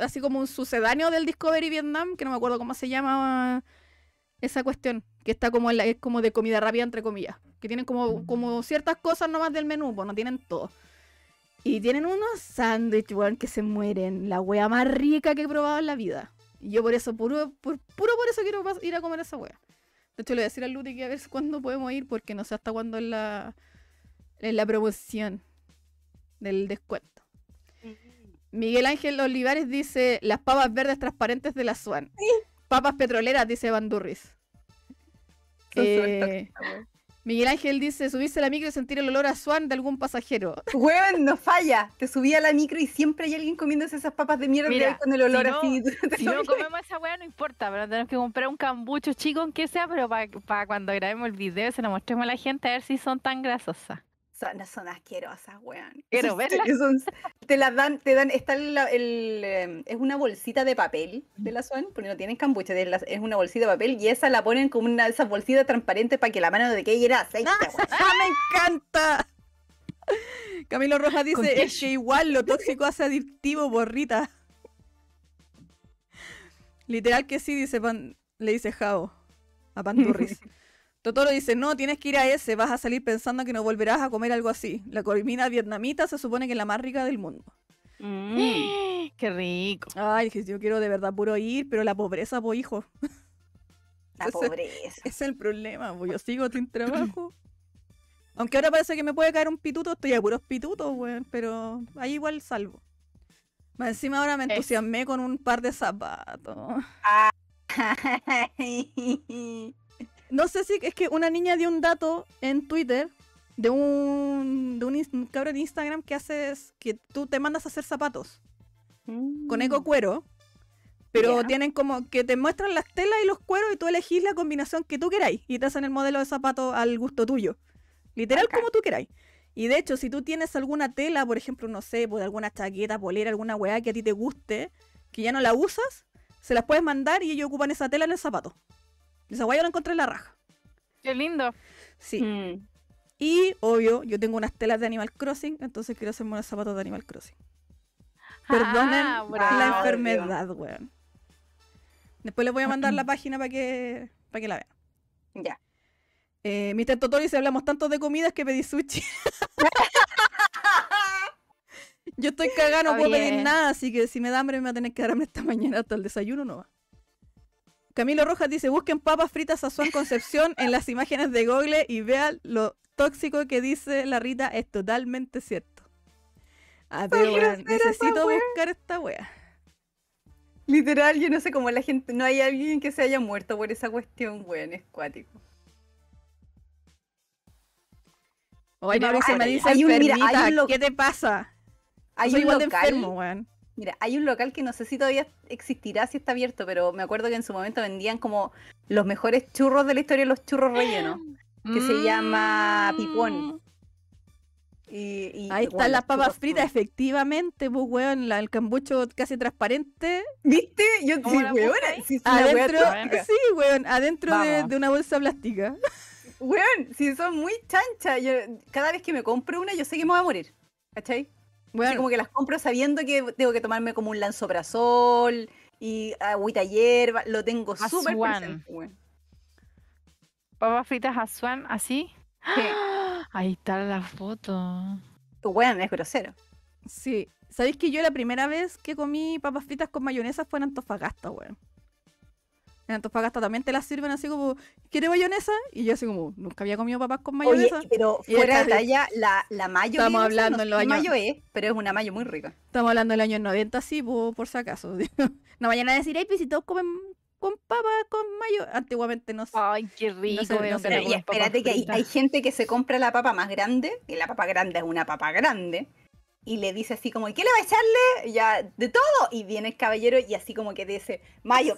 así como un sucedáneo del Discovery Vietnam, que no me acuerdo cómo se llama esa cuestión, que está como en la, es como de comida rápida entre comillas, que tienen como, como ciertas cosas nomás del menú, pues no tienen todo. Y tienen unos sándwiches, weón, que se mueren, la wea más rica que he probado en la vida. Y yo por eso, puro por, puro por eso quiero ir a comer esa wea. De hecho, le voy a decir al Luti que a ver si- cuándo podemos ir, porque no sé hasta cuándo es la, es la promoción del descuento. Miguel Ángel Olivares dice las papas verdes transparentes de la Swan. Papas petroleras, dice Bandurris. Eh. Miguel Ángel dice subirse a la micro y sentir el olor a Swan de algún pasajero. Weón, no falla. Te subí a la micro y siempre hay alguien comiéndose esas papas de mierda Mira, con el olor si no- así. Si no comemos esa weá, no importa, pero tenemos que comprar un cambucho chico, aunque sea, pero para cuando grabemos el video se lo mostremos a la gente, a ver si son tan grasosas. Son, son asquerosas, weón. Quiero verlas. son- te las dan, te dan, está el, el, em, es una bolsita de papel de la Swan, porque no tienen las- es una bolsita de papel y esa la ponen como una de esas bolsitas transparentes para que la mano de que era aceite, weón. ¡Ah, me encanta! Camilo Rojas dice, es que igual lo tóxico hace adictivo, borrita. Literal que sí, dice Pan- le dice Jao a Panturris. Totoro dice, no, tienes que ir a ese, vas a salir pensando que no volverás a comer algo así. La comida vietnamita se supone que es la más rica del mundo. Mm. Qué rico. Ay, que yo quiero de verdad puro ir, pero la pobreza, pues hijo, La Ese- pobreza. ese es el problema, pues yo sigo sin trabajo. Aunque ahora parece que me puede caer un pituto, estoy a puros pitutos, weón, pero ahí igual salvo. Más encima ahora me entusiasmé con un par de zapatos. No sé si es que una niña dio un dato en Twitter de un, de un, un cabrón en Instagram que haces que tú te mandas a hacer zapatos con eco cuero, pero tienen como que te muestran las telas y los cueros y tú elegís la combinación que tú queráis y te hacen el modelo de zapato al gusto tuyo. Literal como tú queráis. Y de hecho, si tú tienes alguna tela, por ejemplo, no sé, pues, de alguna chaqueta, polera, alguna weá que a ti te guste, que ya no la usas, se las puedes mandar y ellos ocupan esa tela en el zapato. Esa weá yo la encontré en la raja. Qué lindo. Sí. Mm. Y, obvio, yo tengo unas telas de Animal Crossing, entonces quiero hacerme unos zapatos de Animal Crossing. Perdonen Ah, la bravo. enfermedad, weón. Después les voy a mandar la página para que, para que la vean. Ya. Eh, Mr. Totori, si hablamos tanto de comidas que pedí sushi. Yo estoy cagada, no puedo pedir nada, así que si me da hambre me va a tener que dar hambre esta mañana hasta el desayuno no va. Camilo Rojas dice, busquen papas fritas a Swan Concepción en las imágenes de Google y vean lo tóxico que dice la Rita, es totalmente cierto. Ah, pero esa necesito buscar esta wea. Literal, yo no sé cómo la gente, no hay alguien que se haya muerto por esa cuestión, weón, es cuático. Oye, Mauricio me dice, mira, ¿qué te pasa? Hay Soy un igual de enfermo, weón. Mira, hay un local que no sé si todavía existirá, si está abierto, pero me acuerdo que en su momento vendían como los mejores churros de la historia, los churros rellenos. que se llama Pipón. Mm. Y, y, Ahí están las papas churros fritas, efectivamente, pues, weón, la- el cambucho casi transparente. ¿Viste? Yo ¿Cómo sí, la weón, sí, Adentro, sí, weón, adentro de, una bolsa plástica. Weón, si son muy chanchas. Yo, cada vez que me compro una, yo sé que me voy a morir. ¿Cachai? Así Bueno, como que las compro sabiendo que tengo que tomarme como un lanzoprazol y agüita hierba. Lo tengo súper presente. Papas fritas a Swan, así. Sí. Ahí está la foto. Weón, es grosero. sí. ¿Sabéis que yo la primera vez que comí papas fritas con mayonesa fue en Antofagasta, weón? En Antofagasta también te las sirven así como, ¿quiere mayonesa? Y yo así como, nunca había comido papas con Oye, mayonesa. pero Y fuera de talla, la, la mayo. Estamos hablando no en los años- mayo es, pero es una mayo muy rica. Estamos hablando del año 90, sí, po- por, si acaso. no vayan a decir, ay, pues si todos comen con papas con mayo. Antiguamente no sé. Ay, qué rico. sé, no sé, que Pero, le y espérate que hay gente que se compra la papa más grande, y la papa grande es una papa grande, y le dice así como, ¿y qué le va a echarle? Ya, de todo. Y viene el caballero y así como que dice, mayo,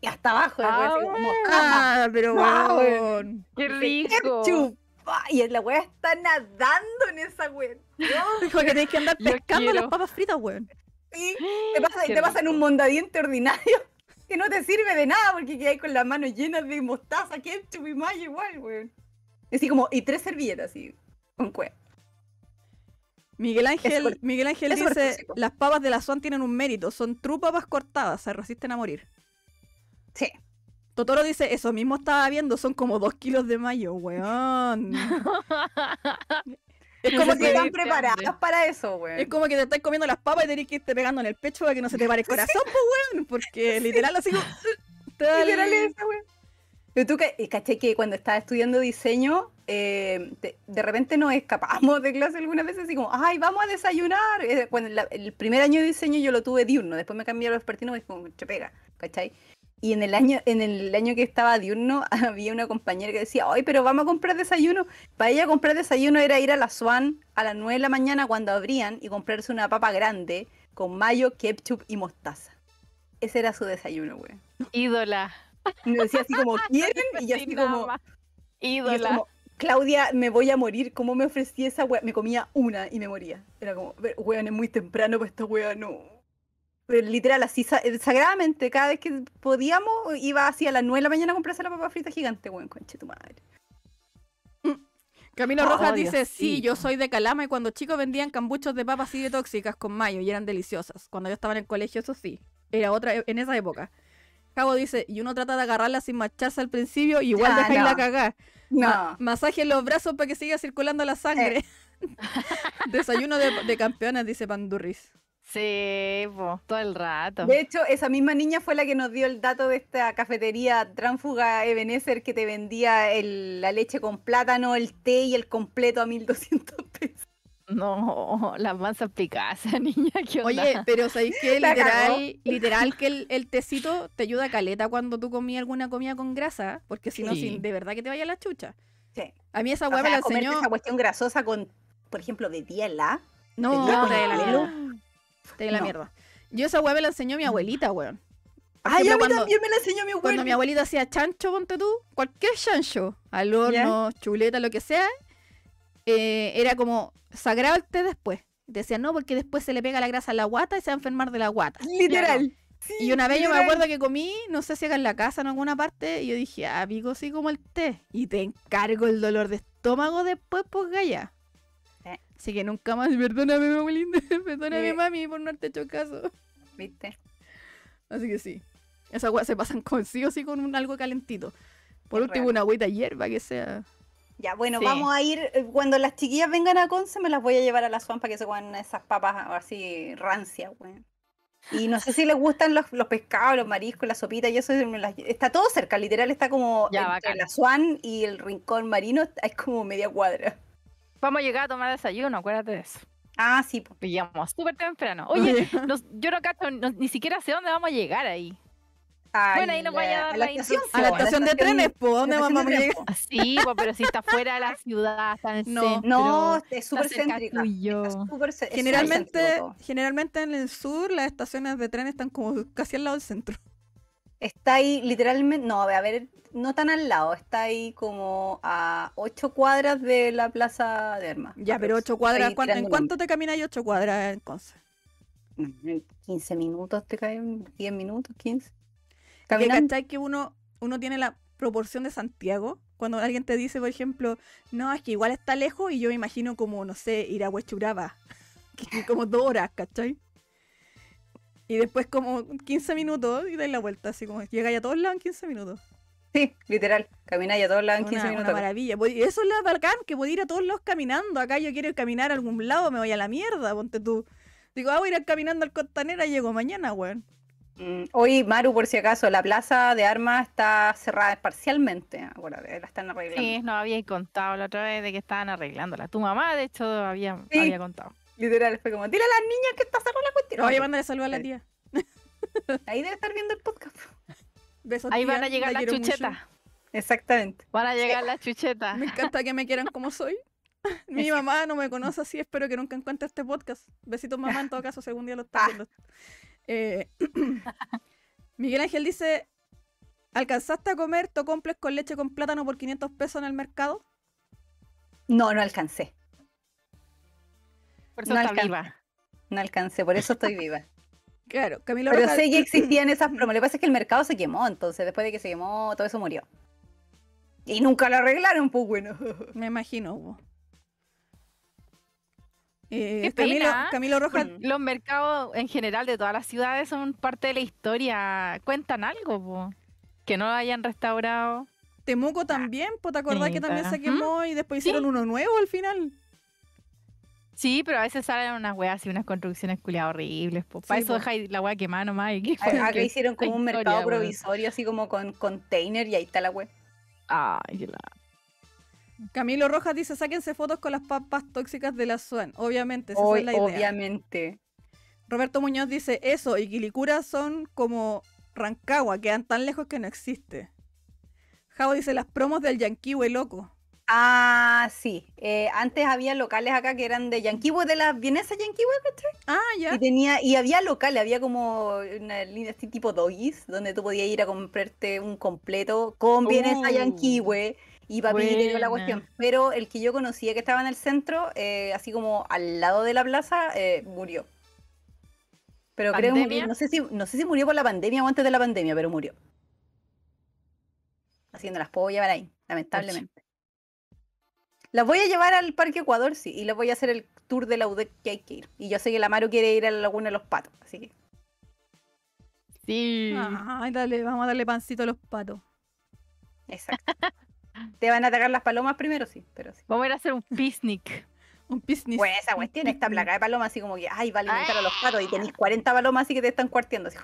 y hasta abajo. después así como, mostaza, Ah, pero weón. Qué rico. ketchup. Ah, Y la wea está nadando en esa wea. Dijo que tenéis que andar pescando las papas fritas, weón. Sí, te, pasa, te pasan rico. un mondadiente ordinario que no te sirve de nada porque quedáis con las manos llenas de mostaza, ketchup y mayo igual, weón. Así como, y tres servilletas así, con cueva. Miguel Ángel, Miguel Ángel dice, las papas de la Swan tienen un mérito, son true papas cortadas, se resisten a morir. Sí. Totoro dice, eso mismo estaba viendo, son como dos kilos de mayo, weón. es, ¿Cómo como que están Grande. preparadas para eso, weón? es como que te estás comiendo las papas y tenés que irte pegando en el pecho para que no se te pare el corazón, pues weón. Porque literal así como... Literal es esa, weón. Pero tú, ca- caché que cuando estaba estudiando diseño, eh, de repente nos escapamos de clase algunas veces así como, ay, vamos a desayunar. Eh, Cuando la- el primer año de diseño yo lo tuve diurno, después me cambié a los vespertinos y como, che pega, ¿cachai? Y en el año, en el año que estaba diurno, había una compañera que decía, ay, pero vamos a comprar desayuno. Para ella comprar desayuno era ir a la Swan a las 9 de la mañana cuando abrían y comprarse una papa grande con mayo, ketchup y mostaza. Ese era su desayuno, güey. Ídola. Y me decía así como, ¿quieren? Y yo así como, Ídola. como, Claudia, me voy a morir. ¿Cómo me ofrecí esa wea? Me comía una y me moría. Era como, "Pero, weón, es muy temprano para esta wea, no. Pero literal, así, eh, sagradamente, cada vez que podíamos, iba así a las 9 de la mañana a comprarse la papa frita gigante, weón, conche tu madre. Camilo Oh, Rojas dice, sí, yo soy de Calama y cuando chicos vendían cambuchos de papas así de tóxicas con mayo y eran deliciosas. Cuando yo estaba en el colegio, eso sí. Era otra, e, en esa época. Javo dice, y uno trata de agarrarla sin macharse al principio y igual dejáis la no. cagá. No. Ma- masaje en los brazos para que siga circulando la sangre. Desayuno de, de campeonas, dice Pandurris. Sí, po, todo el rato. De hecho, esa misma niña fue la que nos dio el dato de esta cafetería tránfuga Ebenezer que te vendía el- la leche con plátano, el té y el completo a 1200 pesos. No, la mansa picada esa niña, ¿qué onda? Oye, pero ¿sabéis qué? Literal, literal que el, el tecito te ayuda caleta cuando tú comías alguna comida con grasa, porque si no, Sí. sin- de verdad que te vaya la chucha. Sí. A mí esa O hueá me sea, la enseñó... esa cuestión grasosa con, por ejemplo, de la No, de la te de la No. mierda. Yo esa hueá me la enseñó mi abuelita, weón. Por Ay, ejemplo, a mí cuando- también me la enseñó mi Cuando abuelo. mi abuelita hacía chancho, ponte tú, cualquier chancho, al horno, chuleta, lo que sea, eh, era como sagrado el té después. Decía, no, porque después se le pega la grasa a la guata y se va a enfermar de la guata. Literal. Sí, Y una vez yo me acuerdo que comí, no sé si era en la casa o en alguna parte, y yo dije, ah, pico, sí como el té. Y te encargo el dolor de estómago después, pues gaya. Sí. Así que nunca más, perdóname, abuelita, perdóname, Sí. mami, por no haberte hecho caso. ¿Viste? Así que sí. Esas weas se pasan con sí o sí con un algo calentito. Por último, una agüita hierba que sea. Ya, bueno, Sí. vamos a ir, eh, cuando las chiquillas vengan a Conce, me las voy a llevar a la Swan para que se coman esas papas así rancias, weón. Y no sé si les gustan los, los pescados, los mariscos, la sopita, y eso me las- está todo cerca, literal, está como Ya, entre la Swan y el rincón marino, es como media cuadra. Vamos a llegar a tomar desayuno, acuérdate de eso. Ah, sí, po. Llegamos súper temprano. Oye, nos- yo no cacho, no- ni siquiera sé dónde vamos a llegar ahí. Bueno, ahí nos vaya a la- dar la estación, indicación. A la po, estación de trenes, po, ¿dónde vamos a llegar? po. Así, po, pero si está fuera de la ciudad, está en el No. centro. No, es súper cerca céntrica. súper Generalmente, generalmente en el sur las estaciones de tren están como casi al lado del centro. Está ahí literalmente, no, a ver, no tan al lado, está ahí como a ocho cuadras de la plaza de armas. Ya, pero ocho cuadras, Ahí ¿cuán- ¿en cuánto te caminas ocho cuadras en Conce? nombre. En 15 minutos te caen, 10 minutos, 15. Que Caminando. cachai que uno, uno tiene la proporción de Santiago. Cuando alguien te dice, por ejemplo, no, es que igual está lejos y yo me imagino como, no sé, ir a Huechuraba. Que como dos horas, ¿cachai? Y después como 15 minutos y dais la vuelta, así como llega a todos lados en 15 minutos. Sí, literal, camináis a todos lados en 15 Una, una minutos. maravilla. Pod- Eso es lo bacán, que puedo ir a todos lados caminando. Acá yo quiero caminar a algún lado, me voy a la mierda, ponte tú. Digo, ah, voy a ir caminando al Costanera, llego mañana, weón. Mm, Hoy, Maru, por si acaso, la plaza de armas está cerrada parcialmente, acuérdate, la están arreglando. Sí, nos había contado la otra vez de que estaban arreglándola. Tu mamá, de hecho, había, Sí. había contado. Literal, fue como, dile a las niñas que está cerrada la cuestión. Oye, mándale saludos a la tía. Ahí debe estar viendo el podcast. Besos, Ahí tía, van a llegar la las chuchetas. Exactamente. Van a llegar las chuchetas. Me encanta que me quieran como soy. Mi mamá no me conoce así, espero que nunca encuentre este podcast. Besitos mamá, en todo caso, si algún día lo está Ah. viendo. Eh, Miguel Ángel dice, ¿alcanzaste a comer tocomples con leche con plátano por 500 pesos en el mercado? No, no alcancé. Por eso No está viva. No alcancé, por eso estoy viva. Claro, Camilo Pero Rojas- sé que existían esas promos. Lo que pasa es que el mercado se quemó, entonces después de que se quemó, todo eso murió. Y nunca lo arreglaron, pues bueno. Me imagino, hubo. Eh, Qué Camilo, pena. Camilo Rojas, Mm. Los mercados en general de todas las ciudades son parte de la historia. Cuentan algo, po. Que no lo hayan restaurado. Temuco también, pues te acordás que también se quemó y después Sí. hicieron uno nuevo al final. Sí, pero a veces salen unas weas y unas construcciones culiadas horribles. Po. Para Sí, eso po. deja la wea quemada nomás. Y que- A- Acá hicieron como un historia, mercado provisorio, así como con container, y ahí está la web. Ay, qué la- Camilo Rojas dice, sáquense fotos con las papas tóxicas de la SUAN. Obviamente, esa es la idea. obviamente. Roberto Muñoz dice, eso y Quilicura son como Rancagua, quedan tan lejos que no existe. Javo dice, las promos del Yanquiwe loco. Ah, sí. Eh, antes había locales acá que eran de Yanquiwe, de la vienesa Yanquiwe, Ah, ya. Y tenía, y había locales, había como una línea así tipo doggies, donde tú podías ir a comprarte un completo con vienesa yanquiwe Y papi le dio la cuestión. Pero el que yo conocía que estaba en el centro, eh, así como al lado de la plaza, eh, murió. Pero creo que ¿Pandemia? no sé, si, no sé si murió por la pandemia o antes de la pandemia, pero murió. Así que no las puedo llevar ahí, lamentablemente. Las voy a llevar al Parque Ecuador, sí, y les voy a hacer el tour de la UDEC que hay que ir. Y yo sé que la Maru quiere ir a la Laguna de los Patos, así que Sí. Ay, dale, vamos a darle pancito a los patos. Exacto. Te van a atacar las palomas primero, sí, pero sí. Vamos a ir a hacer un picnic. Un business. Pues esa cuestión está plaga de palomas, así como que, ay, va a alimentar a los patos y tenéis 40 palomas así que te están cuarteando. Así.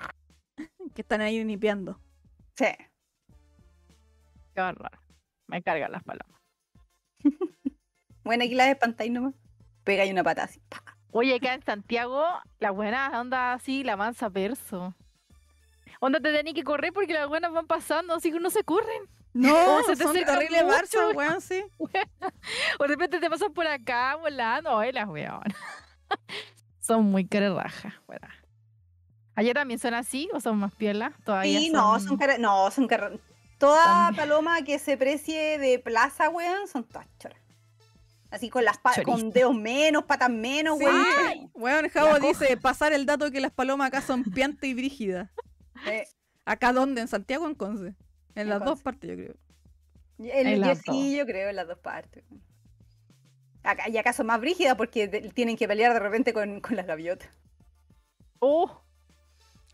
Que están ahí nipeando. Sí. Qué horror. Me cargan las palomas. Bueno, aquí las espantáis nomás. Pega y una pata así. pa. Oye, acá en Santiago, la buena onda así, la mansa perso. Onda te tenés que correr porque las buenas van pasando, así que no se corren. No, se te son mucho, Barça, weón. sí. O de repente te pasan por acá volando. Ay, las weón. son muy carerrajas, weón. ¿Allá también son así o son más piolas? Todavía Sí, no, son cara- no, son Toda paloma que se precie de plaza, weón, son todas choras. Así con las con dedos menos, patas menos, Sí. weón. Ay. Weón, Javo dice, pasar el dato que las palomas acá son piantes y brígidas. Eh, ¿Acá dónde? ¿En Santiago o en Conce? En En las dos partes, yo creo. el- En yo sí, yo creo, en las dos partes. Acá, y acá son más brígidas porque de- tienen que pelear de repente con, con las gaviotas. Oh,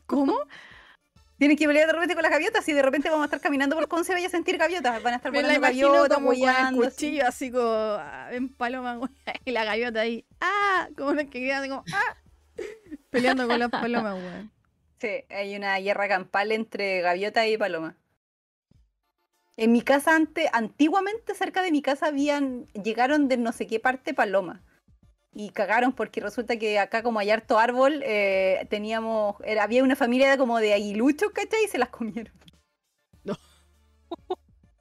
¿Cómo? Tienen que pelear de repente con las gaviotas y de repente vamos a estar caminando por Conce y vaya a sentir gaviotas. Van a estar volando gaviotas, como con el hueando, así. cuchillo así como ah, en paloma y la gaviota ahí. ¡Ah! Como que quedan como ¡Ah! Peleando con las palomas, weón. Sí, hay una guerra campal entre gaviota y paloma. En mi casa antes, antiguamente cerca de mi casa habían, llegaron de no sé qué parte paloma. Y cagaron porque resulta que acá como hay harto árbol, eh, teníamos, era, había una familia como de aguiluchos, ¿cachai? Y se las comieron. No.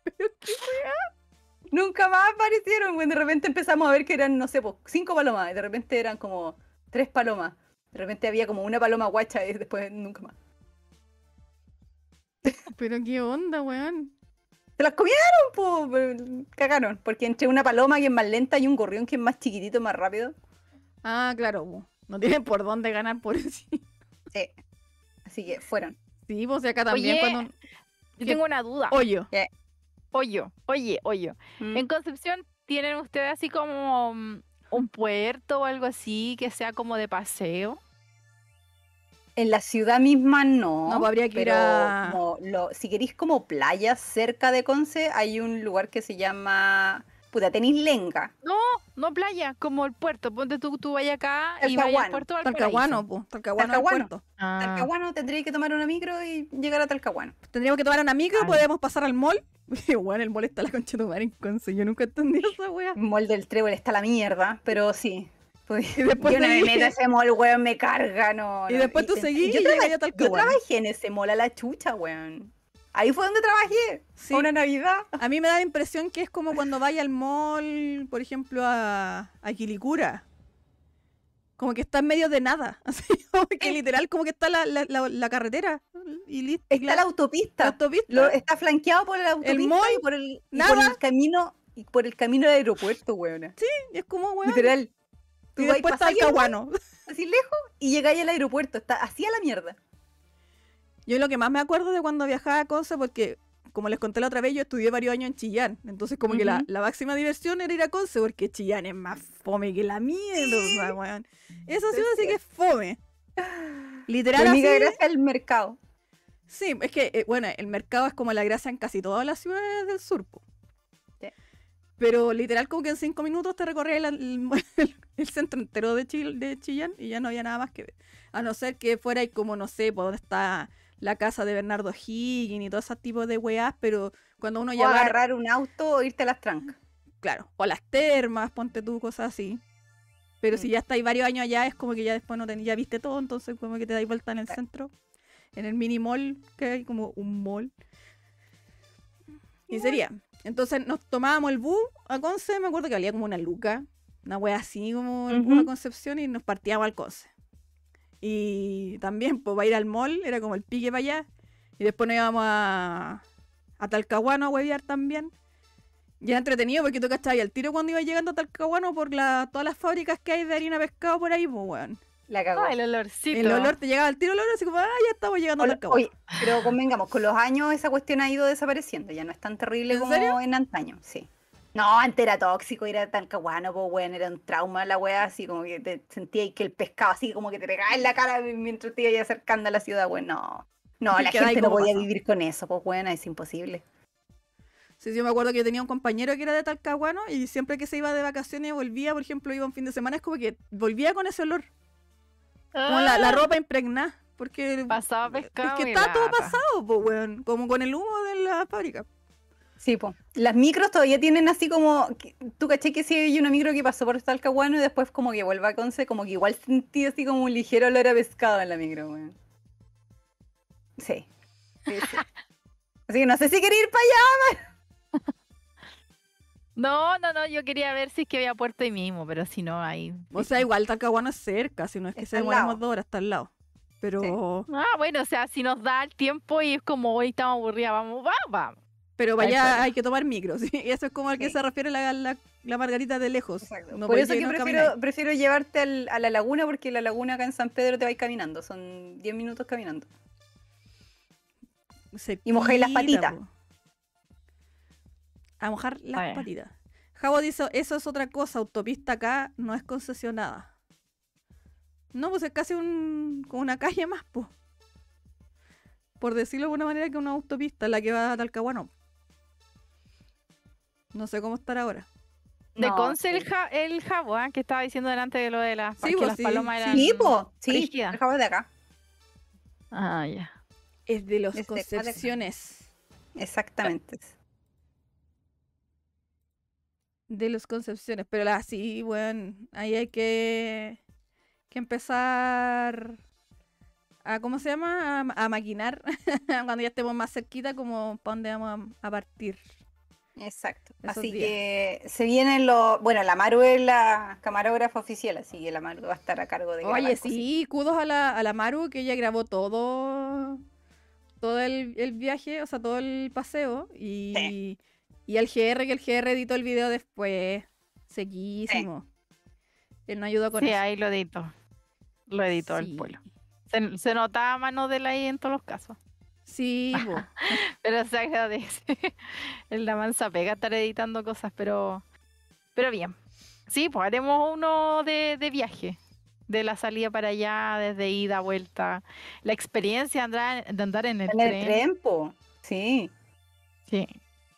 Nunca más aparecieron, güey. De repente empezamos a ver que eran, no sé, pues, cinco palomas. Y de repente eran como tres palomas. De repente había como una paloma guacha y después nunca más. Pero qué onda, weón. Se las comieron, po, pero cagaron. Porque entre una paloma que es más lenta y un gorrión que es más chiquitito, más rápido. Ah, claro, po. no tienen por dónde ganar por eso. Sí. Así que fueron. Sí, pues acá también Oye, cuando... yo tengo una duda. Hoyo. Hoyo, oye, hoyo. Mm. En Concepción tienen ustedes así como mm, un puerto o algo así que sea como de paseo. En la ciudad misma no. No, pues habría que ir pero a- como lo- si queréis como playas cerca de Conce, hay un lugar que se llama. Puta, tenéis Lenga. No, no playa, como el puerto. Ponte tú, tú vayas acá y vayas al Talcahuano, puerto de Talcahuano, Valparaíso. pues. Talcahuano, al Talcahuano. puerto. Ah, Talcahuano tendréis que tomar una micro y llegar a Talcahuano. Tendríamos que tomar una micro, Ay. podemos pasar al mall. Bueno, el mall está la concha de tu madre en Conce. Yo nunca entendí esa wea. El mall del Trébol está la mierda, pero sí. Pues, Y después yo no me meto a ese mall, weón, me carga, no. Y no. después tú seguís yo, y traba- llegas a yo trabajé en ese mall a la chucha, weón. Ahí fue donde trabajé. Sí. Una Navidad. A mí me da la impresión que es como cuando vaya al mall, por ejemplo, a, a Quilicura. Como que está en medio de nada. Así como que Sí. literal, como que está la, la, la- la carretera. Y listo. Está la autopista. autopista. Lo- está flanqueado por la autopista mall, y por el, y por nada. el camino y por el camino del aeropuerto, weón. Y es como, weón. Literal. Tú Y vas después está pasáis el mall Talcahuano. así lejos y llegáis al aeropuerto. Está así a la mierda. Yo lo que más me acuerdo de cuando viajaba a Conce, porque como les conté la otra vez, yo estudié varios años en Chillán. Entonces, como que la, máxima diversión era ir a Conce, porque Chillán es más fome que la mierda, weón. Esa ciudad sí que es fome. Literal, La única así. gracia es el mercado. Sí, es que, eh, bueno, el mercado es como la gracia en casi todas las ciudades del sur. po. Pero literal, como que en cinco minutos te recorría el, el- el centro entero de, Chil- de Chillán y ya no había nada más que ver. A no ser que fuera ahí como, no sé, por donde está la casa de Bernardo Higgins y todo ese tipo de weás, pero cuando uno O ya va, agarrar un auto o irte a las trancas. claro, o las termas, ponte tú, cosas así. Pero si Mm. ya estáis varios años allá, es como que ya después no ten- ya viste todo, entonces como que te dais vuelta en el Claro. centro, en el mini mall, que hay como un mall. Y sería. Entonces nos tomábamos el bus a Conce, me acuerdo que valía como una luca, una wea así como el bus a. Concepción y nos partíamos al Conce. Y también, pues, para ir al mall, era como el pique para allá. Y después nos íbamos a, a Talcahuano a huevear también. Y era entretenido porque tú cachabas al tiro cuando iba llegando a Talcahuano por la, todas las fábricas que hay de harina pescado por ahí, pues, weón. La cagó. Ah, el olorcito. El olor te llegaba al tiro el olor, así como, ah, ya estamos llegando a Oye, Talcahuano. oye, pero convengamos, con los años esa cuestión ha ido desapareciendo, ya no es tan terrible ¿En como serio? en antaño, sí. No, antes era tóxico, era tan caguano, pues weón, era un trauma la weá, así como que te sentía ahí que el pescado así como que te pegaba en la cara mientras te ibas acercando a la ciudad, weón, no. No, la gente no podía vivir con eso, pues weón, es imposible. Sí, sí, yo me acuerdo que yo tenía un compañero que era de Talcahuano y siempre que se iba de vacaciones volvía, por ejemplo, iba un fin de semana, es como que volvía con ese olor, como la, la Ah, ropa impregnada, porque Pasaba es pescado. que y está todo pasado, pues, weón, como con el humo de la fábrica. Sí, pues. Las micros todavía tienen así como, que- tú caché que si hay una micro que pasó por Talcahuano y después como que vuelve a Conce, como que igual sentí así como un ligero olor a pescado en la micro, weón. Sí. Sí, sí. Así que no sé si quería ir para allá. No, no, no, yo quería ver si es que había puerto ahí mismo, pero si no, ahí. O sea, igual Talcahuano es cerca, si no es que Está se demoramos dos horas, está al lado. Pero, Ah, bueno, o sea, si nos da el tiempo y es como hoy estamos aburridas, vamos, vamos, vamos. pero vaya, está. hay que tomar micro, ¿sí? Y eso es como al que Sí. se refiere la, la, la margarita de lejos. Exacto. No Por eso que prefiero, prefiero llevarte al- a la laguna, porque la laguna acá en San Pedro te vais caminando, son 10 minutos caminando. Y mojáis las patitas. po. A mojar las patitas. Javo dice, eso es otra cosa, autopista acá no es concesionada. No, pues es casi un, como una calle más, pues. Por decirlo de alguna manera que una autopista, la que va a Talcahuano. No sé cómo estará ahora. De No, Conce el, sí. ja- el jabo, ¿ah? que estaba diciendo delante de lo de las, Sí, que vos, las sí, palomas sí. eran. Sí, po, sí, el jabón de acá. Ah, ya. Es de los Es de acá, de acá. Concepciones. Exactamente. De los Concepciones. Pero la sí, bueno, ahí hay que, que empezar a, ¿cómo se llama? A, a maquinar cuando ya estemos más cerquita, como para dónde vamos a, a partir. Exacto. Así días. que se vienen los. Bueno, la Maru es la camarógrafa oficial, así que la Maru va a estar a cargo de Oye, sí, kudos a la, a la Maru, que ella grabó todo, todo el, el viaje, o sea, todo el paseo. Y, y al GR, que el GR editó el video después. Sequísimo. Él nos ayudó con Sí, eso. ahí lo editó. Lo editó el Sí. pueblo. Se, se notaba mano de la ahí en todos los casos. Sí. Pero se agradece. El la mansa pega estar editando cosas, pero. Pero bien. Sí, pues haremos uno de, de viaje. De la salida para allá, desde ida, vuelta. La experiencia de andar, de andar en el, En el tren, po. Sí. Sí.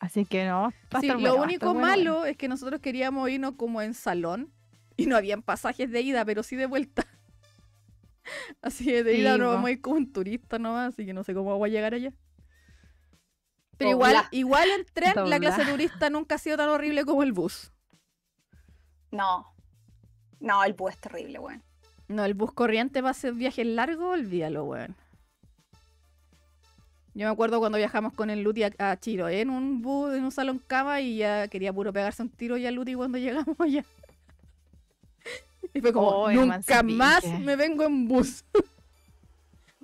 Así que no. va a Sí, estar lo bueno, va a único malo bueno. es que nosotros queríamos irnos como en salón y no habían pasajes de ida, pero sí de vuelta. Así que de Sí, ida no vamos a ir como un turista nomás, así que no sé cómo voy a llegar allá. Pero Dobla. igual, igual en tren la clase turista nunca ha sido tan horrible como el bus. No. No, el bus es terrible, weón. No, el bus corriente para hacer viajes largos, olvídalo, weón. Yo me acuerdo cuando viajamos con el Luti a, a Chiloé en un bus, en un salón cama y ya quería puro pegarse un tiro ya Luti cuando llegamos allá. Y fue como, Oh, nunca más me vengo en bus.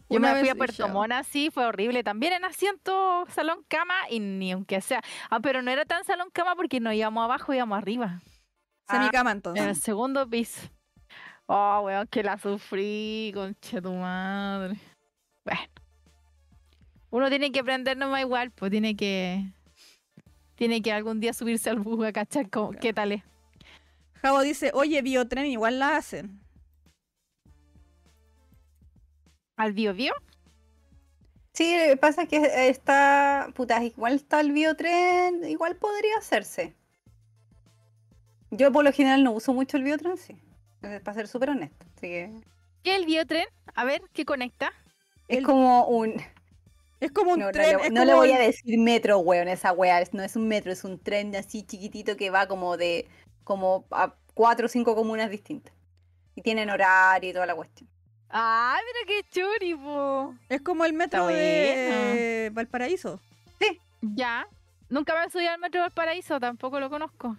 Yo Una me fui a Puerto. Montt así, fue horrible. También en asiento, salón, cama y ni aunque sea. Ah, pero no era tan salón, cama porque no íbamos abajo, íbamos arriba. Semicama En el entonces. segundo piso. Oh, weón, que la sufrí, concha tu madre. Bueno. Uno tiene que aprender nomás igual, pues tiene que. Tiene que algún día subirse al bus a cachar cómo- qué tal es. Javo dice, oye, biotren igual la hacen. ¿Al bio bio? Sí, lo que pasa es que está. Puta, igual está el biotren, igual podría hacerse. Yo por lo general no uso mucho el biotren, sí. eh, Para ser súper honesto. Así que ¿Qué es el biotren? A ver, ¿qué conecta? es El- como un. Es como un No, no tren. le, no le voy a decir metro, weón, esa weá. es- No es un metro, es un tren así chiquitito que va como de. como a cuatro o cinco comunas distintas. Y tienen horario y toda la cuestión. ¡Ah, mira qué churi, po! Es como el metro de Valparaíso. Ya. Nunca me he subido al metro del paraíso, tampoco lo conozco.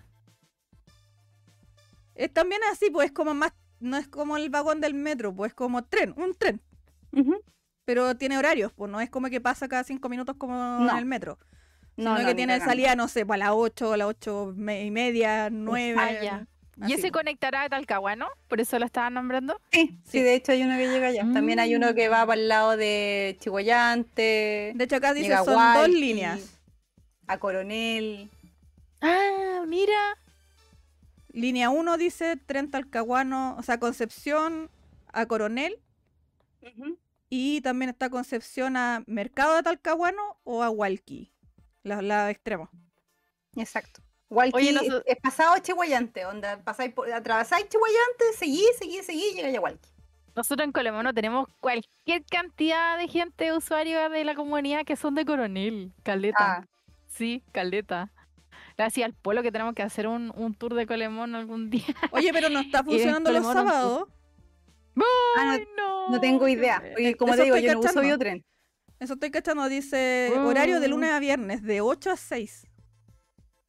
Es también así, pues es como más, no es como el vagón del metro, pues es como tren, un tren. Pero tiene horarios, pues no es como que pasa cada cinco minutos como en No. el metro. sino que tiene salida, no sé, para las 8, las 8 y media, 9. Ah, ya. ¿Y ese conectará a Talcahuano? ¿Por eso lo estaban nombrando? Sí, sí, Sí. de hecho hay uno que llega allá. También hay uno que va Mm. para el lado de Chihuayante, De hecho, acá dice son dos líneas. a Coronel. Ah, mira. Línea 1 dice tren Talcahuano, o sea, Concepción a Coronel. Y también está Concepción a Mercado de Talcahuano o a Hualqui. La, la extrema. Exacto. Oye, que noso- es pasado Chihuayante, onda, pasáis por, atravesáis Chihuayante, seguís, seguís, seguís, llega a Hualqui. Nosotros en Colemono tenemos cualquier cantidad de gente usuaria de la comunidad que son de Coronel. Caleta. Ah, Sí, caleta. Gracias al polo que tenemos que hacer un, un tour de Colemono algún día. Oye, pero no está funcionando los sábados. Ah, no, no, tengo idea. Porque como Eso te digo, estoy yo no uso cachando. biotren. Eso estoy cachando. Dice horario de Mm. lunes a viernes, de 8 a 6.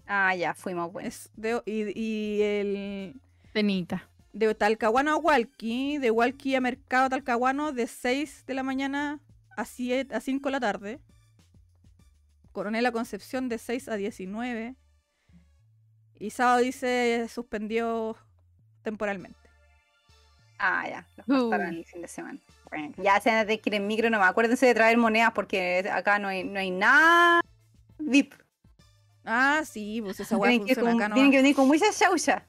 Ah, ya, fuimos buenos. De, y, y el Penita. de Talcahuano a Hualqui, de Hualqui a Mercado Talcahuano, de 6 de la mañana a, 7, a 5 de la tarde. Coronel a Concepción de 6 a 19. Y sábado dice suspendió temporalmente. Ah, ya, los Uh. el fin de semana. Bueno, ya se tener que ir en micro nomás. Acuérdense de traer monedas porque acá no hay, no hay nada VIP. Ah, sí, pues esa Tienen ir funciona con- acá tienen no. que venir con mucha chaucha.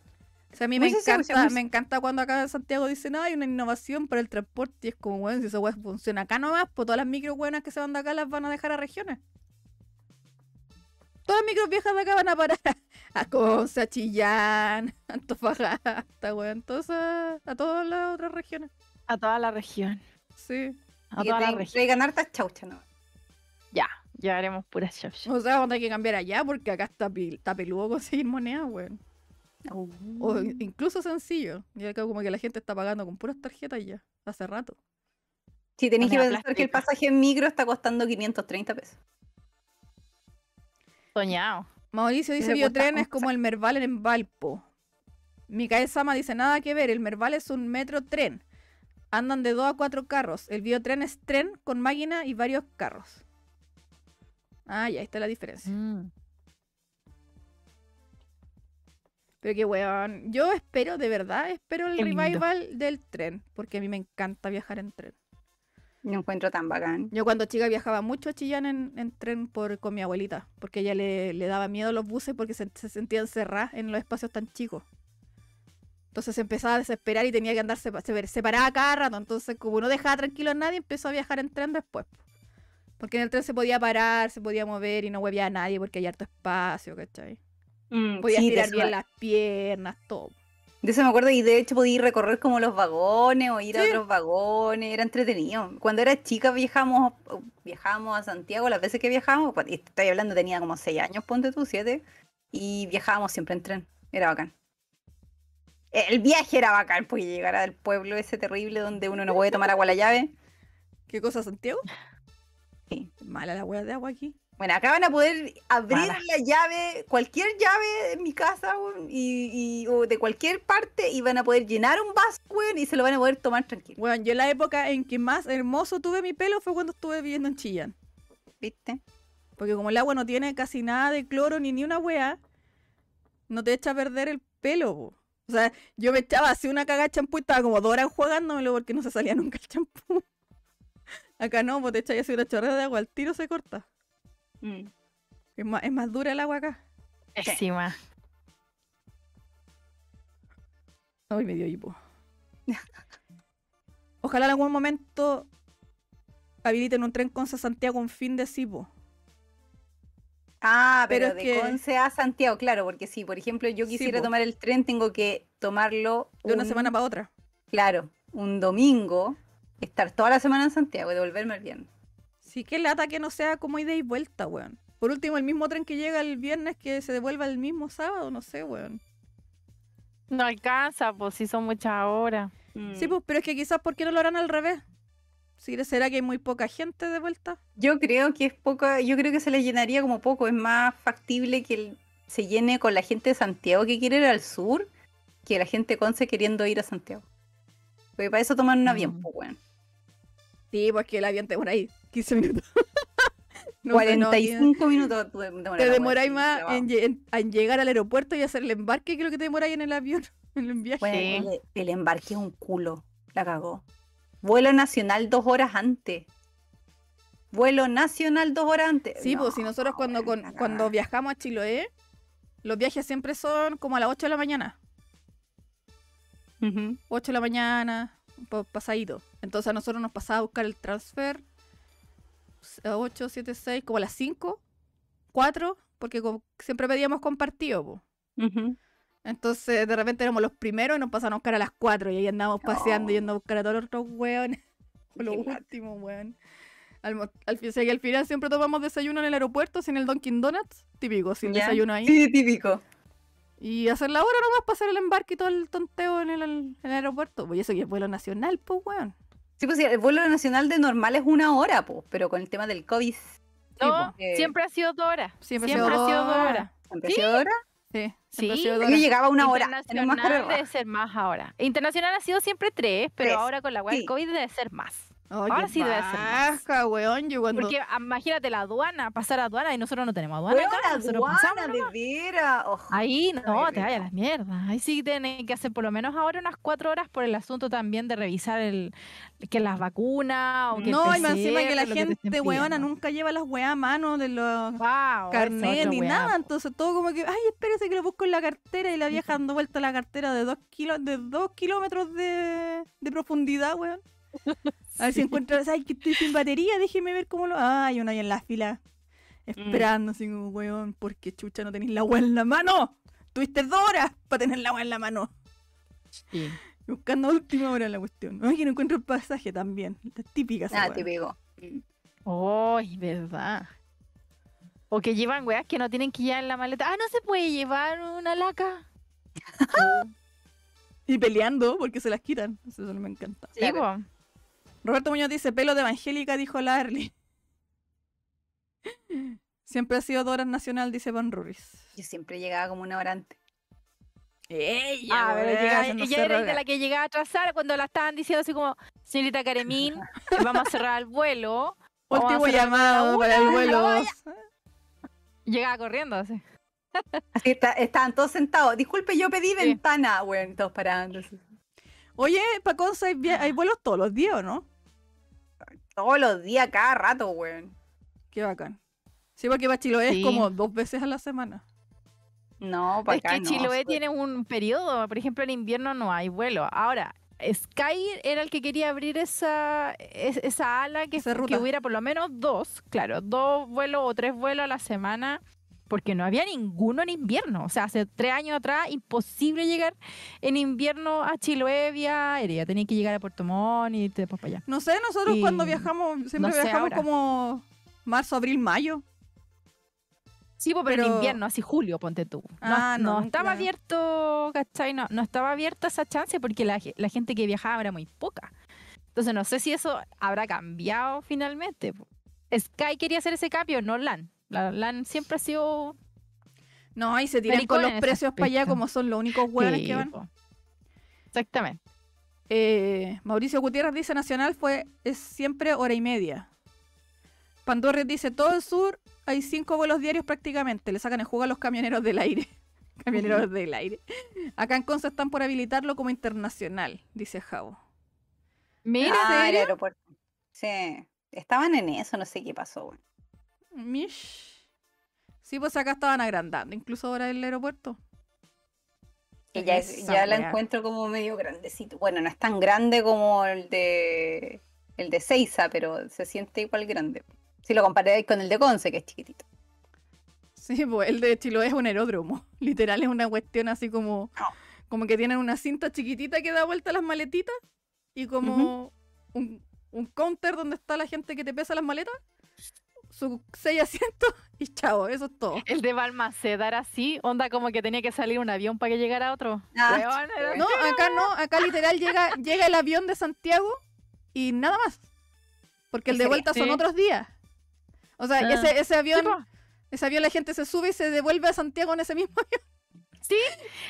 O sea, a mí me encanta, mucha- me encanta cuando acá en Santiago dicen, "Ah, hay una innovación para el transporte. Y es como, bueno, si esa weá funciona acá nomás, pues todas las micro buenas que se van de acá las van a dejar a regiones. Todas las micros viejas de acá van a parar a Conce, a Chillán, a Antofagasta, weón, a, a todas las otras regiones. A toda la región. Sí. A Y toda la región. traigan hartas chauchas nomás. Ya, llevaremos puras chauchas. O sea, vamos a tener que cambiar allá porque acá está, está peludo conseguir moneda, weón. O Uh. in- incluso sencillo. Y acá como que la gente está pagando con puras tarjetas ya, hace rato. Sí, tenéis que pensar que el plástica. pasaje en micro está costando 530 pesos. Soñado. Mauricio dice Biotren es como el Merval en Valpo. Micael Sama dice nada que ver, el Merval es un metro tren. Andan de dos a cuatro carros. El Biotren es tren con máquina y varios carros. Ah, ya, ahí está la diferencia. Mm. Pero que weón, yo espero, de verdad, espero el Qué lindo. revival del tren, porque a mí me encanta viajar en tren. No encuentro tan bacán. Yo cuando chica viajaba mucho a Chillán en, en tren por, con mi abuelita, porque ella le, le daba miedo a los buses porque se, se sentía encerrada en los espacios tan chicos. Entonces se empezaba a desesperar y tenía que andar sepa- se- separada cada rato. Entonces, como no dejaba tranquilo a nadie, empezó a viajar en tren después. po. Porque en el tren se podía parar, se podía mover y no huevía a nadie porque hay harto espacio, ¿cachai? Mm, Podía sí, eso, bien las piernas, todo. De eso me acuerdo y de hecho podía ir recorrer como los vagones o ir a otros vagones, era entretenido. Cuando era chica viajamos, viajamos a Santiago, las veces que viajamos, pues, estoy hablando, tenía como 6 años, ponte tú, 7, y viajábamos siempre en tren, era bacán. El viaje era bacán, porque llegar al pueblo ese terrible donde uno no puede tomar agua a la llave. ¿Qué cosa, Santiago? Sí. Mala la hueá de agua aquí. Bueno, acá van a poder abrir Mala. la llave, cualquier llave en mi casa, y, y- o de cualquier parte, y van a poder llenar un vaso, weón, y se lo van a poder tomar tranquilo. Bueno, yo la época en que más hermoso tuve mi pelo fue cuando estuve viviendo en Chillán. ¿Viste? Porque como el agua no tiene casi nada de cloro ni ni una weá, no te echa a perder el pelo. O sea, yo me echaba así una cagada de champú y estaba como dos horas jugándomelo porque no se salía nunca el champú. Acá no, pues te echas así una chorrera de agua, al tiro se corta. Mm. Es más, es más dura el agua acá. Pésima. Ay, me dio hipo. Ojalá en algún momento habiliten un tren con Santiago un fin de Sipo. Ah, Pero de que- Conce a Santiago, claro, porque si, por ejemplo, yo Sí, quisiera tomar el tren, tengo que tomarlo De una un- semana para otra. Claro, un domingo, estar toda la semana en Santiago y devolverme el viernes. Sí, que lata que no sea como ida y vuelta, weón. Por último, el mismo tren que llega el viernes que se devuelva el mismo sábado, no sé, weón. No alcanza, pues si son muchas horas. Sí, Mm. pues, pero es que quizás, ¿por qué no lo harán al revés? Sí, ¿Será que hay muy poca gente de vuelta? Yo creo que es poca, yo creo que se le llenaría como poco, es más factible que el- se llene con la gente de Santiago que quiere ir al sur que la gente Conce queriendo ir a Santiago. Porque para eso toman un avión, Mm. pues, weón. Sí, pues que el avión te por ahí 15 minutos. No sé, no, y 45 minutos. te demoráis más en, lle- en- en llegar al aeropuerto y hacer el embarque que lo que te demoráis en el avión, en el viaje. Bueno, Sí. el, el embarque es un culo. La cagó. Vuelo nacional dos horas antes. Vuelo nacional dos horas antes. Sí, pues No, si nosotros cuando, con- cuando viajamos a Chiloé, los viajes siempre son como a las 8 de la mañana. Ujú. 8 de la mañana, pa- pasadito. Entonces a nosotros nos pasaba a buscar el transfer 8, 7, 6, como a las 5, 4, porque como siempre pedíamos compartido. po. Entonces de repente éramos los primeros y nos pasaban a buscar a las 4 y ahí andábamos paseando Oh. yendo a buscar a todos los otros hueones. Los últimos, weón. Al, al, o sea, que al final siempre tomamos desayuno en el aeropuerto sin el Dunkin' Donuts, típico, sin Ya. desayuno ahí. Sí, típico. Y hacer la hora nomás para hacer el embarque y todo el tonteo en el, en el aeropuerto. Pues eso que es vuelo nacional, pues, weón. Sí, pues sí, el vuelo nacional de normal es una hora, pues, pero con el tema del COVID. No, siempre ha sido dos horas. Siempre, Siempre, ha sido dos dos horas. horas. ¿siempre ha ¿Sí? sido hora? Sí, siempre ha Sí. dos Yo horas. llegaba una hora. Internacional debe ser más ahora. Internacional ha sido siempre tres, pero Tres, ahora con la web sí. COVID debe ser más. Ahora sí debe ser más. baja, weón. Yo cuando... Porque ah, imagínate la aduana, pasar a aduana y nosotros no tenemos aduana. Weón, acá, la aduana, de nomás. Oh, Ahí no, te vayas a rico. las mierdas. Ahí sí tienen que hacer por lo menos ahora unas cuatro horas por el asunto también de revisar el que las vacunas o que No, y más encima que la gente, weona, pidiendo. nunca lleva las weas a mano de los Wow, carnet ni nada. Entonces todo como que, ay, espérese que lo busco en la cartera y la vieja dando vuelta a la cartera de dos, kilos, de dos kilómetros de, de profundidad, weón. A ver si encuentras, ay, que estoy sin batería, déjeme ver cómo lo. Ay, uno ahí en la fila, esperando, así como, weón, porque chucha no tenéis la wea en la mano. Tuviste dos horas para tener la wea en la mano. Buscando a última hora la cuestión. Ay, que no encuentro el pasaje también. La típica wea. te pego. Ay, verdad. O que llevan weas que no tienen que llevar en la maleta. Ah, no se puede llevar una laca. Y peleando porque se las quitan. Eso no me encanta. Sí, Claro. Roberto Muñoz dice, pelo de evangélica, dijo la Arly. Siempre ha sido Doras Nacional, dice Van Ruris. Yo siempre llegaba como una hora antes. Ah, pero llega- ella era de la que llegaba a atrasar cuando la estaban diciendo así como, señorita Karemín, vamos a cerrar el vuelo. Último llamado para el vuelo Ay, 2. Llegaba corriendo así. Así está- estaban todos sentados. Disculpe, yo pedí Sí. ventana. Bueno, todos parando. Oye, para Conce hay, hay vuelos todos los días, ¿o no? Todos los días, cada rato, weón. Qué bacán. Sí, porque para Chiloé Sí. es como dos veces a la semana. No, para Es acá que no. Chiloé súper- tiene un periodo, por ejemplo, en invierno no hay vuelo. Ahora, Sky era el que quería abrir esa, es- esa ala que, Esa que hubiera por lo menos dos, claro, dos vuelos o tres vuelos a la semana, porque no había ninguno en invierno. O sea, hace tres años atrás, imposible llegar en invierno a Chiloé vía aérea. Tenía que llegar a Puerto Montt y después para allá. No sé, nosotros Y cuando viajamos, siempre no sé viajamos ahora. como marzo, abril, mayo. Sí, pero, Pero- en invierno, así julio, ponte tú. No, Ah, no, no estaba claro. abierto, ¿cachai? No, no estaba abierta esa chance porque la, la gente que viajaba era muy poca. Entonces no sé si eso habrá cambiado finalmente. Sky quería hacer ese cambio, no LAN. La LAN siempre ha sido... No, ahí se tiran con los en precios para allá como son los únicos hueones Sí, que van. po. Exactamente. Eh, Mauricio Gutiérrez dice Nacional fue es siempre hora y media. Pandorres dice todo el sur hay cinco vuelos diarios prácticamente. Le sacan el juego a los camioneros del aire. camioneros del aire. Acá en Conce están por habilitarlo como internacional, dice Javo. Mira, Ah, el aeropuerto. Sí. Estaban en eso, no sé qué pasó, weón. Mish. Sí, pues acá estaban agrandando, incluso ahora el aeropuerto. Que ya, es- ya la encuentro como medio grandecito. Bueno, no es tan grande como el de el de Seiza, pero se siente igual grande. Si lo comparáis con el de Conce, que es chiquitito. Sí, pues el de Chiloé es un aeródromo. Literal es una cuestión así como, No. como que tienen una cinta chiquitita que da vuelta a las maletitas y como un, un counter donde está la gente que te pesa las maletas, sus seis asientos y chao, eso es todo. el de Balmaceda era así, onda como que tenía que salir un avión para que llegara otro. Ah, Weón, era- No, acá no, acá literal llega, llega el avión de Santiago y nada más. Porque el ¿En de vuelta son otros días. O sea, Ah. ese, ese avión, ese avión la gente se sube y se devuelve a Santiago en ese mismo avión.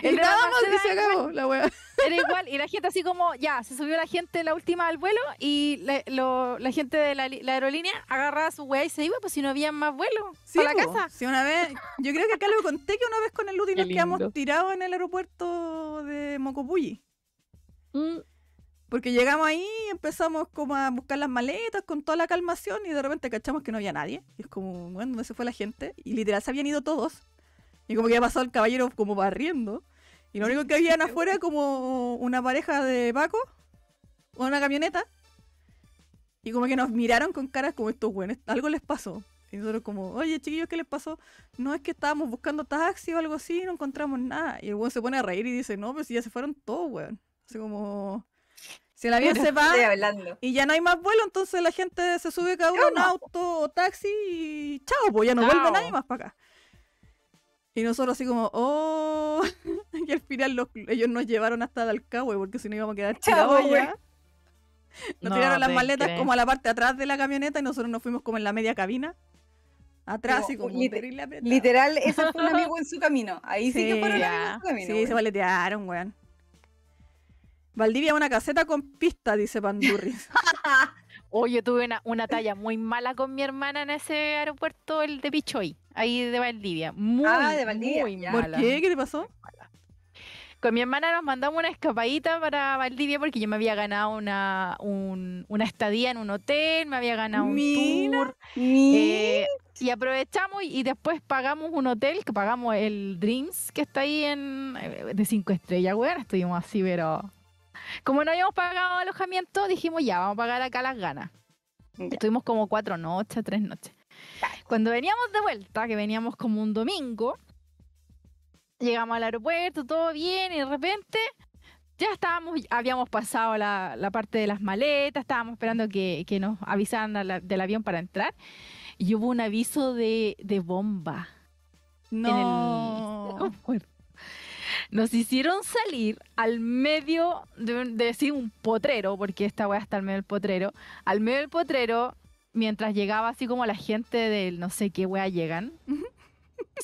Y El y se acabó la wea. Era igual, y la gente así como, ya, se subió la gente la última al vuelo y la, lo- la gente de la, aerolínea agarraba su weá y se iba, pues si no había más vuelos Sí, para la po. casa. Sí, una vez, yo creo que acá lo conté que una vez con el Qué nos quedamos tirados en el aeropuerto de Mocopulli. Mm, Porque llegamos ahí y empezamos como a buscar las maletas con toda la calmación y de repente cachamos que no había nadie. Y es como, bueno, ¿dónde se fue la gente? Y literal se habían ido todos. Y como que había pasado el caballero como barriendo. Y lo único que habían afuera como una pareja de Paco o una camioneta. Y como que nos miraron con caras como estos buenos, algo les pasó. Y nosotros como, oye chiquillos, ¿qué les pasó? No es que estábamos buscando taxi o algo así y no encontramos nada. Y el weón se pone a reír y dice, no, pues si ya se fueron todos, weón. Así como, si el avión se va y ya no hay más vuelo, entonces la gente se sube cada uno Chao, auto o taxi y chao, pues ya no vuelve Chao. nadie más para acá. Y nosotros así como, oh, y al final los- ellos nos llevaron hasta Dalcahue porque si no íbamos a quedar Chao, tirados güey. allá. Nos No tiraron las maletas como a la parte de atrás de la camioneta y nosotros nos fuimos como en la media cabina. Atrás Como y como lite- terrible apretado. Literal, ese fue un amigo en su camino. Ahí sí, que Sí, fueron ya. amigos en su camino. Sí, güey. se baletearon, weón. Valdivia una caseta con pista, dice Pandurris. Oh, yo tuve una, una talla muy mala con mi hermana en ese aeropuerto, el de Pichoy, ahí de Valdivia. Muy, Ah, de Valdivia, muy ya. ¿Por mala. qué? ¿Qué te pasó? Con mi hermana nos mandamos una escapadita para Valdivia porque yo me había ganado una, un- una estadía en un hotel, me había ganado un Mira. tour. Eh, y aprovechamos y, y después pagamos un hotel, que pagamos el Dreams, que está ahí en eh, de cinco estrellas, weón. Estuvimos así, pero... Como no habíamos pagado alojamiento, dijimos ya, vamos a pagar acá las ganas. Ya. Estuvimos como cuatro noches, tres noches. Cuando veníamos de vuelta, que veníamos como un domingo, llegamos al aeropuerto, todo bien, y de repente ya estábamos, habíamos pasado la, la parte de las maletas, estábamos esperando que, que nos avisaran la- del avión para entrar, y hubo un aviso de, de bomba en el No. Nos hicieron salir al medio de, un- de decir un potrero, porque esta weá está al medio del potrero, al medio del potrero, mientras llegaba así como la gente del no sé qué weá llegan,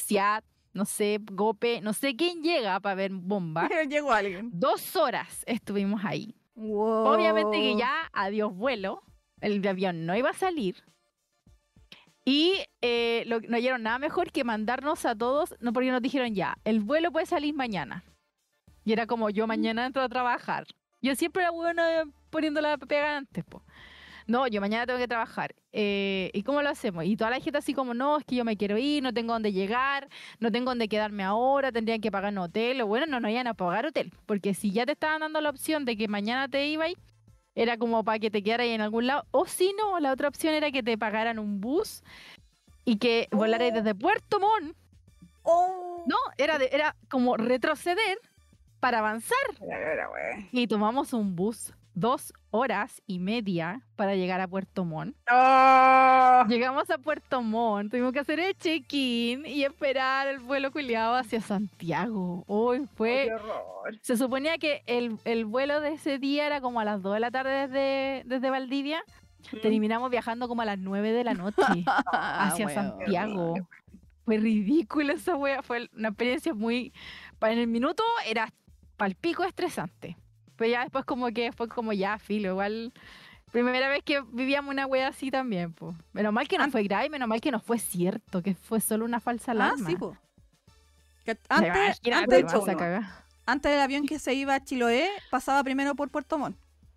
SIAT, no sé, Gope, no sé quién llega para ver bomba. Llegó alguien. Dos horas estuvimos ahí. Wow. Obviamente que ya adiós vuelo, el avión no iba a salir. Y eh, lo- no hallaron nada mejor que mandarnos a todos, no porque nos dijeron ya, el vuelo puede salir mañana. Y era como yo mañana entro a trabajar. Yo siempre era buena poniendo la pega antes, po. No, yo mañana tengo que trabajar. Eh, ¿Y cómo lo hacemos? Y toda la gente así como, no, es que yo me quiero ir, no tengo dónde llegar, no tengo dónde quedarme ahora, tendrían que pagar un hotel. O bueno, no nos iban a pagar hotel. Porque si ya te estaban dando la opción de que mañana te ibas, era como para que te quedaras en algún lado. O si no, la otra opción era que te pagaran un bus y que volarais desde Puerto Montt. Oh. No, era, de- era como retroceder para avanzar. Y tomamos un bus dos horas y media para llegar a Puerto Montt. Oh. Llegamos a Puerto Montt, tuvimos que hacer el check-in y esperar el vuelo culiado hacia Santiago. Hoy fue... Qué horror. Se suponía que el, el vuelo de ese día era como a las 2 de la tarde desde, desde Valdivia. Terminamos viajando como a las 9 de la noche Ah, hacia. Santiago. Fue ridículo esa wea. Fue una experiencia muy. En el minuto era palpico estresante. Pero ya después, como que fue como ya, filo. Igual. Primera vez que vivíamos una wea así también, pues. Menos mal que no fue grave, menos mal que no fue cierto, que fue solo una falsa Ah, alarma. sí, po. Que Antes, antes, hecho antes del avión que se iba a Chiloé, pasaba primero por Puerto Montt.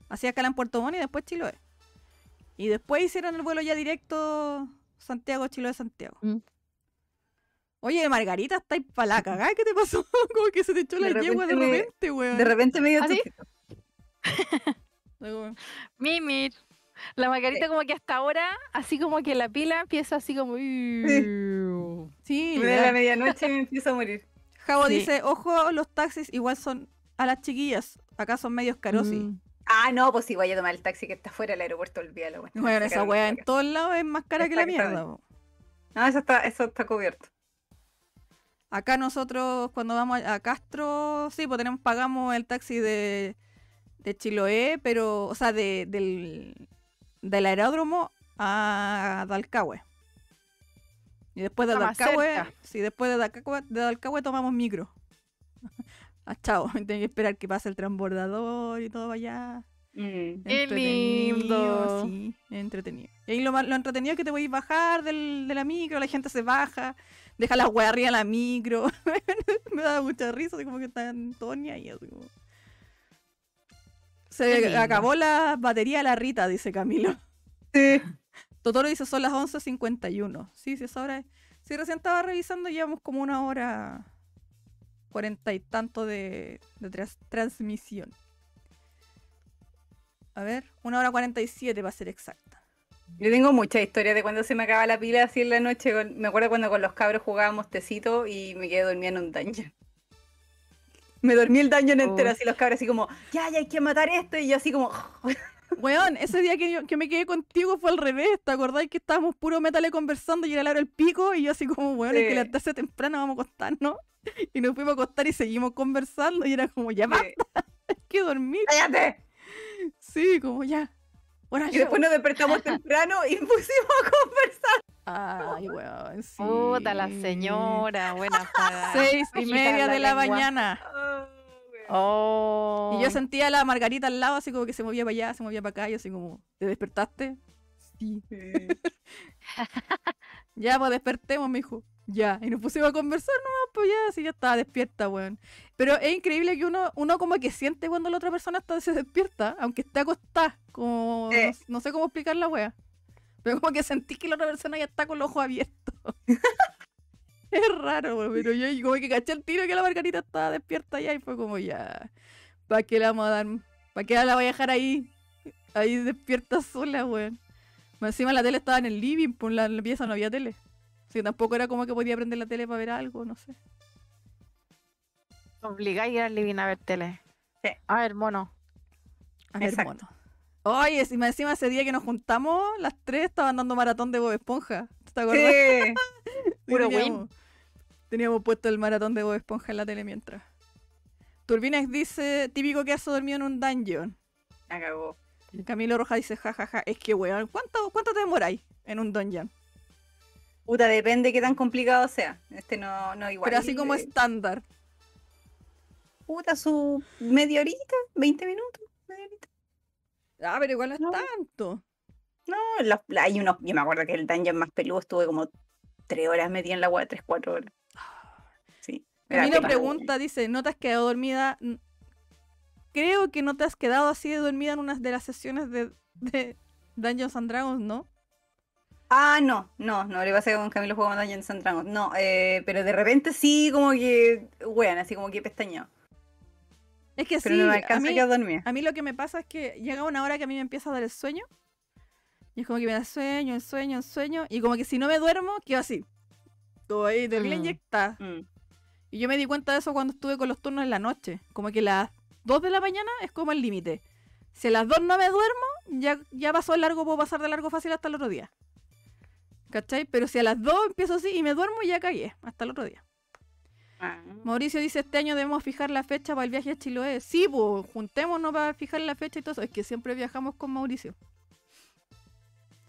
Hacía escala en Puerto Montt y después Chiloé. Y después hicieron el vuelo ya directo Santiago, Chiloé, Santiago. Mm. Oye, Margarita, estáis para la cagada. ¿Qué te pasó? Como que se te echó la yegua de repente weón. De repente me dio ¿Ah, sí? Mimir. La Margarita como que hasta ahora, así como que la pila empieza así como... Sí, Me da la medianoche y me empiezo a morir. Javo Sí. dice, ojo, los taxis igual son a las chiquillas. Acá son medios caros, sí. Mm. Ah, no, pues si voy a tomar el taxi que está fuera del aeropuerto, olvídalo. güey. Bueno, esa weá en todos lados es más cara que la mierda. Po. No, eso está, eso está cubierto. Acá nosotros cuando vamos a a Castro, sí, pues tenemos, pagamos el taxi de, de Chiloé, pero, o sea, de, del, del aeródromo a Dalcahue. Y después de Dalcahue, sí, después de Dalcahue, de Dalcahue tomamos micro. Ah, chao, tengo que esperar que pase el transbordador y todo para allá. Mm. Qué Entretenido, lindo. Sí, entretenido. Y ahí lo, lo entretenido es que te voy a bajar del, de la micro, la gente se baja, deja la weá arriba la micro. Me da mucha risa, así como que están todos ni ahí. así como. Se acabó la batería de la Rita, dice Camilo. Sí. Totoro dice son las 11.51. Sí, sí, esa hora. Sí, recién estaba revisando, llevamos como una hora cuarenta y tanto de, transmisión. A ver, una hora cuarenta y siete va a ser exacta. Yo tengo muchas historias de cuando se me acaba la pila así en la noche. con- Me acuerdo cuando con los cabros jugábamos tecito y me quedé dormida en un dungeon. Me dormí el dungeon entero, Uy. así los cabros así como, ya, ya hay que matar esto, y yo así como, Weón, ese día que, yo- que me quedé contigo fue al revés, ¿te acordáis que estábamos puro metale conversando y era hora del pico? Y yo así como, weón, hay que Sí. levantarse temprano, vamos a acostarnos. Y nos fuimos a acostar y seguimos conversando y era como, ya basta, "Eh, hay que dormir. cállate. Sí, como ya. Bueno, Y después nos despertamos temprano y pusimos a conversar. Ay, weón, sí. Puta la señora, buena para. Seis y media la de la lengua. mañana. Oh. Y yo sentía a la Margarita al lado, así como que se movía para allá, se movía para acá, y así como, ¿te despertaste? Sí. Ya, pues despertemos, me dijo. Ya. Y nos pusimos a conversar nomás, pues ya, así ya estaba despierta, weón. Pero es increíble que uno, uno como que siente cuando la otra persona está, se despierta, aunque esté acostada. Como, Eh. no, no sé cómo explicar la wea. Pero como que sentí que la otra persona ya está con los ojos abiertos. es raro, weón. Pero yo como que caché el tiro que la Margarita estaba despierta ya y fue como ya. ¿Para qué le vamos a dar? ¿Para qué la voy a dejar ahí? Ahí despierta sola, weón. Más Encima la tele estaba en el living, por la, en la pieza no había tele. Así que tampoco era como que podía prender la tele para ver algo, no sé. Obligáis a ir al living a ver tele. Sí. A ver, mono. A ver, Exacto. mono. Oye, encima, encima ese día que nos juntamos, las tres estaban dando maratón de Bob Esponja. ¿Te acuerdas? Sí. Puro win. teníamos, teníamos puesto el maratón de Bob Esponja en la tele mientras. Turbinex dice, típico que hace dormido en un dungeon. La cagó. Camilo Roja dice, jajaja, es que weón, ¿cuánto, cuánto te demoráis en un dungeon? Puta, depende qué tan complicado sea. Este no, no igual. Pero así como estándar. Puta, su media horita, 20 minutos. media horita. Ah, pero igual no es No. tanto. No, hay unos, yo me acuerdo que el dungeon más peludo estuve como 3 horas metida en la agua, 3, 4 horas. Sí. era Camilo peludo. pregunta, dice, ¿no te has quedado dormida? Creo que no te has quedado así de dormida en una de las sesiones de, de Dungeons and Dragons, ¿no? Ah, no, no, no, le que con Camilo jugamos Dungeons and Dragons. No, eh, pero de repente sí, como que, weón, así como que pestañeo. Es que Pero sí, no me a mí, a lo que me pasa es que llega una hora que a mí me empieza a dar el sueño. Y es como que me da sueño, el sueño, el sueño. Y como que si no me duermo, quedo así. Todo ahí, Mm. inyectada. Mm. Y yo me di cuenta de eso cuando estuve con los turnos en la noche. Como que las 2 de la mañana es como el límite. Si a las 2 no me duermo, ya, ya pasó el largo, puedo pasar de largo fácil hasta el otro día. ¿Cachai? Pero si a las 2 empiezo así y me duermo, ya cagué. Hasta el otro día. Ah. Mauricio dice, este año debemos fijar la fecha para el viaje a Chiloé. Sí, pues, juntémonos para fijar la fecha y todo eso. Es que siempre viajamos con Mauricio.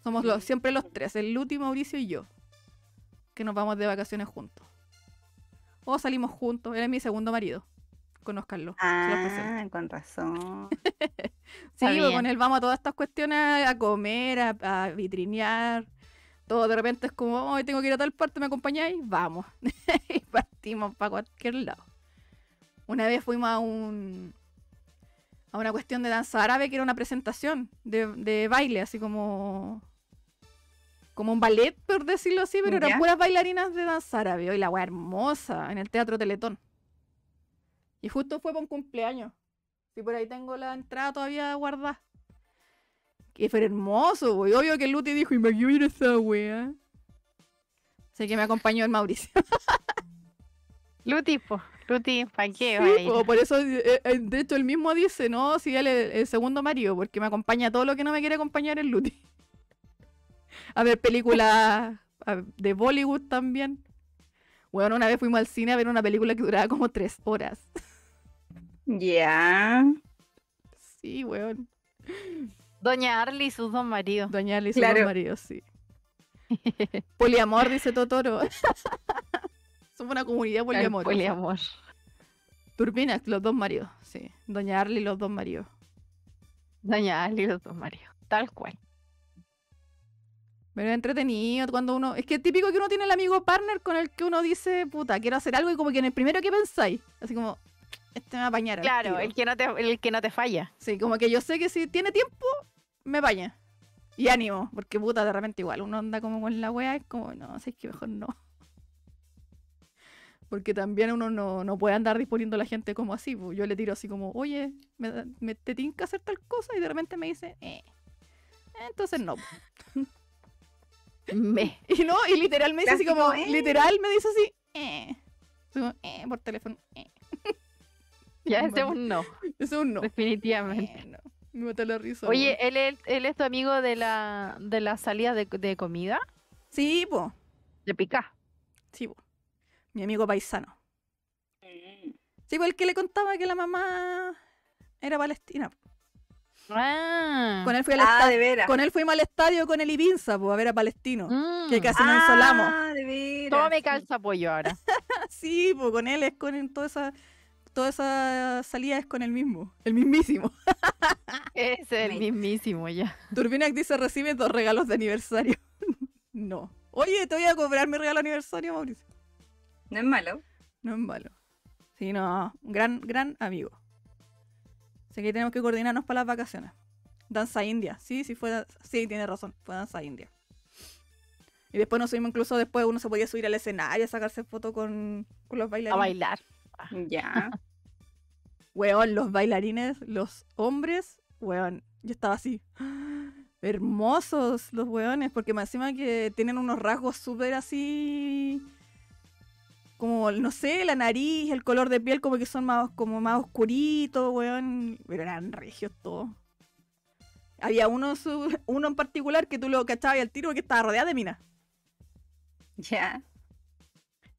Somos los, siempre los tres, el Luti, Mauricio y yo. Que nos vamos de vacaciones juntos. O salimos juntos. Él es mi segundo marido. Presento. Ah, con razón. Sí, pues, con él vamos a todas estas cuestiones a comer, a, a vitrinear. Todo de repente es como, hoy tengo que ir a tal parte, ¿me acompañáis? Vamos. partimos para cualquier lado. Una vez fuimos a un a una cuestión de danza árabe que era una presentación de, de baile, así como como un ballet, por decirlo así, pero eran puras bailarinas de danza árabe. Y la weá hermosa, en el Teatro Teletón. Y justo fue por un cumpleaños. Sí, por ahí tengo la entrada todavía guardada. Que fue hermoso, güey. Obvio que el Luti dijo, y me quiero ir a esa wea. Así que me acompañó el Mauricio. Luti, po. Luti, ¿para qué? Sí, po, por eso, eh, eh, de hecho, él mismo dice, no, si él es el segundo marido, porque me acompaña todo lo que no me quiere acompañar el Luti. A ver películas de Bollywood también. Bueno, una vez fuimos al cine a ver una película que duraba como tres horas. Ya. Sí, weón. Doña Arly y sus dos maridos. Doña Alice y Claro. los maridos, sí. Poliamor, dice Totoro. Somos una comunidad El poliamorosa. poliamor. Turbinax, los dos maridos, sí. Doña Arly, los dos maridos. Doña Ali y los dos Mario. Tal cual. Pero es entretenido cuando uno. Es que es típico que uno tiene el amigo partner con el que uno dice, puta, quiero hacer algo y como que en el primero que pensáis. Así como, este me va a apañar. al Claro, el que no te, el que no te falla. Sí, como que yo sé que si tiene tiempo, me baña. Y ánimo, porque puta, de repente igual uno anda como con la wea, es como, no, sé que mejor no. Porque también uno no, no puede andar disponiendo a la gente como así. pues. Yo le tiro así como, oye, me, me te tinca hacer tal cosa y de repente me dice, eh. Entonces no. Me. Y no, y literal me dice así como, eh. literal me dice así, eh. Como, eh, por teléfono, eh. Ya ese es un no, es un no. definitivamente. Eh, no. Me mata la risa. Oye. ¿él es, él es tu amigo de la, de la salida de, de comida? Sí, po. De pica. Sí, po. Mi amigo paisano. Sí, pues el que le contaba que la mamá era palestina. Ah. Con él, fui al Ah, esta- de veras. con él fuimos al estadio con el Ibinza, pues, a ver a Palestino. Mm. Que casi nos insolamos. Ah, de veras. Todo me calza apoyo ahora. Sí, pues con él es con toda esa, toda esa salida es con el mismo, el mismísimo. Ese es el mismísimo ya. Turbinac dice recibe dos regalos de aniversario. no. Oye, te voy a cobrar mi regalo de aniversario, Mauricio. No es malo. No es malo. Sí, no, un gran, gran amigo. Así que tenemos que coordinarnos para las vacaciones. Danza india. Sí, sí, fue. Sí, tiene razón. Fue danza india. Y después nos subimos, incluso después uno se podía subir al escenario a sacarse foto con, con los A bailarines. bailar. Ya. Weón, los bailarines, los hombres, weón, yo estaba así. Hermosos los weones, porque más encima que tienen unos rasgos súper así. Como, no sé, la nariz, el color de piel, como que son más, como más oscuritos, weón. Pero eran regios todos. Había uno, uno en particular que tú lo cachabas y al tiro que estaba rodeado de minas. Ya.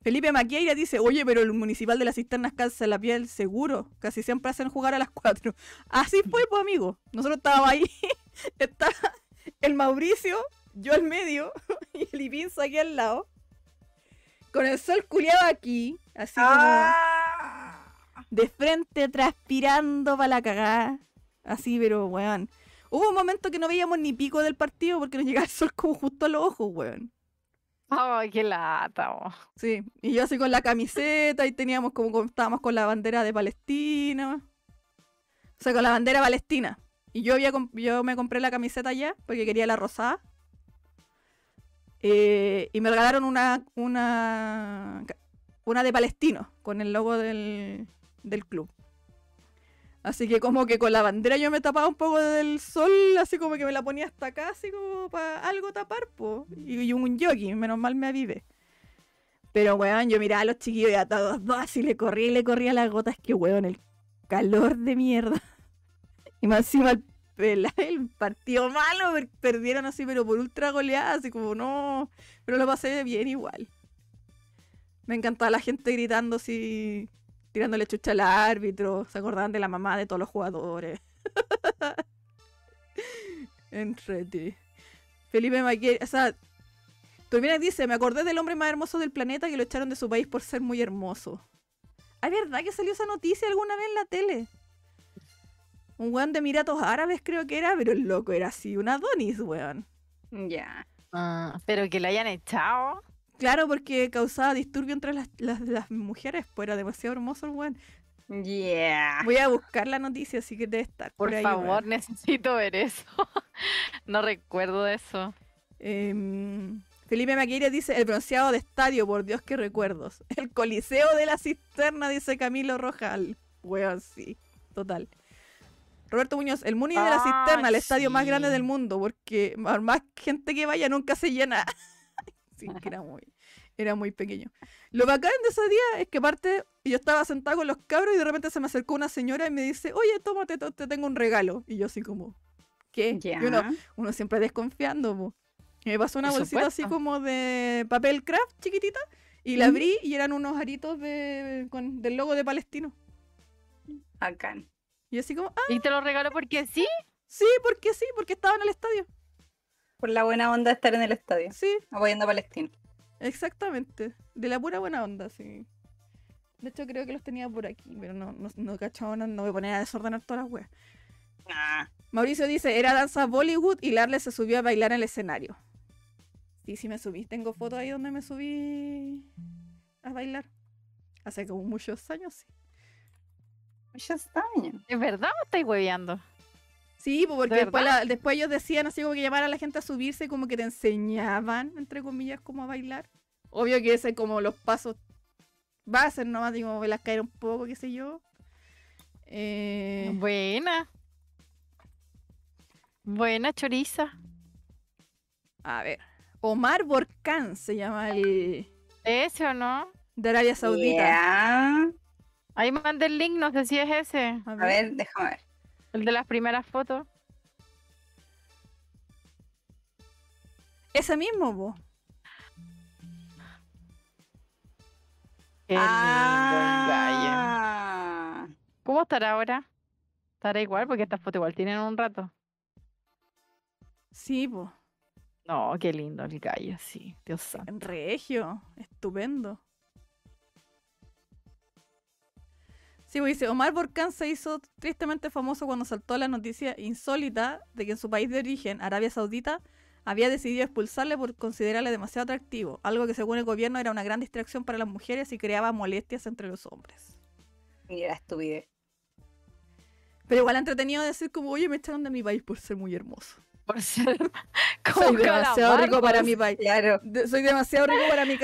Felipe Maquieira dice, oye, pero el municipal de las cisternas calza la piel seguro. Casi siempre hacen jugar a las cuatro. Así fue, pues, amigo. Nosotros estábamos ahí. Está el Mauricio, yo al medio, y el Ipinzo aquí al lado. Con el sol culiado aquí. Así Ah. como de frente, transpirando para la cagada. Así, pero, weón. Hubo un momento que no veíamos ni pico del partido porque nos llegaba el sol como justo a los ojos, weón. Ay, qué lata. oh. Sí, y yo así con la camiseta y teníamos como estábamos con la bandera de Palestina. O sea, con la bandera palestina. Y yo había yo me compré la camiseta ya porque quería la rosada. Eh, y me regalaron una una una de palestino con el logo del, del club. Así que como que con la bandera yo me tapaba un poco del sol, así como que me la ponía hasta acá, así como para algo tapar, po. Y, un jogging, menos mal me avivé. Pero, weón, yo miraba a los chiquillos y a todos dos así le corría y le corría las gotas. Que, weón, el calor de mierda. Y más encima el, pela- el partido malo, per- perdieron así, pero por ultra goleada, así como no. Pero lo pasé bien igual. Me encantaba la gente gritando así, tirándole chucha al árbitro. Se acordaban de la mamá de todos los jugadores. Entrete. Felipe Maquier, o sea, Turbina dice, me acordé del hombre más hermoso del planeta que lo echaron de su país por ser muy hermoso. ¿Hay verdad que salió esa noticia alguna vez en la tele? Un weón de Emiratos Árabes creo que era, pero el loco era así, un Adonis, weón. Ya. Ah, pero que lo hayan echado. Claro, porque causaba disturbio entre las, las, las mujeres, pues era demasiado hermoso el weón. Ya. Voy a buscar la noticia, así que debe estar. Por, ahí, favor, weón. necesito ver eso. no recuerdo eso. Em, Felipe Maqueira dice, el bronceado de estadio, por Dios, qué recuerdos. El coliseo de la cisterna, dice Camilo Rojal. Weón, sí, total. Roberto Muñoz, el Muni de la Ah, cisterna, el estadio más grande del mundo, porque por más gente que vaya nunca se llena. sí, que era muy, era muy pequeño. Lo bacán de ese día es que aparte yo estaba sentado con los cabros y de repente se me acercó una señora y me dice, oye, tómate, te tengo un regalo. Y yo así como, ¿qué? Ya. Y uno, uno siempre desconfiando, po. Me pasó una Por bolsita así como de papel craft chiquitita y la abrí y eran unos aritos de, con, del logo de Palestino. Bacán. Y así como, ah, ¿Y te lo regaló porque sí? sí, porque sí, porque estaba en el estadio. Por la buena onda de estar en el estadio. Sí, Apoyando a Palestina. exactamente. De la pura buena onda, sí. De hecho, creo que los tenía por aquí, pero no, no, no cachaba, no, no me ponía a desordenar todas las weas. Ah, Mauricio dice, era danza Bollywood y Larle se subió a bailar en el escenario. Sí, sí me subí. Tengo fotos ahí donde me subí a bailar. Hace como muchos años, sí. ¿Es verdad o estáis hueveando? Sí, pues, porque ¿De después, verdad? la- después ellos decían así como que llamar a la gente a subirse, como que te enseñaban, entre comillas, cómo a bailar. Obvio que ese como los pasos bases nomás, digo, velas caer un poco, qué sé yo. Eh, Buena. Buena choriza. a ver. Omar Borcán se llama el ¿Ese o no? de Arabia Saudita. Ahí mandé el link, no sé si es ese. A A ver. déjame ver. El de las primeras fotos. Ese mismo, po. Qué lindo el gallo. Ah, ¿Cómo estará ahora? Estará igual porque estas fotos igual tienen un rato. Sí, po. No, qué lindo el gallo, sí. Dios santo. En regio. Estupendo. Sí, pues dice, Omar Borcán se hizo tristemente famoso cuando saltó la noticia insólita de que en su país de origen, Arabia Saudita, había decidido expulsarle por considerarle demasiado atractivo, algo que según el gobierno era una gran distracción para las mujeres y creaba molestias entre los hombres. mira, estupidez. Pero igual entretenido decir como, oye, me echaron de mi país por ser muy hermoso. Por ser Soy como demasiado rico para mi país. Claro. De- soy demasiado rico para mi,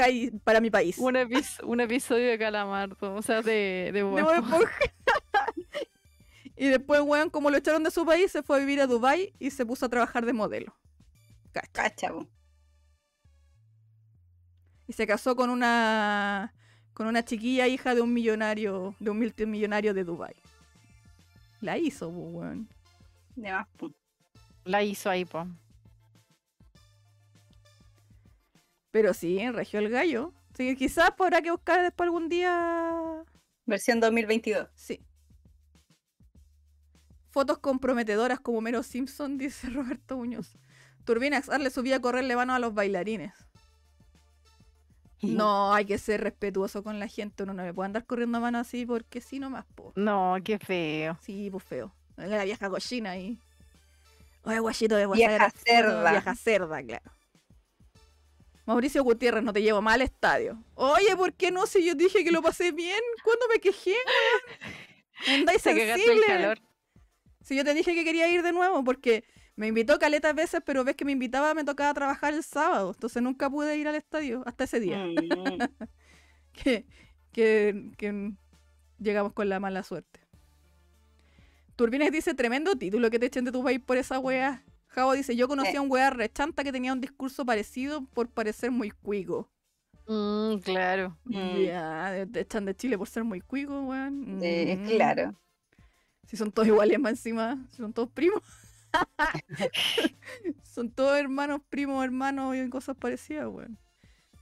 para mi país. Un, epi- un episodio de Calamardo, o sea, de, de Bob De Bob Esponja. Esponja. y después, weón, como lo echaron de su país, se fue a vivir a Dubai y se puso a trabajar de modelo. Cacha. Y se casó con una con una chiquilla hija de un millonario, de un multimillonario de Dubai. La hizo, weón. De más, po. La hizo ahí, po. Pero sí, en Regio el Gallo. Sí, quizás habrá que buscar después algún día. Versión 2022. Sí. Fotos comprometedoras como Mero Simpson, dice Roberto Muñoz. Turbina Axar le subía a correrle mano a los bailarines. No, hay que ser respetuoso con la gente. Uno no le puede andar corriendo mano así porque sí nomás, po. No, qué feo. Sí, pues feo. La vieja cochina ahí. Oye, guachito de Vieja WhatsApp. cerda. Vieja cerda, claro. Mauricio Gutiérrez, no te llevo mal al estadio. Oye, ¿por qué no? Si yo dije que lo pasé bien, ¿cuándo me quejé? Andáis sensible. calor. Si yo te dije que quería ir de nuevo, porque me invitó caletas veces, pero ves que me invitaba, me tocaba trabajar el sábado. Entonces nunca pude ir al estadio hasta ese día. Mm. que, que, que llegamos con la mala suerte. Turbines dice, tremendo título que te echen de tu país por esa wea. Javo dice, yo conocí Eh. a un wea rechanta que tenía un discurso parecido por parecer muy cuico. Mm, claro. Mm. Ya, te echan de Chile por ser muy cuico, weón. Mm. claro. Si son todos iguales más encima, si son todos primos. son todos hermanos, primos, hermanos y cosas parecidas, weón.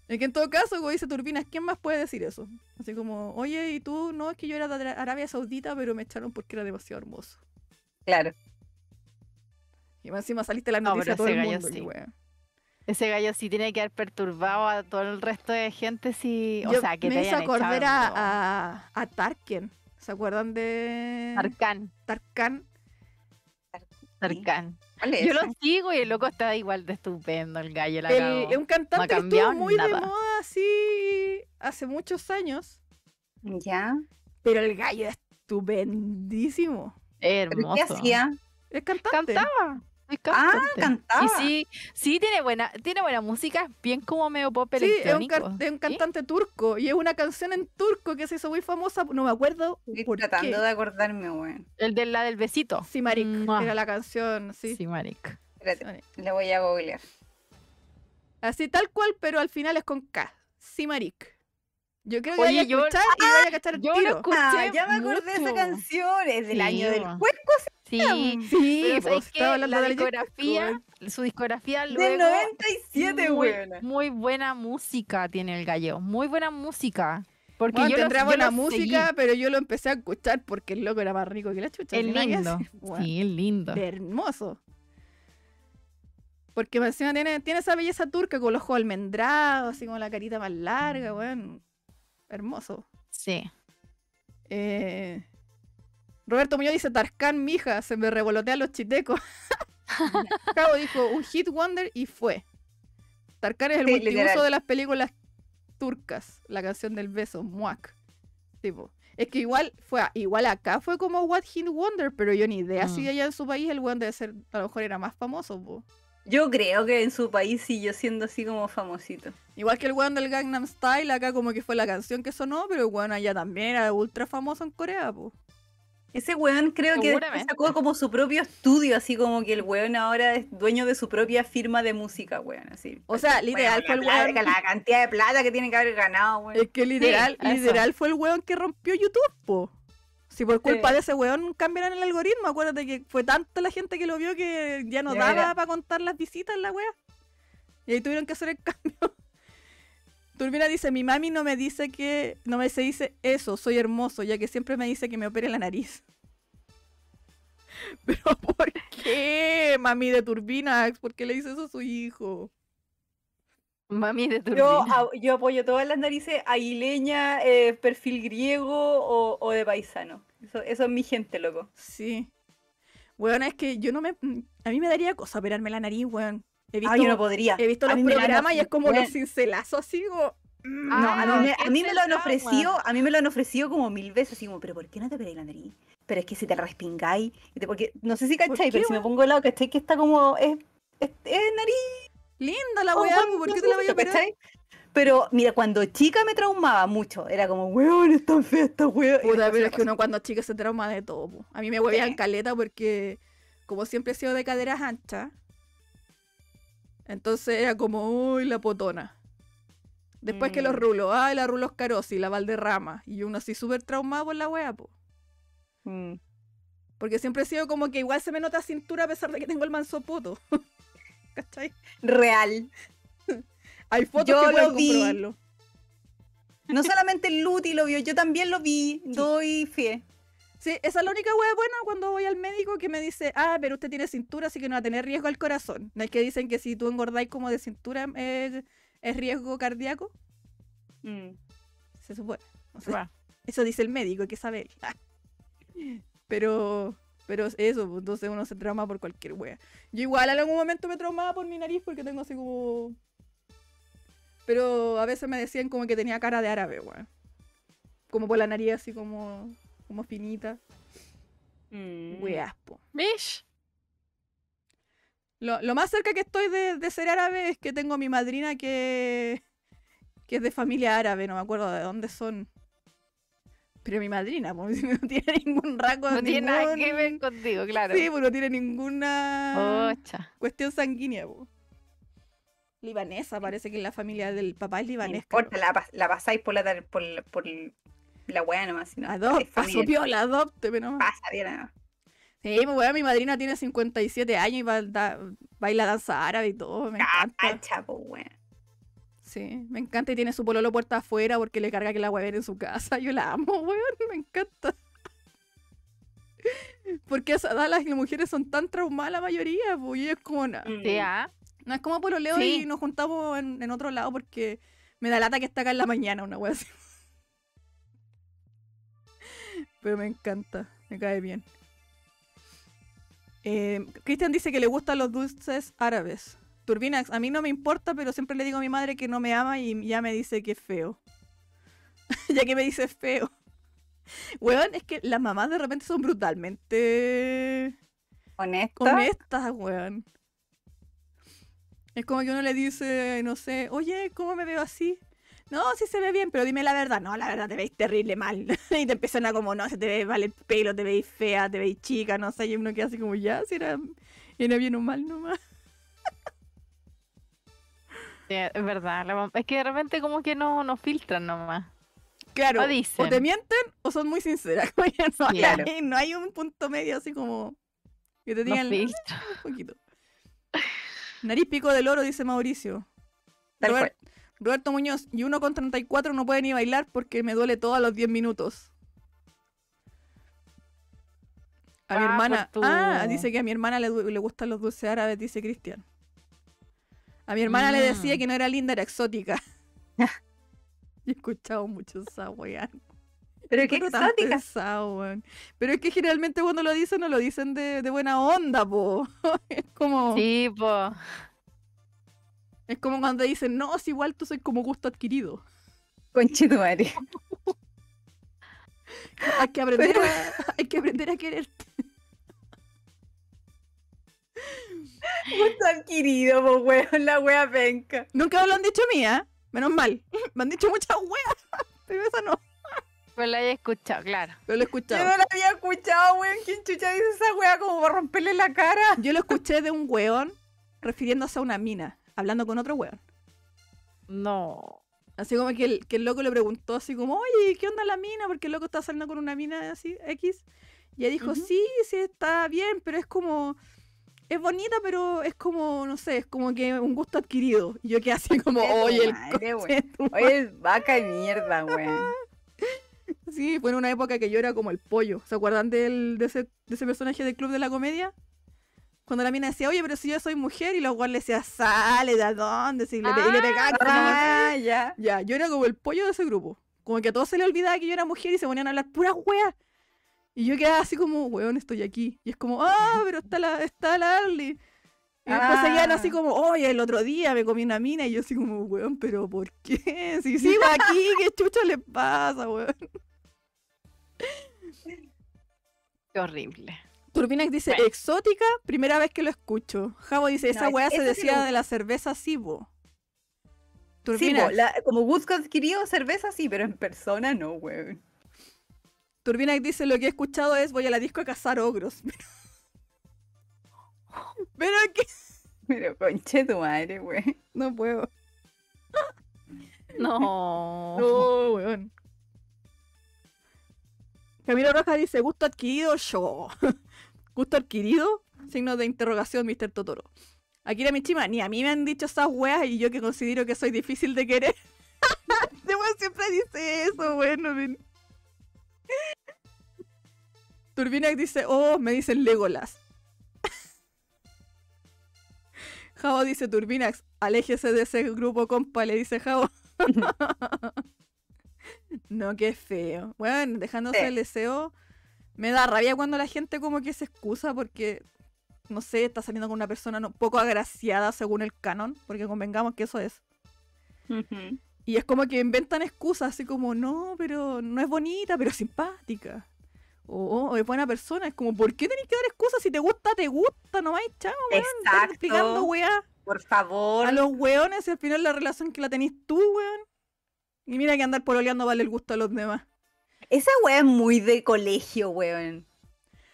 Es que en todo caso, como dice Turbinas, ¿quién más puede decir eso? Así como, oye, y tú, no, es que yo era de Ara- Arabia Saudita, pero me echaron porque era demasiado hermoso. Claro. Y más encima saliste la No, noticia a pero todo el ese gallo mundo. sí. Ese gallo sí tiene que haber perturbado a todo el resto de gente si. O Yo- sea, que me te hizo acordar a, a, a Tarken. ¿Se acuerdan de Tarkan. Tarkan? Yo lo sigo y el loco está igual de estupendo, el gallo la El- es un cantante que estuvo muy de moda así hace muchos años. Ya. Pero el gallo es estupendísimo. ¿Pero Hermoso. qué hacía? Es cantante. Cantaba. Es Ah, cantaba. Y sí, sí tiene buena, tiene buena música, bien como medio pop Sí, es un, electrónico. es un cantante turco. Y es una canción en turco que se hizo muy famosa. No me acuerdo Estoy por tratando qué. de acordarme, weón. El de la del besito. Simarik Mua. era la canción. Sí. Sí, marica. Espérate, Simarik. le voy a googlear. Así tal cual, pero al final es con K. Simarik. Yo creo que Oye, vaya a yo- escuchar y vaya a cachar el yo lo tiro. escuché Ah, ya me acordé de esa canción. Es del Sí, año del cuerpo, Sí. Sí, Pero hablando la de discografía, su discografía del luego 97, muy, weona. muy buena música tiene el gallo, muy buena música. Porque Bueno, yo tendrá yo buena lo música, seguí. pero yo lo empecé a escuchar porque el loco era más rico que la chucha. Es lindo. Sí, es lindo. de hermoso. Porque encima tiene, tiene esa belleza turca con los ojos almendrados, así como la carita más larga, weón. Hermoso. Sí. Eh, Roberto Muñoz dice, Tarkan, mija, se me revolotean los chitecos. Cabo dijo, un hit wonder y fue. Tarkan es el Sí, multiuso literal. de las películas turcas. La canción del beso, muac. Tipo. Es que igual fue igual acá fue como What Hit Wonder, pero yo ni idea si Mm. allá en su país el weón debe ser, a lo mejor era más famoso. po. Yo creo que en su país siguió siendo así como famosito. Igual que el weón del Gangnam Style, acá como que fue la canción que sonó, pero el weón allá también era ultra famoso en Corea, po. Ese weón creo que sacó como su propio estudio, así como que el weón ahora es dueño de su propia firma de música, weón. Así. O sea, literal, fue el weón- La cantidad de plata que tiene que haber ganado, weón. Es que literal, literal fue el weón que rompió YouTube, po. Si por culpa Sí. de ese weón cambiaron el algoritmo, acuérdate que fue tanta la gente que lo vio que ya no Ya daba era. para contar las visitas en la wea. Y ahí tuvieron que hacer el cambio. Turbina dice, mi mami no me dice que, no me se dice eso, soy hermoso, ya que siempre me dice que me opere la nariz. Pero ¿por qué, mami de Turbinax? ¿Por qué le dice eso a su hijo? Mami de Yo, turbina. a- yo apoyo todas las narices aguileña, eh, perfil griego o, o de paisano. Eso, eso es mi gente, loco. Sí. Weón, es que yo no me... A mí me daría cosa operarme la nariz, weón. He visto, Ah, yo no podría. he visto A los programas y es como los cincelazos así como... mm, No, a Ah, mí, me, a mí me lo han ofrecido, a mí me lo han ofrecido como mil veces, así como, pero ¿por qué no te operáis la nariz? Pero es que si te respingáis, porque no sé si ¿Por cacháis, pero si me pongo al lado, ¿cachai? Que está como, es, es, es nariz, Linda la como weá, con ¿por qué te la voy a? ¿cachai? Pero mira, cuando chica me traumaba mucho, era como, weón, es tan fea esta weón. Puta, pero es que uno cuando chica se trauma de todo. po. A mí me huevían Sí. caleta porque como siempre he sido de caderas anchas, entonces era como, uy, la potona. Después que los Mm. rulos, ay, la rulos Carosi, la Valderrama. Y uno así súper traumado por la wea, po. Mm. Porque siempre he sido como que igual se me nota cintura a pesar de que tengo el manso poto. ¿Cachai? Real. Hay fotos Yo que lo pueden vi. comprobarlo. No solamente el Luti lo vio, yo también lo vi, doy fe. Sí, esa es la única wea buena cuando voy al médico que me dice, ah, pero usted tiene cintura, así que no va a tener riesgo al corazón. ¿No es que dicen que si tú engordáis como de cintura eh, es riesgo cardíaco? Mm. Se supone. Eso dice el médico, hay que saber. Pero, pero eso, pues, entonces uno se trauma por cualquier wea. Yo igual en algún momento me traumaba por mi nariz porque tengo así como... Pero a veces me decían como que tenía cara de árabe, weón. Como por la nariz así como, como finita. Mm. Weas, po. Mish. Lo, lo más cerca que estoy de, de ser árabe es que tengo a mi madrina que, que es de familia árabe, no me acuerdo de dónde son. Pero mi madrina, pues, no tiene ningún rasgo. No tiene nada que ver ningún- contigo, claro. Sí, pues no tiene ninguna Ocha. cuestión sanguínea. po. Libanesa, parece que la familia del papá es No libanés. importa, la, la pasáis por la, tar- por, la- por la weá nomás. si no, Adopte, es familia. piola, adopte, no. Pasa bien, nada. Sí, pues weón, mi madrina tiene 57 años y ba- da- baila danza árabe y todo, me encanta. Cacha, po, weón. Sí, me encanta y tiene su pololo puerta afuera porque le carga que la hueven en su casa. Yo la amo, weón, me encanta. Porque a esa edad las mujeres son tan traumadas la mayoría, pues y es como na- Mm. Sí, ah. No es como pololeo Sí. y nos juntamos en, en otro lado porque me da lata que está acá en la mañana, una wea así. Pero me encanta, me cae bien. Eh, Cristian dice que le gustan los dulces árabes. Turbinax, a mí no me importa, pero siempre le digo a mi madre que no me ama y ya me dice que es feo. ya que me dice feo. Weón, es que las mamás de repente son brutalmente Honesta. honestas, weón. Es como que uno le dice, no sé, oye, ¿cómo me veo así? No, sí se ve bien, pero dime la verdad. No, la verdad te veis terrible mal. y te empiezan a como, no, se te ve mal el pelo, te veis fea, te veis chica, no sé, y uno queda así como, ya, si era, era bien o mal nomás. Sí, es verdad. es que de repente como que no nos filtran nomás. Claro, O te mienten o son muy sinceras. como ya no, hay, Claro. no hay un punto medio así como que te digan filtran. un poquito. Nariz pico del oro, dice Mauricio. Tal Robert- cual. Roberto Muñoz, y uno con 34 no puede ni bailar porque me duele todo a los 10 minutos. A mi Ah, hermana. Ah, dice que a mi hermana le, le gustan los dulces árabes, dice Cristian. A mi hermana le decía Mm. que no era linda, era exótica. Yo he escuchado mucho esa weá. Pero qué exótica. pesado. Pero es que generalmente cuando lo dicen, no lo dicen de, de buena onda, po. es como. Sí, po. Es como cuando dicen, no, si igual tú soy como gusto adquirido. Conchetumare. Hay que aprender a, hay que aprender a quererte. Gusto adquirido, po, weón, la wea penca. Nunca me lo han dicho a mí, ¿eh? Menos mal. Me han dicho muchas weas, pero esa no. Pues la he escuchado, claro. Pero lo he Yo escuchado. no la había escuchado, weón. ¿Quién chucha dice esa wea como para romperle la cara? Yo lo escuché de un weón refiriéndose a una mina, hablando con otro weón. No. Así como que el, que el loco le preguntó así como, oye, ¿qué onda la mina? Porque el loco está saliendo con una mina así, X. Y ella dijo, sí, sí, está bien, pero es como... Es bonita, pero es como, no sé, es como que un gusto adquirido. Y yo quedé así como, oye, el madre, tu Oye, es vaca de mierda, weón. Sí, fue en una época que yo era como el pollo. ¿Se acuerdan del, de, ese, de ese personaje del Club de la Comedia? Cuando la mina decía, oye, pero si yo soy mujer, y los guardias le decía, sale, ¿de dónde? Y le, pe- y le pegaban Ah, ya. Ya, yo era como el pollo de ese grupo. Como que a todos se les olvidaba que yo era mujer y se ponían a hablar puras weas. Y yo quedaba así como, weón, estoy aquí. Y es como, ah, pero está la, está la Arly. Y después seguían así Ah. como, oye, el otro día me comí una mina. Y yo así como, weón, pero ¿por qué? Si sigo aquí, ¿qué chucho le pasa, weón? Qué horrible. Turbinax dice, Bueno. exótica, primera vez que lo escucho. Javo dice, esa No, weá se sí lo decía de la cerveza Sibo. Sí, Turbinax, po, la- como gusto adquirido cerveza, sí, pero en persona no, weón. Turbinax dice, lo que he escuchado es, voy a la disco a cazar ogros. Pero que Pero conche tu madre, weón. no puedo. No. No, weón. Camilo Rojas dice, gusto adquirido, yo. Gusto adquirido, signo de interrogación, Mr. Totoro. Akira Michima, ni a mí me han dicho esas weas y yo que considero que soy difícil de querer. Este weón siempre dice eso, bueno. men. Turbinax dice, oh, me dicen Legolas. Javo dice, Turbinax, aléjese de ese grupo, compa, le dice Javo. no, qué feo. Bueno, dejándose Sí. el deseo, me da rabia cuando la gente como que se excusa porque, no sé, está saliendo con una persona no, poco agraciada según el canon, porque convengamos que eso es. Y es como que inventan excusas así como, no, pero no es bonita, pero simpática. O, o es buena persona. Es como, ¿por qué tenés que dar excusas? Si te gusta, te gusta, no vais, chao, weón. Exacto. explicando, weá, Por favor. a los weones y al final la relación que la tenés tú, weón. Y mira que andar pololeando vale el gusto a los demás. Esa weá es muy de colegio, weón.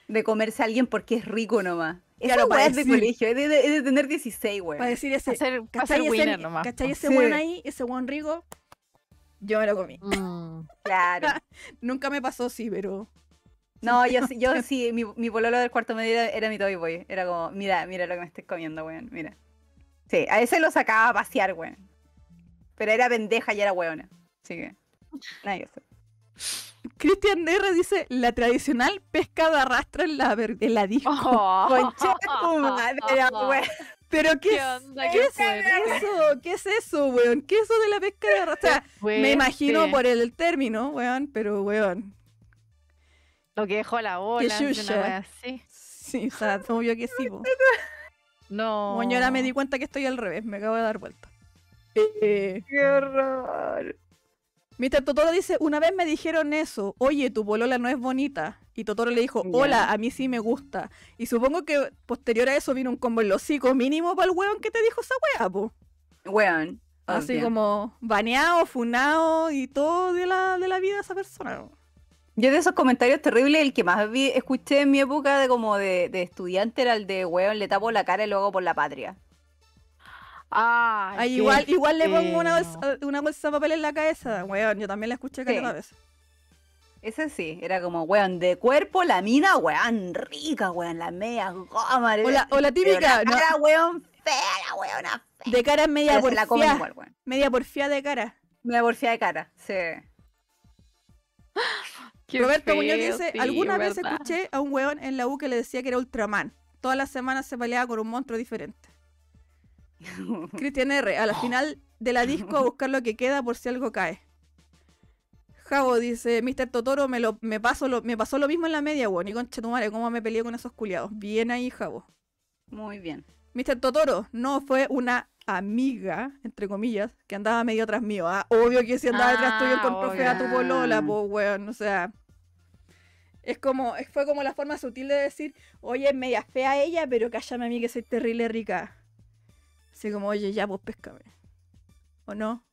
De comerse a alguien porque es rico nomás. Esa Claro, weá es de colegio, es de, de- es de tener 16, weón. Para decir ese, Hacer, ¿cachai hacer ese, winner nomás. ¿cachai ese Sí. weón ahí? Ese weón rico. Yo me lo comí. Mm. Claro. Nunca me pasó, sí, pero. No, yo sí, yo sí, mi, mi pololo del cuarto medio era, era mi toy boy. Era como, mira, mira lo que me estoy comiendo, weón, mira. Sí, a ese lo sacaba a pasear, weón. Pero era pendeja y era weona. Así que, nadie sé. Cristian R dice: La tradicional pesca de arrastra en la, en la disco. Oh. Conche tu madre, weón. ¿Pero qué, ¿Qué es onda? ¿Qué fuerte? eso? ¿Qué es eso, weón? ¿Qué es eso de la pesca de arrastra? O sea, me imagino por el término, weón, pero weón. Lo que dejó la ola. de una chucha. wea así. Sí, o sea, obvio que sí, po. No. Ahora me di cuenta que estoy al revés, me acabo de dar vuelta. Eh, Qué horror. Mr. Totoro dice, una vez me dijeron eso, oye, tu polola no es bonita. Y Totoro le dijo, hola, a mí sí me gusta. Y supongo que posterior a eso vino un combo en los hocico mínimo para el weón que te dijo esa wea, po. Weón. Así obvio. como baneado, funado y todo de la, de la vida de esa persona. Yo de esos comentarios terribles, el que más vi, escuché en mi época de como de, de estudiante era el de weón, le tapo la cara y luego por la patria. Ah, Ay, igual, igual le pongo una bolsa, una bolsa de papel en la cabeza, weón. Yo también la escuché Sí. cada vez. Ese sí, era como, weón, de cuerpo, la mina, weón, rica, weón, la media goma. O la, o la típica, la ¿no? cara, weón, fea, la weona fea. de cara media Pero se la comen igual, weón. Media porfiada de cara. Media porfía de cara, sí. Qué Roberto Muñoz dice, sí, alguna vez escuché a un weón en la U que le decía que era Ultraman. Todas las semanas se peleaba con un monstruo diferente. Cristian R, a la final de la disco a buscar lo que queda por si algo cae. Javo dice, Mr. Totoro me, lo, me, pasó lo, me pasó lo mismo en la media, weón. Y concha tu madre, cómo me peleé con esos culiados. Bien ahí, Javo. Muy bien. Mr. Totoro no fue una amiga, entre comillas, que andaba medio atrás mío. Ah, obvio que si andaba detrás tuyo Ah, encontró fea a tu polola, pues, weón. O sea, es como, fue como la forma sutil de decir, oye, es media fea ella, pero cállame a mí que soy terrible rica. Así como, oye, ya, pues, péscame. ¿O no?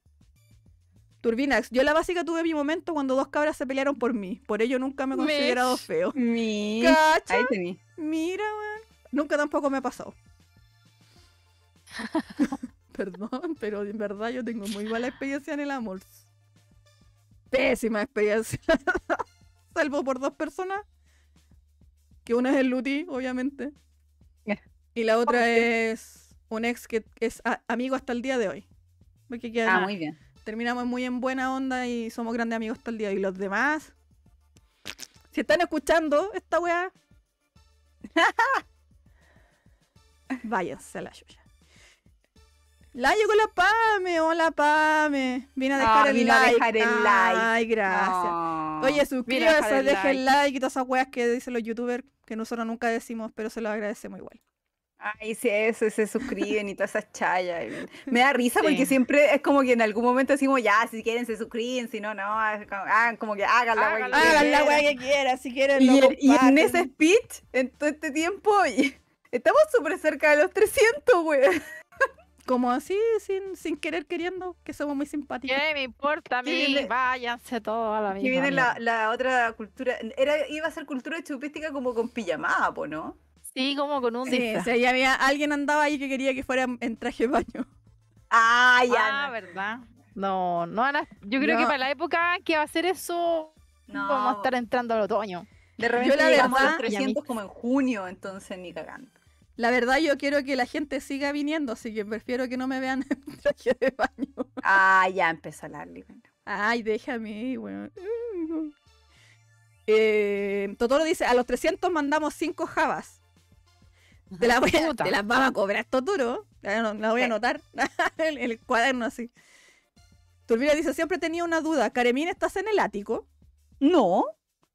Turbinax, yo la básica tuve mi momento cuando dos cabras se pelearon por mí. Por ello nunca me he Mish. considerado feo. Mi... ¿Cacha? Ahí tení. Mira, weón. Nunca tampoco me ha pasado. Perdón, pero en verdad yo tengo muy mala experiencia en el amor. Pésima experiencia. Salvo por dos personas. Que una es el Luti, obviamente. Y la otra es un ex que es amigo hasta el día de hoy. Porque que Ah, muy bien. terminamos muy en buena onda y somos grandes amigos hasta el día de hoy. Y los demás, si están escuchando esta weá, váyanse a la suya. La llegó la Pame, hola Pame. Vine a dejar el vino a like. dejar el like. Ay, gracias. Oye, suscríbase, el dejen like. like y todas esas weas que dicen los youtubers que nosotros nunca decimos, pero se los agradecemos igual. Ay, sí, eso, se suscriben y todas esas chayas. y- Me da risa porque Sí. siempre es como que en algún momento decimos, ya, si quieren se suscriben, si no, no. ah, como que hagan la wea que. Hagan la wea que quieran, si quieren Y, lo en- y en ese speech, en todo este tiempo, y- estamos súper cerca de los 300, güey. Como así, sin, sin querer queriendo, que somos muy simpáticos. ¿Qué me importa a Que mí? viene- Váyanse todos a la misma. Que viene la, la otra cultura. Era, iba a ser cultura chupística como con pijamada, ¿no? Sí, como con un Sí, disfraz. sí, ahí había alguien andaba ahí que quería que fuera en traje de baño. Ah, ya. Ah, no. ¿verdad? No, no Yo creo que para la época que va a ser eso, No, vamos a estar entrando al otoño. De repente la llegamos a los verdad- 300 como en junio, entonces ni cagando. La verdad, yo quiero que la gente siga viniendo, así que prefiero que no me vean en traje de baño. Ah, ya empezó la bueno. Ay, déjame, weón. Eh, Totoro dice, a los 300 mandamos 5 jabas. Te las, voy a- Puta. te las vamos a cobrar, Totoro. La, la voy a Sí. anotar en el, cuaderno así. Turbina dice, siempre tenía una duda. Caremín, ¿estás en el ático? No,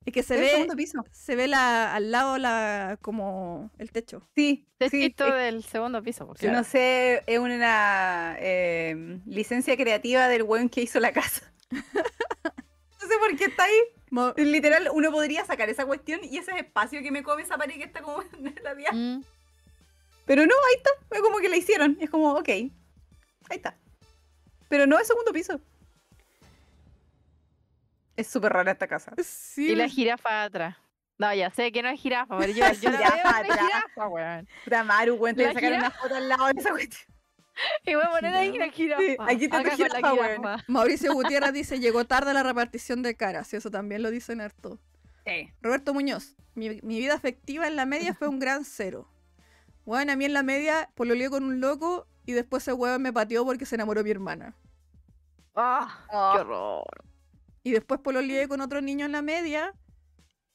Y que se el ve, piso. se ve la, al lado la, como el techo. Sí, sí. Techito es- del segundo piso. porque- No sé, es una eh, licencia creativa del weón que hizo la casa. no sé por qué está ahí. Mo- Literal, uno podría sacar esa cuestión y ese espacio que me come esa pared que está como en la vía. Mm. Pero no, ahí está. Es como que la hicieron. Es como, ok. Ahí está. Pero no es segundo piso. Es súper rara esta casa. Sí, Y la jirafa atrás. No, ya sé que no es jirafa, pero yo, yo la Jirafa veo atrás. jirafa, weón. Puta Maru, weón, te voy a La sacar una foto al lado de esa cuestión. Y voy a poner ahí la jirafa. Sí, aquí está tu la jirafa, weón. jirafa. Mauricio Gutiérrez dice, llegó tarde la repartición de caras. Y eso también lo dicen harto. Sí. Roberto Muñoz, mi, mi vida afectiva en la media fue un gran cero. Bueno, a mí en la media pololeé con un loco y después ese huevo me pateó porque se enamoró de mi hermana. Ah, qué horror. Y después pololeé con otro niño en la media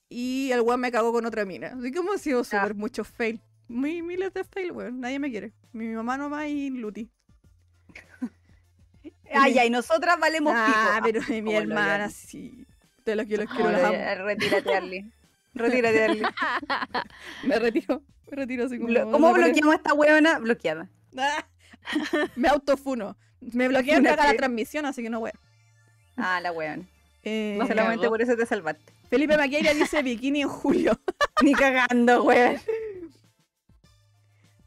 y el weón me cagó con otra mina. Así que hemos sido súper muchos fail. Muy miles de fail, weón. Nadie me quiere. Mi mamá nomás y Luti. Ay, ay, nosotras valemos Ah, pico. pero mi hermana sí. De los que los quiero, lo las de- amo. Retírate, Arly. Retírate, Arly. Me retiro. Me retiro así como... Blo- ¿Cómo bloqueamos a esta huevona? Bloqueada. Me autofuno. Me bloquean caga la transmisión, así que no voy. Ah, la huevona. Eh, No, Solamente por eso te salvaste. Felipe Maqueira dice bikini en julio. Ni cagando, weón.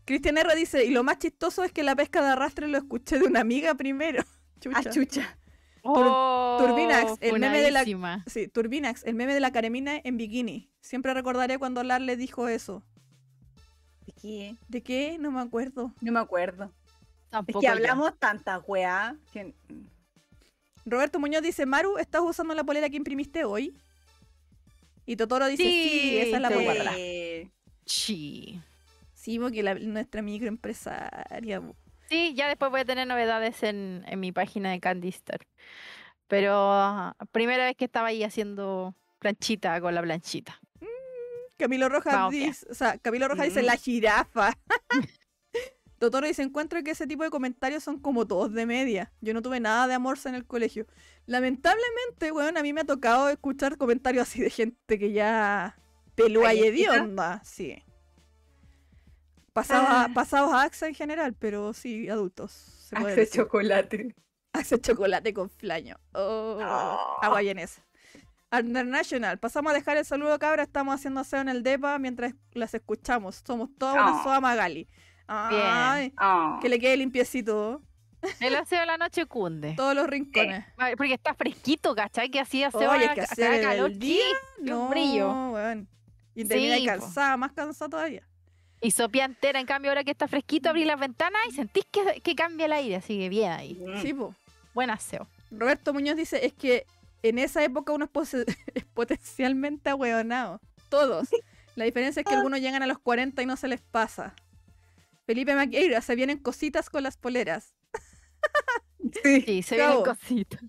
Cristian R dice, y lo más chistoso es que la pesca de arrastre lo escuché de una amiga primero. Chucha. Ah, chucha. Oh, Turbinax, el meme de la-. Sí, Turbinax, el meme de la Caremina en bikini. Siempre recordaré cuando Lar le dijo eso. ¿De qué? ¿De qué? No me acuerdo. No me acuerdo. Es Tampoco que yo. hablamos tantas weá que... Roberto Muñoz dice, Maru, ¿estás usando la polera que imprimiste hoy? Y Totoro dice, sí, Sí, esa es la polera. Sí. Sí, porque la- nuestra microempresaria. Sí, ya después voy a tener novedades en, en mi página de Candy Store. Pero primera vez que estaba ahí haciendo planchita con la planchita. Camilo Rojas dice, o sea, Camilo Rojas dice Mm. la jirafa. Totoro dice, encuentro que ese tipo de comentarios son como todos de media. Yo no tuve nada de amorza en el colegio. Lamentablemente, weón, a mí me ha tocado escuchar comentarios así de gente que ya pelúa y ¿Callecita? hedionda. Sí. Pasados, a, Ah. pasados a AXA en general, pero sí, adultos. se puede Hace decir. chocolate. Hace chocolate con flaño. Oh, Oh. Agua vienesa. International. Pasamos a dejar el saludo, cabra. Estamos haciendo aseo en el DEPA mientras las escuchamos. Somos toda una Oh. soa Magali. Ay, Oh. que le quede limpiecito El aseo de la noche cunde. todos los rincones. Porque está fresquito, ¿cachai? Que así aseo Oye, es que en calor, el día, no, brillo. weón. Y termina Sí, po. cansada, más cansada todavía. Y sopía entera, en cambio ahora que está fresquito, abrí las ventanas y sentís que, que cambia el aire, así que bien ahí. Mm. Sí, po. Buen aseo. Roberto Muñoz dice, es que en esa época uno es, pose- es potencialmente ahueonado. Todos. La diferencia es que algunos llegan a los 40 y no se les pasa. Felipe Maqueira, se vienen cositas con las poleras. Sí. Sí, se Cabo. vienen cositas.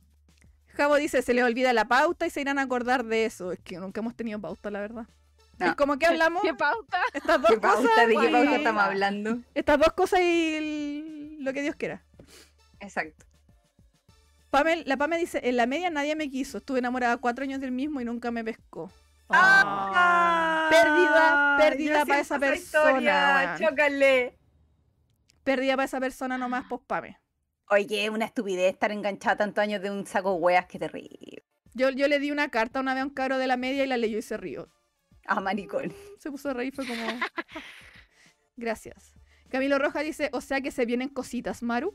Javo dice, se les olvida la pauta y se irán a acordar de eso. Es que nunca hemos tenido pauta, la verdad. No. Es como que hablamos ¿Qué pauta? estas dos ¿Qué cosas. pauta? ¿De qué pauta estamos hablando? Estas dos cosas y el- lo que Dios quiera. Exacto. Pamel, la Pame dice, en la media nadie me quiso. Estuve enamorada cuatro años del mismo y nunca me pescó. Ah, Pérdida, pérdida yo para esa persona. Chócale. Pérdida para esa persona nomás, pues Pame. Oye, una estupidez estar enganchada tantos años de un saco de weas, qué terrible. Yo, yo le di una carta una vez a un cabro de la media y la leyó y se rió. Ah, maricón. Se puso a reír, fue como... Gracias. Camilo Roja dice, o sea que se vienen cositas, Maru.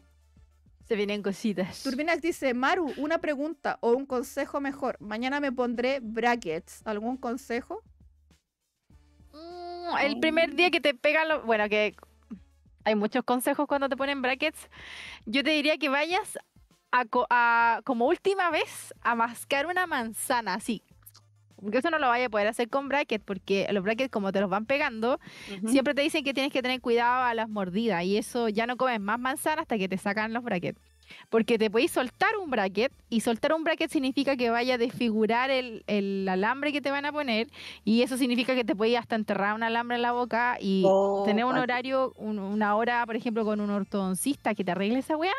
Se vienen cositas. Turbinax dice, Maru, una pregunta o un consejo mejor. Mañana me pondré brackets. ¿Algún consejo? Mm, El primer día que te pegan los... Bueno, que hay muchos consejos cuando te ponen brackets. Yo te diría que vayas a, co- a- como última vez a mascar una manzana, así. Porque eso no lo vaya a poder hacer con brackets, porque los brackets como te los van pegando, siempre te dicen que tienes que tener cuidado a las mordidas y eso ya no comes más manzana hasta que te sacan los brackets. Porque te podéis soltar un bracket y soltar un bracket significa que vaya a desfigurar el, el alambre que te van a poner y eso significa que te podéis hasta enterrar un alambre en la boca y Oh, tener un horario, un- una hora, por ejemplo, con un ortodoncista que te arregle esa weá.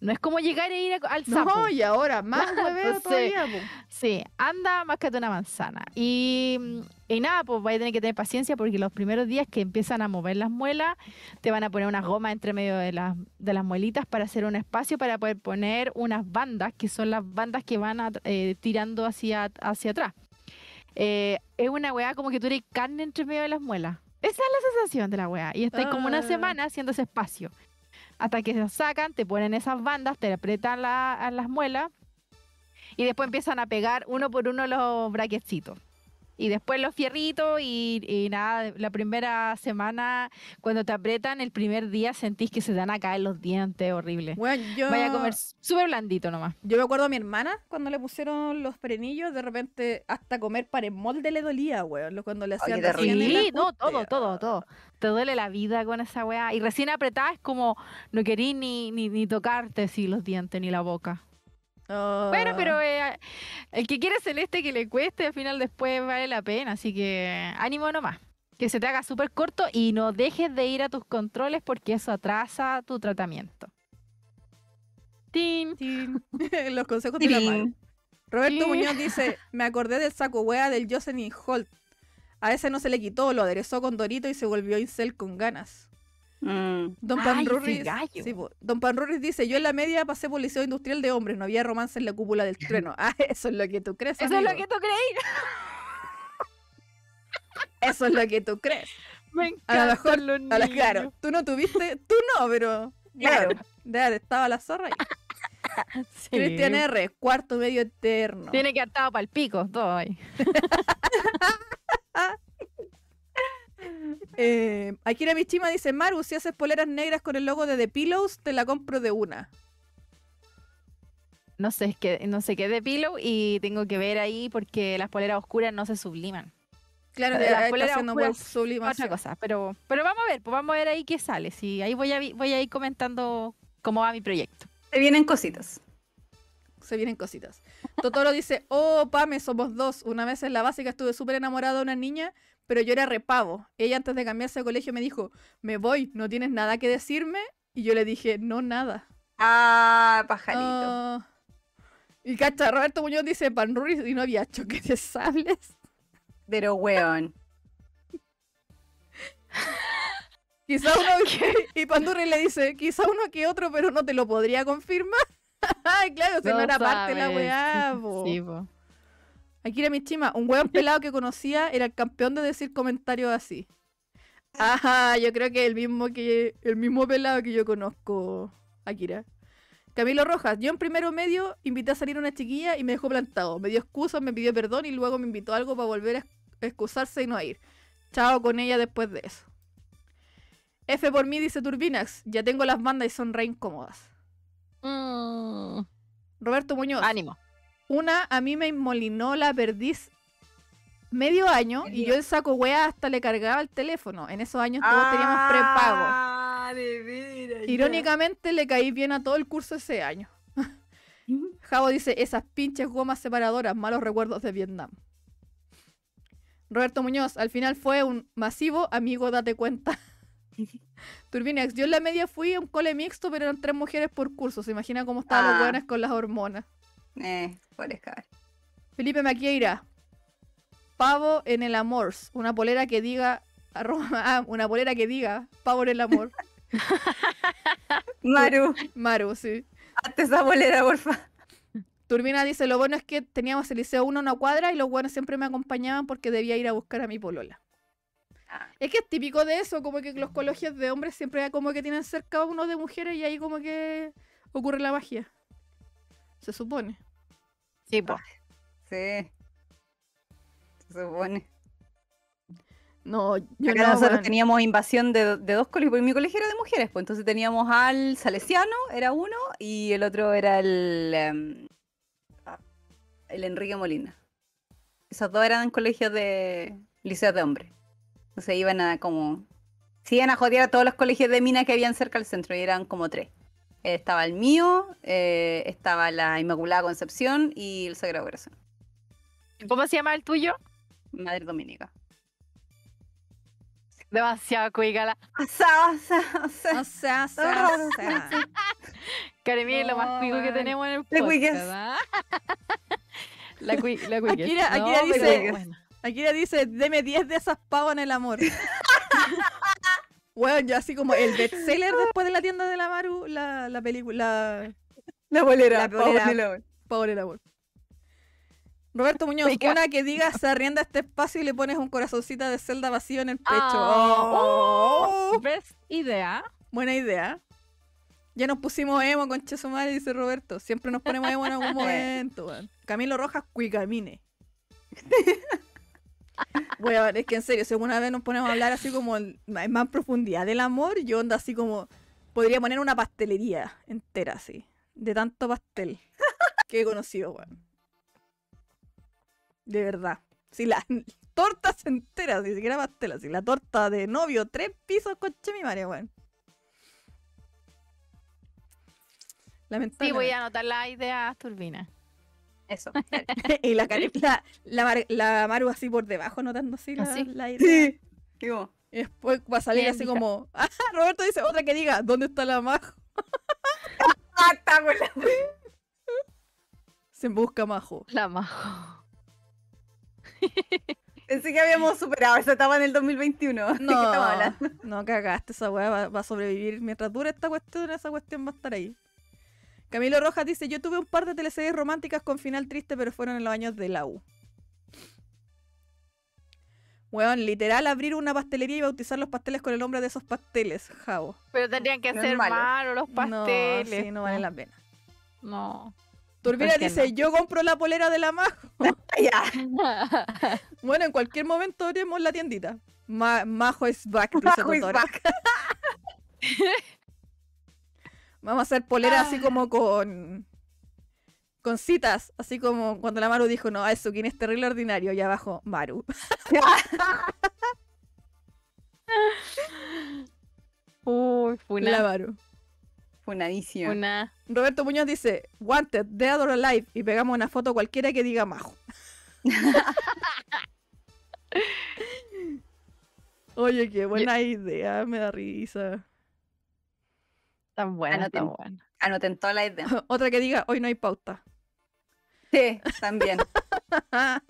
No es como llegar e ir a- al sapo. No, y ahora más No todavía. Sí, anda, máscate una manzana. Y, y nada, pues vais a tener que tener paciencia porque los primeros días que empiezan a mover las muelas, te van a poner unas gomas entre medio de las, de las muelitas para hacer un espacio para poder poner unas bandas, que son las bandas que van a- eh, tirando hacia, hacia atrás. Eh, es una weá como que tú eres carne entre medio de las muelas. Esa es la sensación de la weá. Y estás como una Ah. semana haciendo ese espacio. Hasta que se sacan, te ponen esas bandas, te apretan la- a las muelas y después empiezan a pegar uno por uno los braquecitos. Y después los fierritos y, y nada, la primera semana, cuando te apretan, el primer día sentís que se te van a caer los dientes, horrible. Bueno, yo, Vaya a comer súper blandito nomás. yo me acuerdo a mi hermana cuando le pusieron los frenillos, de repente hasta comer para el molde le dolía, weón. lo- Cuando le hacían Sí, no, todo, todo, todo. Te duele la vida con esa weá. Y recién apretada es como no querís ni, ni, ni tocarte sí, los dientes ni la boca. Bueno, pero eh, el que quiere celeste que le cueste, al final después vale la pena. Así que ánimo nomás. Que se te haga súper corto y no dejes de ir a tus controles porque eso atrasa tu tratamiento. Tin. Tin. los consejos de la. Maru. Roberto. Muñoz dice, me acordé del saco wea del Jocelyn Holt. A ese no se le quitó, lo aderezó con Dorito y se volvió incel con ganas. Mm. Don Ay, Pan ese Rurris, gallo. sí. Don dice, yo en la media pasé por liceo industrial de hombres, no había romance en la cúpula del trueno. Ah, eso es lo que tú crees, Eso es lo que tú creí. Eso es lo que tú crees. Me A lo mejor, los a la- niños. claro, tú no tuviste, tú no, pero Claro. ya estaba la zorra. ahí. Sí. Cristian R, cuarto medio eterno. Tiene que estar para el pico, todo ahí. Eh, Akira Mishima dice, Maru, si haces poleras negras con el logo de The Pillows, te la compro de una. No sé, es que no sé qué es de pillow y tengo que ver ahí porque las poleras oscuras no se subliman. Claro, que las está poleras oscuras web Otra sublimación. cosa, pero, pero vamos a ver, pues vamos a ver ahí qué sale. Sí, ahí voy a, voy a ir comentando cómo va mi proyecto. Se vienen cositas. Se vienen cositas. Totoro dice, oh, Pame, somos dos. Una vez en la básica estuve súper enamorada de una niña, pero yo era repavo. Ella antes de cambiarse de colegio me dijo, me voy, ¿no tienes nada que decirme? Y yo le dije, no, nada. Ah, pajarito. Ah. Y cacha, Roberto Muñoz dice, Panruris y no había choques de sables. Pero weón. Quizá uno y Pandurri le dice, quizá uno que otro, pero no te lo podría confirmar. Ay, claro, si no, era parte de la weá, po. Sí, po. Aquí era mi chima, un weón pelado que conocía era el campeón de decir comentarios así. Ajá, yo creo que el mismo que el mismo pelado que yo conozco, Akira. Camilo Rojas, yo en primero medio invité a salir a una chiquilla y me dejó plantado. Me dio excusas, me pidió perdón y luego me invitó a algo para volver a excusarse y no a ir. Chao con ella después de eso. F por mí, dice Turbinax. Ya tengo las bandas y son re incómodas. Mm, Roberto Muñoz. ánimo. Una a mí me inmolinó la perdiz medio año y yo el saco wea hasta le cargaba el teléfono. En esos años todos teníamos prepago. Ah, de ya. Irónicamente le caí bien a todo el curso ese año. Javo dice, esas pinches gomas separadoras, malos recuerdos de Vietnam. Roberto Muñoz, al final fue un masivo amigo, date cuenta. Turbinex, yo en la media fui a un cole mixto, pero eran tres mujeres por curso. Se imagina cómo estaban los Ah. buenos con las hormonas. Eh, por escalar. Felipe Maquieira. Pavo en el amor. Una polera que diga. arroba- ah, una polera que diga. Pavo en el amor. Maru, Maru, sí. hazte esa bolera, porfa. Turbina dice: Lo bueno es que teníamos el liceo 1 a una cuadra y los buenos siempre me acompañaban porque debía ir a buscar a mi polola. Ah. Es que es típico de eso, como que los colegios de hombres siempre como que tienen cerca uno de mujeres y ahí como que ocurre la magia. Se supone. Sí, po. Sí. Se supone. No, yo Acá no. nosotros teníamos invasión de, de dos colegios, porque mi colegio era de mujeres, pues entonces teníamos al Salesiano, era uno, y el otro era el, em, ah, el Enrique Molina. Esos dos eran colegios de liceos de hombres. Entonces iban a como... Se iban a jodear a todos los colegios de minas que habían cerca del centro, y eran como tres. Estaba el mío, eh, estaba la Inmaculada Concepción y el Sagrado Corazón. ¿Cómo se llama el tuyo? Madre Dominica. Demasiado asa. O sea, o sea, o sea. Karemi es lo más No, cuico que tenemos en el podcast. ¿ah? La cui la cuiques. Akira- No, Akira pero dice- bueno. Aquí le dice, deme 10 de esas pavas en el amor. bueno, ya así como el bestseller después de la tienda de la Maru, la, la película La bolera, La bolera. en el amor. Roberto Muñoz, Pica. una que diga se arrienda este espacio y le pones un corazoncito de celda vacío en el pecho. Ah, Oh, oh, ¿Ves? Idea. Buena idea. Ya nos pusimos emo con Chesumare, dice Roberto. Siempre nos ponemos emo en algún momento, weón. Camilo Rojas, cuicamine. Es que en serio, si alguna vez nos ponemos a hablar así como en más profundidad del amor, yo onda así como. Podría poner una pastelería entera así. De tanto pastel que he conocido, weón. De verdad. Si las tortas enteras, ni siquiera pastel, así la torta de novio, tres pisos con mi madre, weón. Sí, Lamentable. voy a anotar las ideas turbinas. Eso. y la, la, la, Mar- la Maru así por debajo, notando así la, Así. la idea. Sí. Digo, Y después va a salir Bien, así hija. como. Ah, Roberto dice otra que diga, ¿dónde está la Majo? ¡Ah, está con la- Se busca Majo. La majo. Pensé que habíamos superado esa etapa en el 2021. ¿De qué estamos No, no cagaste, esa weá va, va a sobrevivir. Mientras dure esta cuestión, esa cuestión va a estar ahí. Camilo Rojas dice, yo tuve un par de teleseries románticas con final triste, pero fueron en los años de la U. Weón, literal abrir una pastelería y bautizar los pasteles con el nombre de esos pasteles, Javo. Pero tendrían que ser malo. malos los pasteles. No, sí, no vale la pena. No. Turbina ¿Por qué dice, no? yo compro la polera de la Majo. Ya. Bueno, en cualquier momento abrimos la tiendita. Ma- Majo is back, Majo is back. Vamos a hacer polera Ah. así como con. Con citas, así como cuando la Maru dijo, no, eso, ¿quién es terrible ordinario? Y abajo, Maru. Uy, fue La una. Maru. Funadísimo. una... Roberto Muñoz dice, Wanted, Dead or Alive, y pegamos una foto cualquiera que diga Majo. Oye, qué buena idea, me da risa. Tan buena, Anoten. tan buena. Anoten toda la idea. Otra que diga, hoy no hay pauta. Sí, también.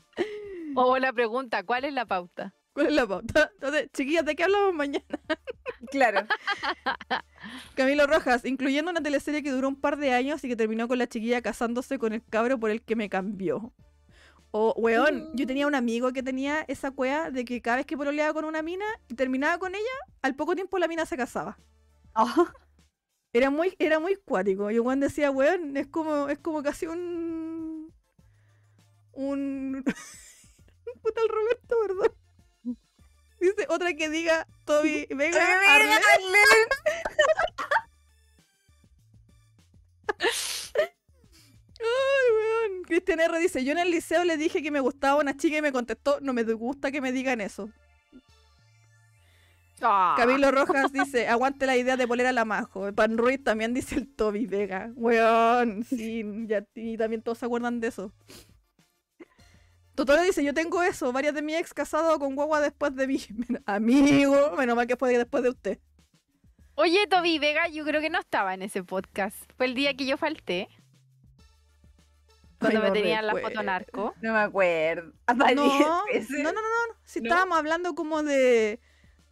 O la pregunta, ¿cuál es la pauta? ¿Cuál es la pauta? Entonces, chiquillas, ¿de qué hablamos mañana? Claro. Camilo Rojas, incluyendo una teleserie que duró un par de años y que terminó con la chiquilla casándose con el cabro por el que me cambió. O, weón, yo tenía un amigo que tenía esa cueva de que cada vez que pololeaba con una mina y terminaba con ella, al poco tiempo la mina se casaba. Oh, Era muy, era muy cuático. Y weón decía, weón, es como, es como casi un. Un. Puta el Roberto, ¿verdad? Dice otra que diga Toby Vega. Ay, weón. Cristian R dice, yo en el liceo le dije que me gustaba una chica y me contestó, no me gusta que me digan eso. Ah, Camilo Rojas dice, aguante la idea de poner a la majo. Pan Ruiz también dice el Toby Vega. Weón, sí, ya, y también todos se acuerdan de eso. Totoro dice, yo tengo eso, varias de mi ex casado con guagua después de mí. Amigo, menos mal que fue después de usted. Oye, Toby Vega, yo creo que no estaba en ese podcast. Fue el día que yo falté. Cuando Ay, me no tenían la foto narco. no me acuerdo. No, no, no, no, no, no. Si ¿No? estábamos hablando como de,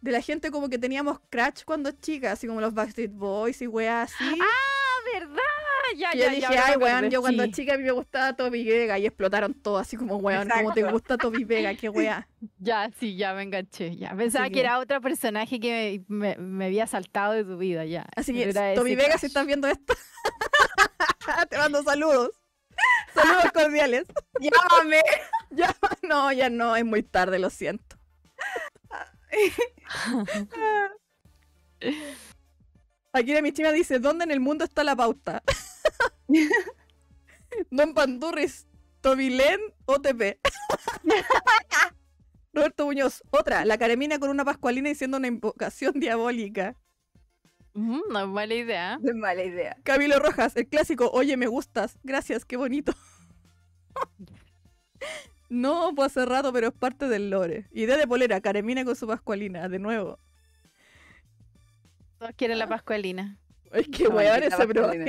de la gente como que teníamos crash cuando chicas, así como los Backstreet Boys y weas así. ¡Ah, verdad! Ya, ya, yo ya, dije, me ay, weón, yo cuando chica a mí me gustaba Toby Vega y explotaron todo así como, weón, ¿cómo te gusta Toby Vega? Qué weá. Ya, sí, ya me enganché. Ya. Pensaba Así que era otro personaje que me, me- me había saltado de tu vida, ya. Así que, Toby Vega, si estás viendo esto, te mando saludos. Saludos cordiales. Llámame. Ya, no, ya no, es muy tarde, lo siento. Aquí de mi chima dice, ¿dónde en el mundo está la pauta? Don Pandurris, Tobilén, OTP. Roberto Muñoz, otra, la Caremina con una pascualina diciendo una invocación diabólica. Mm, no es mala idea. Es mala idea. Camilo Rojas, el clásico, oye, me gustas. Gracias, qué bonito. No, pues hace rato, pero es parte del lore. Idea de polera, Caremina con su pascualina, de nuevo. Todos quieren la Pascualina. Es que La weón, ese programa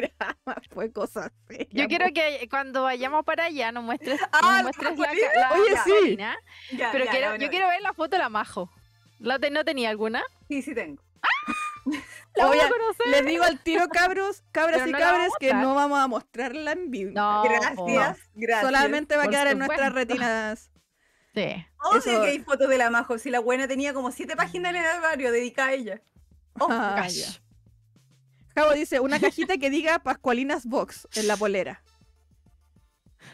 fue cosa seria. Yo quiero que cuando vayamos para allá nos muestres, nos Ah, la muestres la, Oye, sí. Ya, Pero ya, quiero- yo quiero ver la foto de la Majo. ¿La te- ¿No tenía alguna? Sí, sí tengo. ¿La a conocer? Les digo al tiro, cabros, cabras Pero y no cabres, que no vamos a mostrarla en vivo. No, Gracias, gracias. Solamente va a quedar en nuestras retinas. Sí. Obvio eso- que hay fotos de la Majo. Si la buena tenía como siete páginas en el armario dedicadas a ella. Oh, Ah, gosh. Javo dice, una cajita que diga Pascualinas Box en la polera.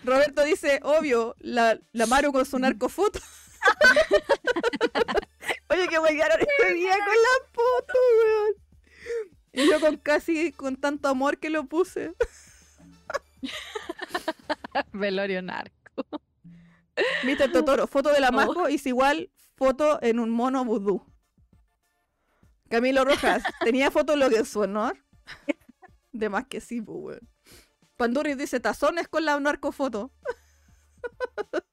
Roberto dice, obvio, la, la Maru con su narcofoto. Oye, que huevearon este día con la foto, weón. Y yo con casi con tanto amor que lo puse. Velorio narco. Mr. Totoro, foto de la Majo es igual foto en un mono vudú. Camilo Rojas, ¿tenía foto lo que en su honor? De más que sí, pues, weón. Pandurri dice tazones con la narcofoto.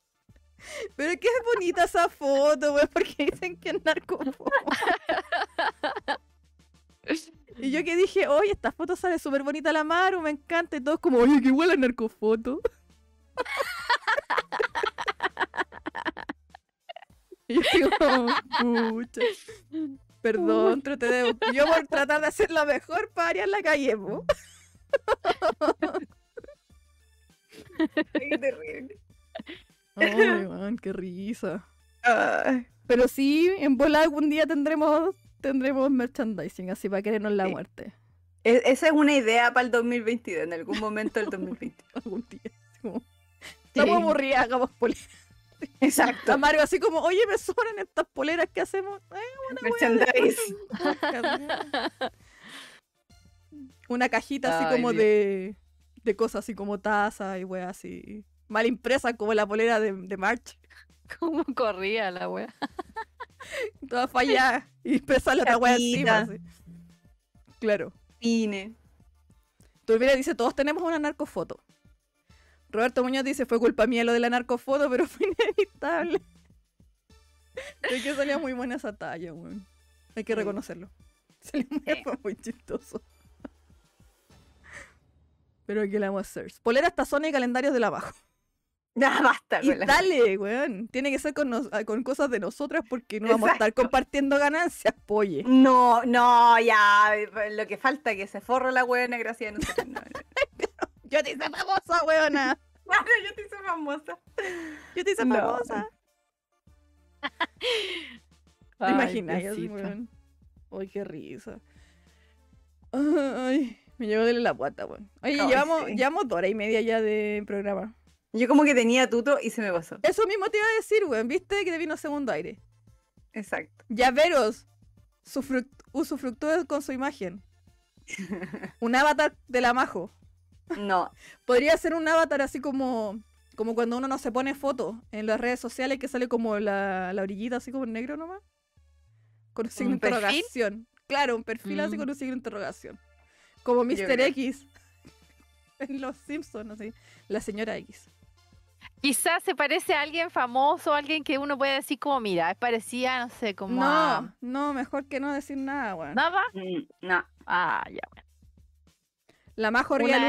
Pero que es bonita esa foto, weón, porque dicen que es narcofoto. Y yo que dije, oye, esta foto sale súper bonita la Maru, me encanta. Y todos como, oye, qué la narcofoto. Y yo pucha. Perdón, traté de... Yo por tratar de hacer lo mejor para variar la calle, po. qué terrible. Ay, man, qué risa. Pero sí, en bola algún día tendremos tendremos merchandising, así para querernos la Sí. muerte. e- esa es una idea para el 2022, en algún momento del 2022. Algún día. como, Estamos aburridas, hagamos poleras. Exacto. A Mario así como, oye, me sobran estas poleras que hacemos. Ay, Merchandise. Una cajita así Ay, como Dios. de, de cosas así como taza y weas así. Mal impresa como la polera de, de March. ¿Cómo corría la wea? Toda fallada. Y impresa la otra wea encima. Así. Claro. Cine. Turbina dice, todos tenemos una narcofoto. Roberto Muñoz dice, fue culpa mía lo de la narcofoto, pero fue inevitable. Es que salía muy buena esa talla, weón. Hay que reconocerlo. Salió muy, Sí. fue muy chistoso. Pero aquí la vamos a hacer. Polera hasta zona y calendarios de la abajo. Ya basta, Y dale, weón. Tiene que ser con, nos- ah, con cosas de nosotras porque no vamos a estar compartiendo ganancias, polle. No, no, ya. Lo que falta es que se forre la buena gracia de nosotros. No, no. Yo te hice famosa, weona. Claro, yo te hice famosa. Yo te hice No. famosa. ¿Te imaginas? weón? Ay, qué risa. Ay, me llegó de la guata, weón. Oye, Ay, llevamos, sí. llevamos dos horas y media ya de programa. Yo como que tenía tuto y se me pasó. Eso mismo te iba a decir, weón. ¿Viste que te vino segundo aire? Exacto. Ya veros sufruct- usufructúe con su imagen. Un avatar de la majo. No. Podría ser un avatar así como, como cuando uno no se pone foto en las redes sociales que sale como la, la orillita así como en negro nomás. Con un signo de interrogación. Claro, un perfil así Mm. con un signo de interrogación. Como Mr. X. En Los Simpsons, así. La señora X. Quizás se parece a alguien famoso, alguien que uno puede decir como, mira, es parecida, no sé, como a- No, no, mejor que no decir nada, weón. ¿Nada? Mm, No. Ah, ya, bueno. La Una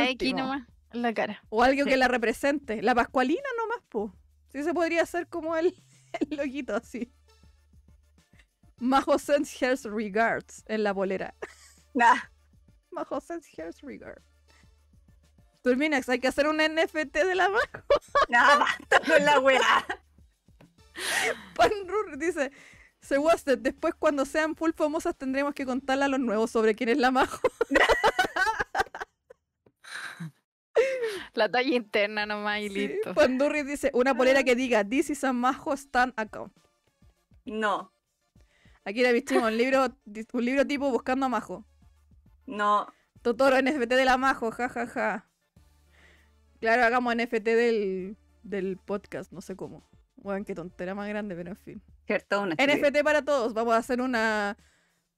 al X nomás en la cara. O algo que la represente. La Pascualina nomás, po. Sí se podría hacer como el, el loquito así. Majo sends regards en la bolera. Nah. Majo sends regards. Turminex, hay que hacer un NFT de la Majo. No, basta con la weá. Panrur dice, se Wasted, después cuando sean full famosas tendremos que contarle a los nuevos sobre quién es la Majo. La talla interna nomás y Sí, listo. Pandurri dice, una polera que diga, this is a Majo Stan account. No. Aquí la vestimos, un libro, un libro tipo buscando a Majo. No. Totoro NFT de la Majo, jajaja. Ja, ja. Claro, hagamos NFT del, del podcast, no sé cómo. Bueno, qué tontera más grande, pero en fin. Cierto, una. NFT para todos, vamos a hacer una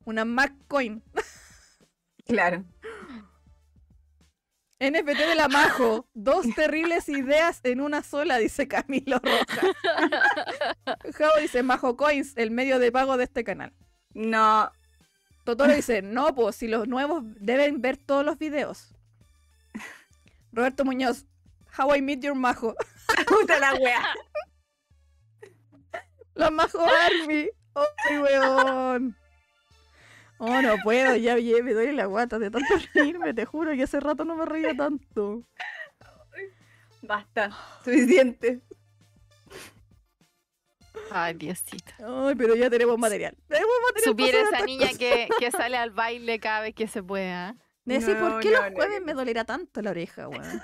una MacCoin. Claro. NFT de la Majo, dos terribles ideas en una sola, dice Camilo Roja. Jao dice Majo Coins, el medio de pago de este canal. No. Totoro dice, no, pues si los nuevos deben ver todos los videos. Roberto Muñoz, How I Meet Your Majo. Puta la weá. La Majo Army. ¡Ay, weón! Oh, no puedo, ya, ya me duele la guata de tanto reírme, te juro que hace rato no me reía tanto. Basta. Suficiente. Ay, Diosito. Ay, pero ya tenemos material. Tenemos material Supiera esa niña que, que sale al baile cada vez que se pueda. Me decís, No, ¿por qué no, los no, jueves no. me dolerá tanto la oreja, weón?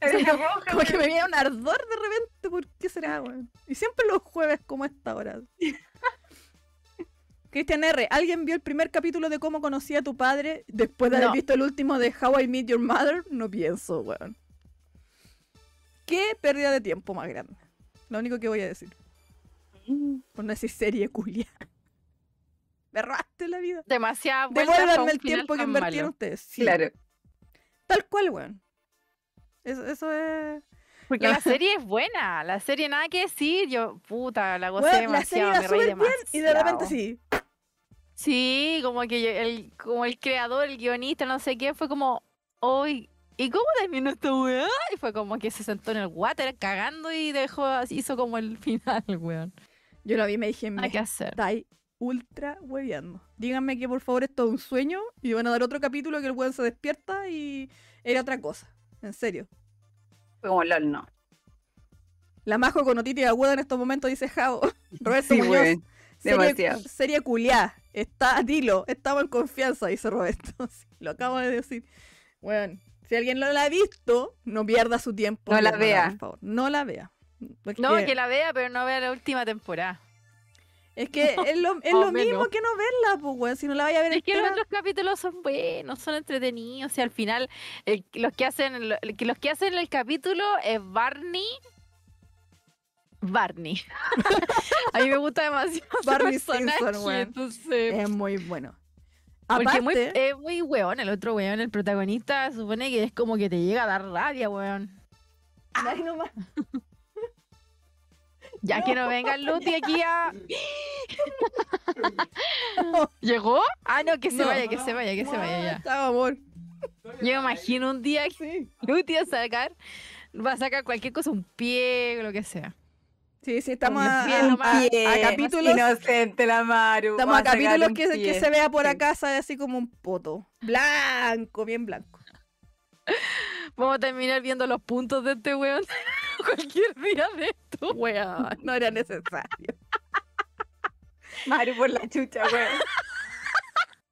Como que me viene un ardor de repente, ¿por qué será, weón? Y siempre los jueves como esta hora. Cristian R., ¿alguien vio el primer capítulo de cómo conocí a tu padre después de haber No. visto el último de How I Met Your Mother? No pienso, weón. ¿Qué pérdida de tiempo más grande? Lo único que voy a decir. Mm. Por no decir serie culia. Me robaste la vida. Para Devuélvanme el tiempo que malo. ustedes. Sí, Claro. Tal cual, weón. Eso, eso es... Porque La- la serie es buena, la serie nada que decir, yo, puta, la gocé Weón, la serie demasiado, me reí bien y de repente demasiado. sí. Sí, como que el, como el creador, el guionista, no sé qué, fue como, hoy, ¿y cómo terminó esta weá? Y fue como que se sentó en el water cagando y dejó, hizo como el final, weón. Yo lo vi y me dije, me que hacer. estáis ultra hueveando. Díganme que por favor esto es un sueño y van a dar otro capítulo que el weón se despierta y era otra cosa. En serio. Fue como LOL, no. La majo con otitis aguda en estos momentos dice Jao. Roberto Sí, Muñoz. demasiado. serie culiá. Está, dilo, estamos en confianza, dice Roberto. Sí, lo acabo de decir. Bueno, si alguien no la ha visto, no pierda su tiempo. No la vea. Por favor. No la vea. Porque No, que la vea, pero no vea la última temporada. Es que es lo, es más lo o mismo que no verla, pues, weón. Si no la vaya a ver Es que los otros capítulos son buenos, son entretenidos. Y al final, el- los, que hacen, que los que hacen el capítulo es Barney. Barney. a mí me gusta demasiado. Barney Stinson, weón. entonces- es muy bueno. Porque Aparte, es muy, es muy weón, el otro weón, el protagonista, supone que es como que te llega a dar rabia, weón. Ay, no Ya que no venga Luti aquí a. ¿Llegó? Ah, no, que se No. vaya, que se vaya, que se vaya ya. Chao, amor. Yo me imagino un día que Sí. Luti va a sacar, va a sacar cualquier cosa, un pie, lo que sea. Sí, sí, estamos a, a- a- a capítulos. Inocente la Maru. Estamos a sacar capítulos que, que pie. se vea por Sí. acá, sabe así como un poto. Blanco, bien blanco. Vamos a terminar viendo los puntos de este weón cualquier día de esto. Weón, no era necesario. Maru por la chucha, güey.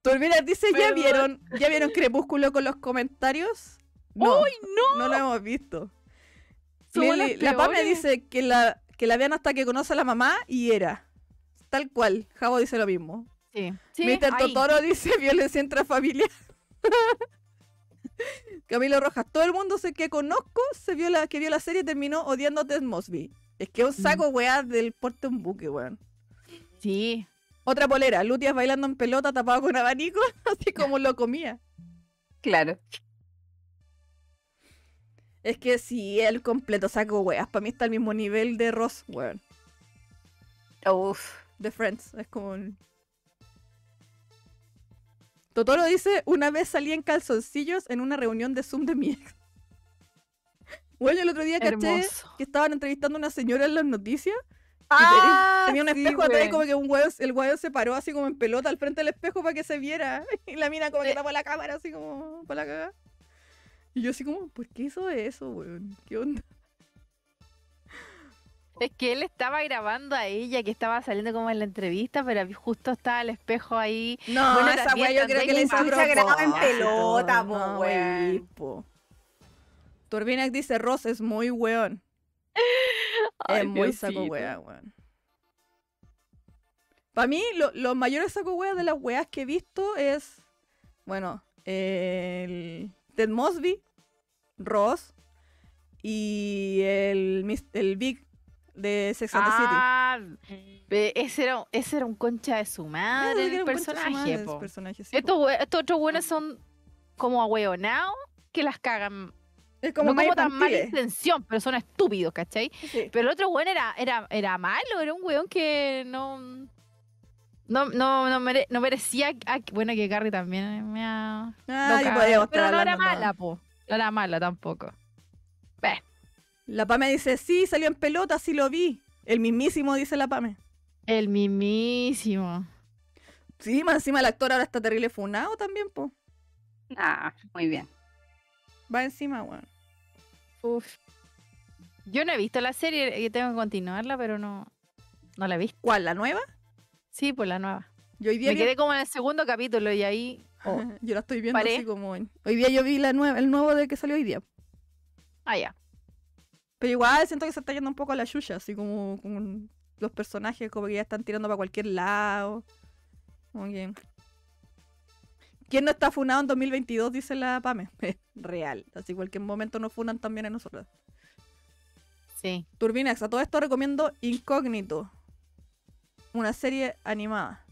Turbina dice, ¿ya vieron, ¿ya vieron Crepúsculo con los comentarios? No, ¡Uy, no! no lo hemos visto. Lili- la Pame peores. dice que la, que la vean hasta que conoce a la mamá y era. Tal cual. Javo dice lo mismo. Sí, sí, Mr. ahí. Totoro dice violencia intrafamiliar. Camilo Rojas, todo el mundo sé que conozco se vio la, que vio la serie y terminó odiando a Ted Mosby. Es que es un Mm. saco weá del porte un buque, weón. Sí. Otra polera, Lutias bailando en pelota tapado con abanico, así como lo comía. Claro. Es que sí, el completo saco weas. Para mí está al mismo nivel de Ross, weón. Uf. De Friends. Es como. un- Totoro dice: Una vez salí en calzoncillos en una reunión de Zoom de mi ex. Bueno, el otro día caché Hermoso. que estaban entrevistando a una señora en las noticias. Ah, Tenía un sí, espejo atrás y güey. como que un huevo, el huevo se paró así como en pelota al frente del espejo para que se viera. Y la mina como que tapó la cámara así como para la cagada. Y yo así como, ¿por qué hizo eso, weón? ¿Qué onda? Es que él estaba grabando a ella, que estaba saliendo como en la entrevista, pero justo estaba el espejo ahí. No, Bueno, esa weá yo creo que le también hizo a Chucha graba en pelota, no, po. Turbinac dice, Ross es muy weón. Ay, es muy saco wea, weón. Para mí, lo- los mayores saco wea de las weas que he visto es, bueno, el Ted Mosby, Ross y el Big de Sex and the City. Ah, ese era, ese era un concha de su madre, el personaje. madre, ese po. personaje, sí, po. Estos, estos otros buenos son como ahueonados que las cagan. es como no como tan mala intención, pero son estúpidos, ¿cachai? Sí. Pero el otro weón era, era, era malo, era un weón que no. No, no, no, mere- no merecía. ah, bueno, que Carrie también me ha. Ah, loca, pero no era mala, po. No era mala tampoco. Ve, La Pame dice, sí, salió en pelota, sí lo vi. El mismísimo, dice la Pame. el mismísimo. Sí, más encima el actor ahora está terrible funado también, po. Ah, muy bien. Va encima, weón. Uf. Yo no he visto la serie y tengo que continuarla, pero no. No la he visto. ¿Cuál, la nueva? Sí, pues la nueva. Yo hoy día Me vi- quedé como en el segundo capítulo y ahí. oh, Yo la estoy viendo Paré. así como... en- Hoy día yo vi la nueva, el nuevo de que salió hoy día. Ah, ya. Pero igual siento que se está yendo un poco a la chucha, así como con los personajes como que ya están tirando para cualquier lado. Como que... ¿Quién no está funado en 2022? Dice la Pame. Real. Así cualquier momento nos funan también a nosotros. Sí. Turbinax, a todo esto recomiendo Incógnito. Una serie animada.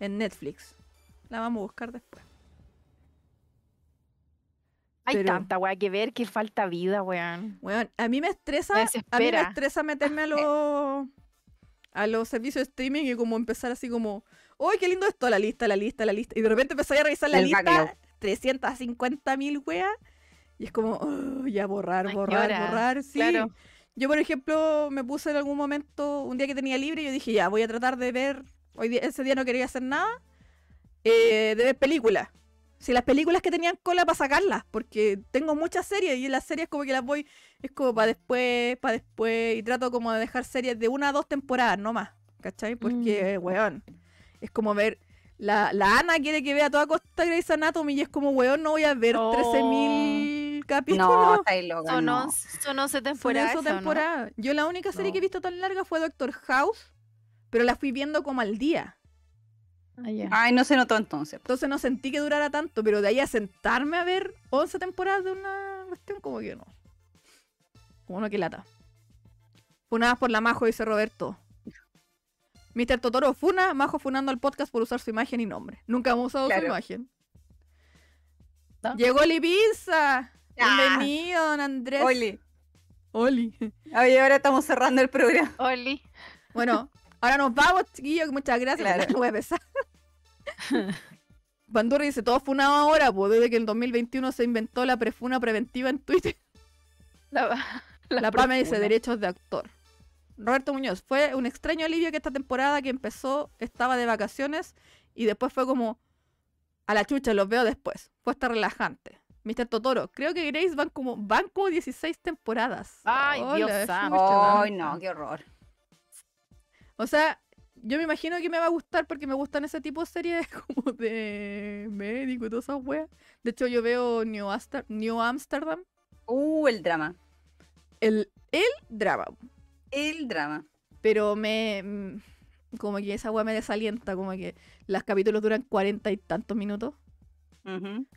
En Netflix. La vamos a buscar después. Hay Pero- tanta weá que ver que falta vida, weón. Bueno, a mí me estresa. Me a mí me estresa meterme a los a los servicios de streaming y como empezar así como, ¡Uy, qué lindo esto! La lista, la lista, la lista. Y de repente empecé a revisar la El lista, backlog. 350 mil weas. Y es como, "Oh, ya borrar, Ay, borrar, borrar. Sí. Claro. Yo, por ejemplo, me puse en algún momento, un día que tenía libre, y yo dije, ya, voy a tratar de ver, hoy día, ese día no quería hacer nada, eh, de ver películas. Si las películas que tenían cola para sacarlas, porque tengo muchas series y las series como que las voy, es como para después, para después, y trato como de dejar series de una a dos temporadas, no más, ¿cachai? Porque, weón, es como ver, la, la Ana quiere que vea a toda costa Grey's Anatomy y es como, weón, no voy a ver Oh. 13.000 capítulos. No, estáis loca, Son, no. 11 son 11 Son temporadas. Yo la única serie que he visto tan larga fue Doctor House, pero la fui viendo como al día. Ah. Ay, no se notó entonces. Entonces no sentí que durara tanto, pero de ahí a sentarme a ver 11 temporadas de una cuestión, como que no. Como no que lata. Funadas por la Majo, dice Roberto. Mr. Totoro Funa, Majo funando al podcast por usar su imagen y nombre. Nunca hemos usado Claro. su imagen. ¿No? Llegó Lipizza. Ah. Bienvenido, don Andrés. Oli. Oli. Oye, ahora estamos cerrando el programa. Oli. Bueno, ahora nos vamos, chiquillos. Muchas gracias. Claro. Voy a empezar. Bandurri dice, todo funado ahora, pues desde que en 2021 se inventó la prefuna preventiva en Twitter. La, La, PAME dice derechos de actor. Roberto Muñoz, fue un extraño alivio que esta temporada que empezó estaba de vacaciones y después fue como a la chucha, los veo después. Fue hasta relajante. Mr. Totoro, creo que Grace van como, van como 16 temporadas. Ay, Hola, Dios. Ay, no, qué horror. O sea, yo me imagino que me va a gustar porque me gustan ese tipo de series como de médico y todas esas weas. De hecho, yo veo New, Amster- New Amsterdam, Uh, el drama. el, el drama. El drama. Pero me. mm, Como que esa wea me desalienta, como que los capítulos duran cuarenta y tantos minutos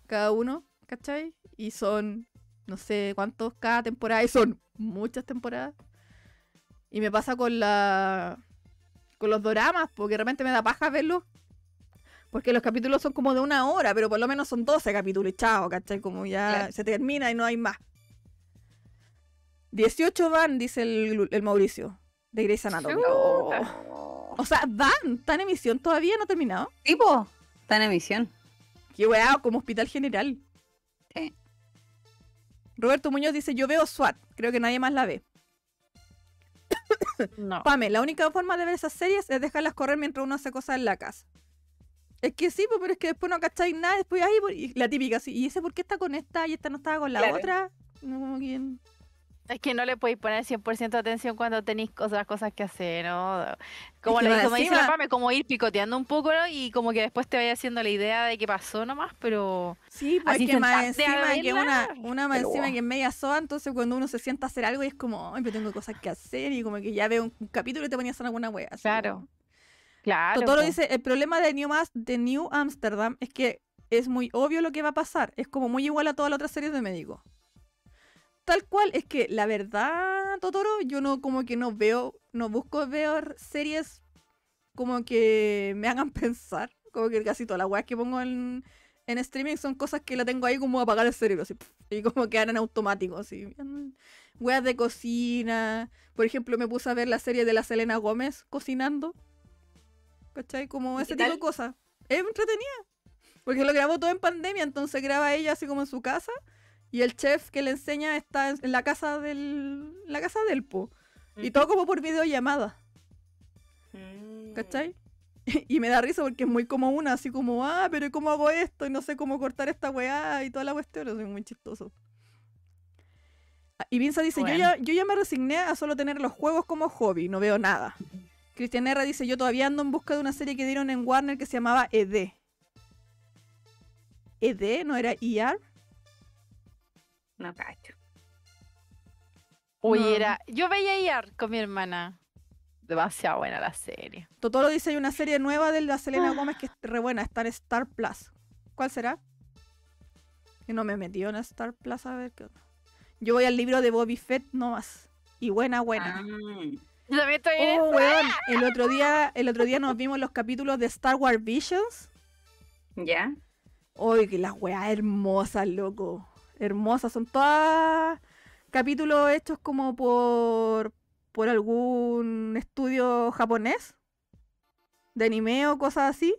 cada uno, ¿cachai? Y son no sé cuántos cada temporada, y son muchas temporadas. Y me pasa con la. Con los doramas, porque realmente me da paja verlos. Porque los capítulos son como de una hora, pero por lo menos son 12 capítulos y chao, ¿cachai? Como ya Claro. se termina y no hay más. 18 van, dice el, el Mauricio, de Grey's Anatomy. Oh. O sea, van, está en emisión todavía, no ha terminado. Tipo, está en emisión. Qué weá, como hospital general. Sí. Roberto Muñoz dice, yo veo SWAT, creo que nadie más la ve. No. Pame, la única forma de ver esas series es dejarlas correr mientras uno hace cosas en la casa. Es que sí, pues, pero es que después no cacháis nada, después ahí, y la típica, sí, ¿y ese por qué está con esta y esta no estaba con la Claro. otra? No, como que- Es que no le podéis poner 100% atención cuando tenéis otras cosas que hacer, ¿no? Como, que le, como dice la Pame, como ir picoteando un poco ¿no? y como que después te vaya haciendo la idea de qué pasó nomás, pero... Sí, pues Así es que más encima que una, una más pero encima que es media soa, entonces cuando uno se sienta a hacer algo y es como, ay, pero tengo cosas que hacer y como que ya veo un, un capítulo y te ponías a hacer alguna wea. Claro. como- Claro. Totoro po. dice, el problema de New, Mas- de New Amsterdam es que es muy obvio lo que va a pasar. Es como muy igual a todas las otras series de médicos. Tal cual, es que la verdad, Totoro, yo no como que no veo, no busco ver series como que me hagan pensar. Como que casi todas las weas que pongo en, en streaming son cosas que la tengo ahí como a apagar el cerebro, así, y como quedan en automático, así. Weas de cocina. Por ejemplo, me puse a ver la serie de la Selena Gómez cocinando. ¿Cachai? Como ¿Y ese tipo de cosas. Es entretenida. Porque lo grabó todo en pandemia, entonces graba ella así como en su casa. Y el chef que le enseña está en la casa del. la casa del po. Y todo como por videollamada. Mm. ¿Cachai? Y me da risa porque es muy como una, así como, ah, pero ¿cómo hago esto? Y no sé cómo cortar esta weá y toda la cuestión. Es muy chistoso. Ah, Y Vinza dice, yo, ya, yo ya me resigné a solo tener los juegos como hobby, no veo nada. Cristian R dice, yo todavía ando en busca de una serie que dieron en Warner que se llamaba ED. ¿ED? ¿No era ER? No cacho. Uy, No. era... Yo veía IAR con mi hermana. Demasiado buena la serie. Totoro dice, hay una serie nueva de la Selena Ah. Gómez que es re buena, está en Star Plus. ¿Cuál será? Que no me he metido en Star Plus a ver qué onda. Yo voy al libro de Bobby Fett nomás. Y buena, buena. Ah. Yo también estoy en Oh, weón, el otro día, el otro día nos vimos los capítulos de Star Wars Visions. ¿Ya? Uy, que las weas hermosas, loco. Hermosas. Son todas capítulos hechos como por, por algún estudio japonés. De anime o cosas así.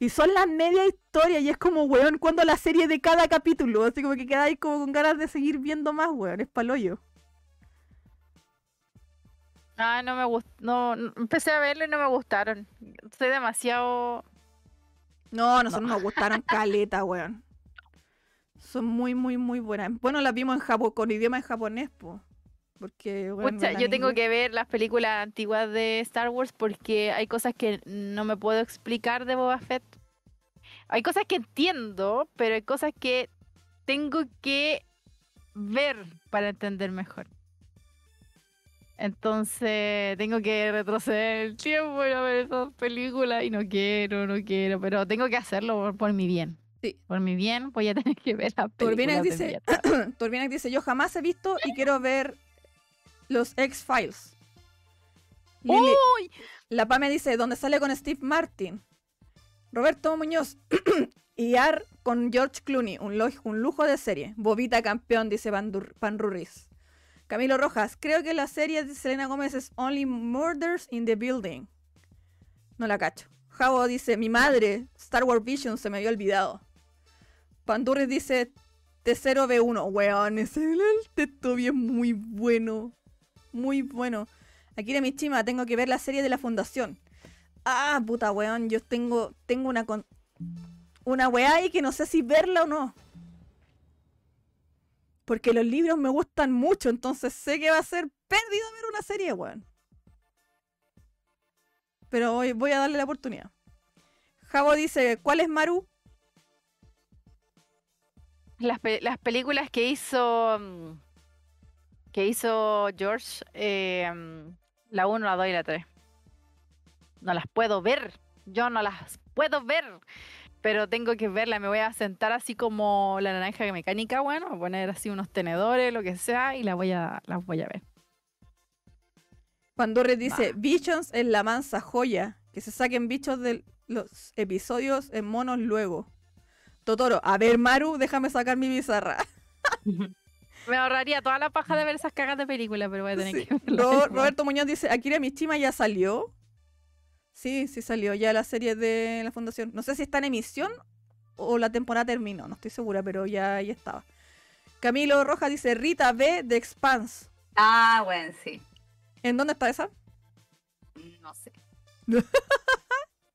Y son las media historias. Y es como, weón, cuando la serie de cada capítulo. Así como que quedáis como con ganas de seguir viendo más, weón. Es paloyo. Ah, no me gustó. No, no- empecé a verlo y no me gustaron. Soy demasiado. No, nosotros nos gustaron caleta, weón. Son muy, muy, muy buenas. Bueno, las vimos en Japón, con idioma en japonés, po. Porque, weón, Pucha, yo en tengo que ver las películas antiguas de Star Wars porque hay cosas que no me puedo explicar de Boba Fett. Hay cosas que entiendo, pero hay cosas que tengo que ver para entender mejor. Entonces tengo que retroceder el tiempo y a ver esas películas y no quiero, no quiero, pero tengo que hacerlo por, por mi bien. Sí. Por mi bien voy a tener que ver películas. de dice, dice, yo jamás he visto y quiero ver los X-Files. Lili- ¡Uy! La PAME dice, donde sale con Steve Martin. Roberto Muñoz. y Ar con George Clooney. Un, lo- un lujo de serie. Bobita campeón, dice Panrurris. Camilo Rojas, creo que la serie de Selena Gómez es Only Murders in the Building. No la cacho. Javo dice, mi madre, Star Wars Vision, se me había olvidado. Pandurris dice, T0B1. Weón, ese el texto bien muy bueno. Muy bueno. Akira Mishima, tengo que ver la serie de la fundación. Ah, puta weón, yo tengo, tengo una con, una weá ahí que no sé si verla o no. Porque los libros me gustan mucho, entonces sé que va a ser pérdida ver una serie, weón. Pero voy, voy a darle la oportunidad. Javo dice, ¿cuál es Maru? Las, pe- las películas que hizo mm, que hizo George, eh, mm, la 1, la 2 y la 3. No las puedo ver. Yo no las puedo ver. Pero tengo que verla. Me voy a sentar así como la naranja mecánica, bueno, a poner así unos tenedores, lo que sea, y la voy a, las voy a ver. Pandorres dice, Visions es la mansa joya. Que se saquen bichos de los episodios en monos luego. Totoro, a ver Maru, déjame sacar mi bizarra. Me ahorraría toda la paja de ver esas cagas de película, pero voy a tener Sí. que. Ro-. Roberto Muñoz dice, Akira Mishima ya salió. Sí, sí salió ya la serie de la fundación. No sé si está en emisión o la temporada terminó, no estoy segura, pero ya, ya estaba. Camilo Rojas dice, Rita B de Expanse. Ah, bueno, sí. ¿En dónde está esa? No sé.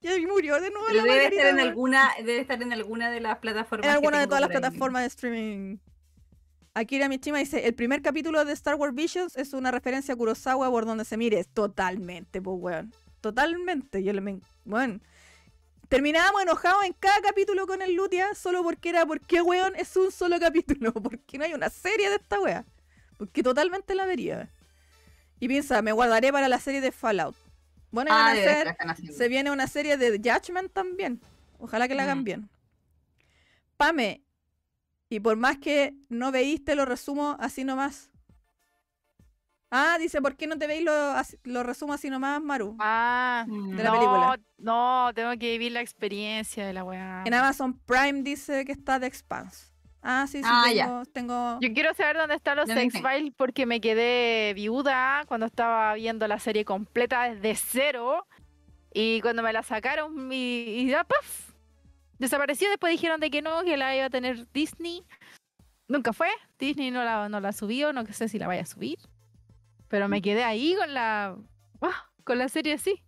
Ya murió de nuevo la debe estar en alguna, debe estar en alguna de las plataformas. En alguna de todas las plataformas de streaming. Akira Mishima dice, el primer capítulo de Star Wars Visions es una referencia a Kurosawa por donde se mire. Totalmente, pues, weón. Totalmente. Yo le me... Bueno. Terminábamos enojados en cada capítulo con el Lutia solo porque era, ¿por qué, weón? Es un solo capítulo. Porque no hay una serie de esta wea. Porque totalmente la vería. Y piensa, me guardaré para la serie de Fallout. Bueno, y van Ah, a hacer- se viene una serie de Judgment también. Ojalá que la hagan Mm. bien. Pame, y por más que no veíste, lo resumo así nomás. Ah, dice, ¿por qué no te veis lo, lo resumo así nomás, Maru? Ah, Mm. de la no, película. no, tengo que vivir la experiencia de la weá. En Amazon Prime dice que está The Expanse. Ah, sí, sí, Ah, ya. tengo, tengo- Yo quiero saber dónde están los Yo también X-Files porque me quedé viuda cuando estaba viendo la serie completa desde cero. Y cuando me la sacaron, y, y ya, ¡paf! Desapareció. Después dijeron de que no, que la iba a tener Disney. Nunca fue. Disney no la, no la subió, no sé si la vaya a subir. Pero me quedé ahí con la. Con la serie así.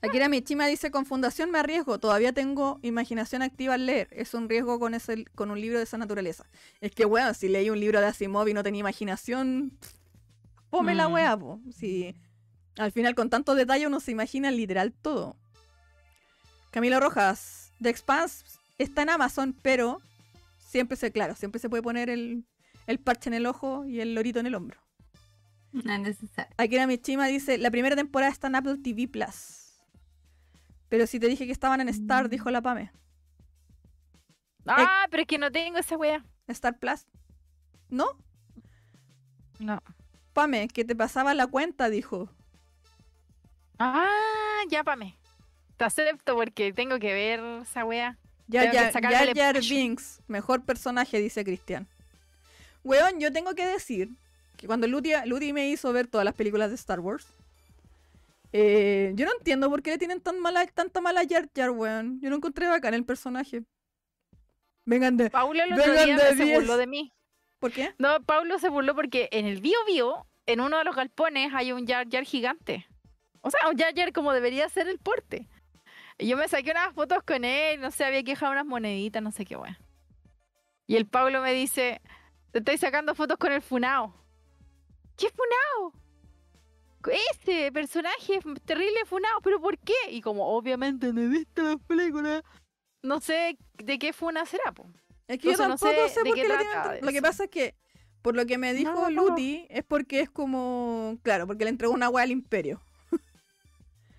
Akira Mishima dice, con Fundación me arriesgo, todavía tengo imaginación activa al leer. Es un riesgo con, ese, con un libro de esa naturaleza. Es que, bueno, si leí un libro de Asimov y no tenía imaginación, pome la Mm. wea, po. Si al final con tanto detalle uno se imagina literal todo. Camilo Rojas, The Expanse está en Amazon, pero siempre se, claro, siempre se puede poner el, el parche en el ojo y el lorito en el hombro. No es necesario. Akira Mishima dice, la primera temporada está en Apple TV Plus. Pero si te dije que estaban en Star, dijo la Pame. Ah, pero es que no tengo esa wea. Star Plus. ¿No? No. Pame, que te pasaba la cuenta, dijo. Ah, ya, pame. Te acepto porque tengo que ver esa wea. Ya, ya, Jar empacho. Binks, mejor personaje, dice Cristian. Weón, yo tengo que decir que cuando Ludi, Ludi me hizo ver todas las películas de Star Wars, eh, yo no entiendo por qué le tienen tan mala, tanta mala Jar Jar, weón. Yo no encontré bacán el personaje. Vengan de... Paulo el otro Vengan día de se 10. burló de mí. ¿Por qué? No, Paulo se burló porque en el Bio Bio, en uno de los galpones, hay un Jar Jar gigante. O sea, un Jar Jar como debería ser el porte. Y yo me saqué unas fotos con él, no sé, había que dejar unas moneditas, no sé qué weón. Y el Pablo me dice, te estoy sacando fotos con el Funao. ¿Qué Funao? Ese personaje es terrible Funao, pero ¿por qué? Y como obviamente no he visto las películas, no sé de qué Funa será, po. Es que yo no sé sé de por qué tienen Lo que pasa es que, por lo que me dijo No, no. Luti, es porque es como. Claro, porque le entregó una weá al imperio.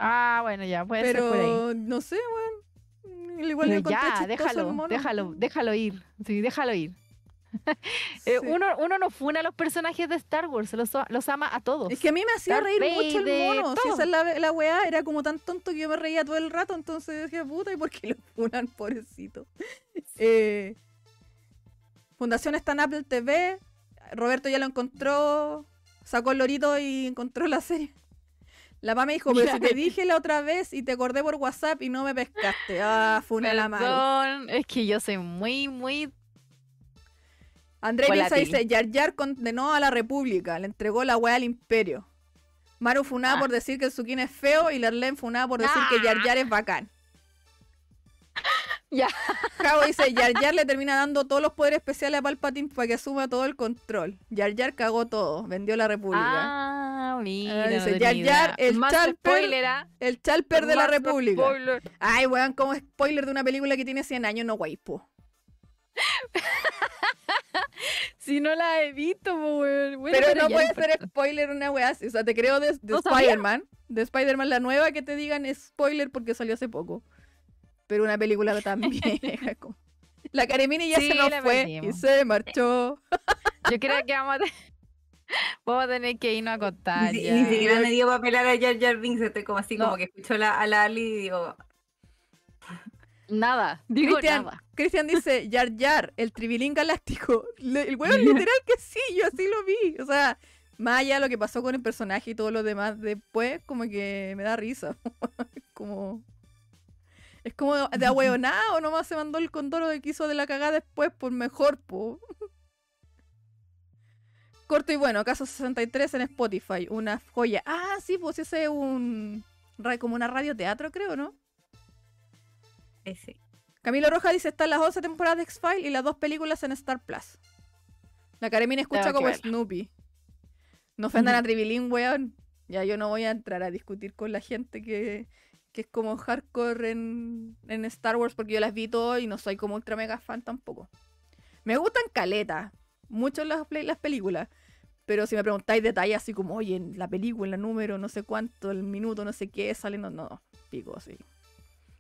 Ah, bueno, ya, puede ser por ahí. Pero no sé, weón. Igual le Pero ya, déjalo, déjalo, déjalo ir. Sí, déjalo ir. Eh, Sí. uno, uno no funa a los personajes de Star Wars, los, los ama a todos. Es que a mí me hacía Darth reír mucho el mono. Si esa es la, la weá, era como tan tonto que yo me reía todo el rato. Entonces dije, puta, ¿y por qué lo funan, pobrecito? Eh, Fundación está en Apple TV. Roberto ya lo encontró, sacó el lorito y encontró la serie. La mamá me dijo, pero si te dije la otra vez y te acordé por WhatsApp y no me pescaste. Ah, fue una la madre. Es que yo soy muy, muy. André Misa Volátil. dice, Yar Yar condenó a la República, le entregó la weá al imperio. Maru funada Ah. por decir que el Zukin es feo y Lerlen funada por decir que Yar Yar es bacán. Ya. Javo dice, Yar Yar le termina dando todos los poderes especiales a Palpatine para que asuma todo el control. Yar Yar cagó todo, vendió la República. Ah, mira. Ah, dice, Jar, idea. el Más Chalper, spoiler, ¿ah? El Chalper de la República. spoiler. Ay, weón, como spoiler de una película que tiene 100 años, no guaypo. Si no la he visto, weón. Bueno, Pero no puede ser spoiler una weá así. O sea, te creo de, de. Spider-Man. De Spider-Man la nueva que te digan es spoiler porque salió hace poco. Pero una película tan vieja. como- La Karemini ya Sí, se nos fue perdimos. y se marchó. Yo creo que vamos a, vamos a tener que irnos a contar. Ni, ya. ni siquiera me dio para pelar a Jar Jar Binks, estoy como así, No. como que escucho la, a la Ali y digo, Nada. Digo Cristian, nada. Cristian dice, Yar Yar, el tribilín galáctico. Le- el weón literal que sí, yo así lo vi. O sea, más allá de lo que pasó con el personaje y todo lo demás después, como que me da risa. como... Es como de ahueonado, nomás se mandó el condoro que hizo de la cagada después, por mejor, po. Corto y bueno, caso 63 en Spotify, una joya. Ah, sí, pues ese es un... como una radioteatro, creo, ¿no? ese. Camilo Roja dice, están las 11 temporadas de X-Files y las dos películas en Star Plus. La Karemina escucha Tengo como verla. Snoopy. No ofendan a Tribilín, weón. Ya yo no voy a entrar a discutir con la gente que, que es como hardcore en, en Star Wars porque yo las vi todo y no soy como ultra mega fan tampoco. Me gustan caletas, mucho las, las películas. Pero si me preguntáis detalles así como, oye, en la película, el número, no sé cuánto, el minuto, no sé qué, sale, no, no, pico así.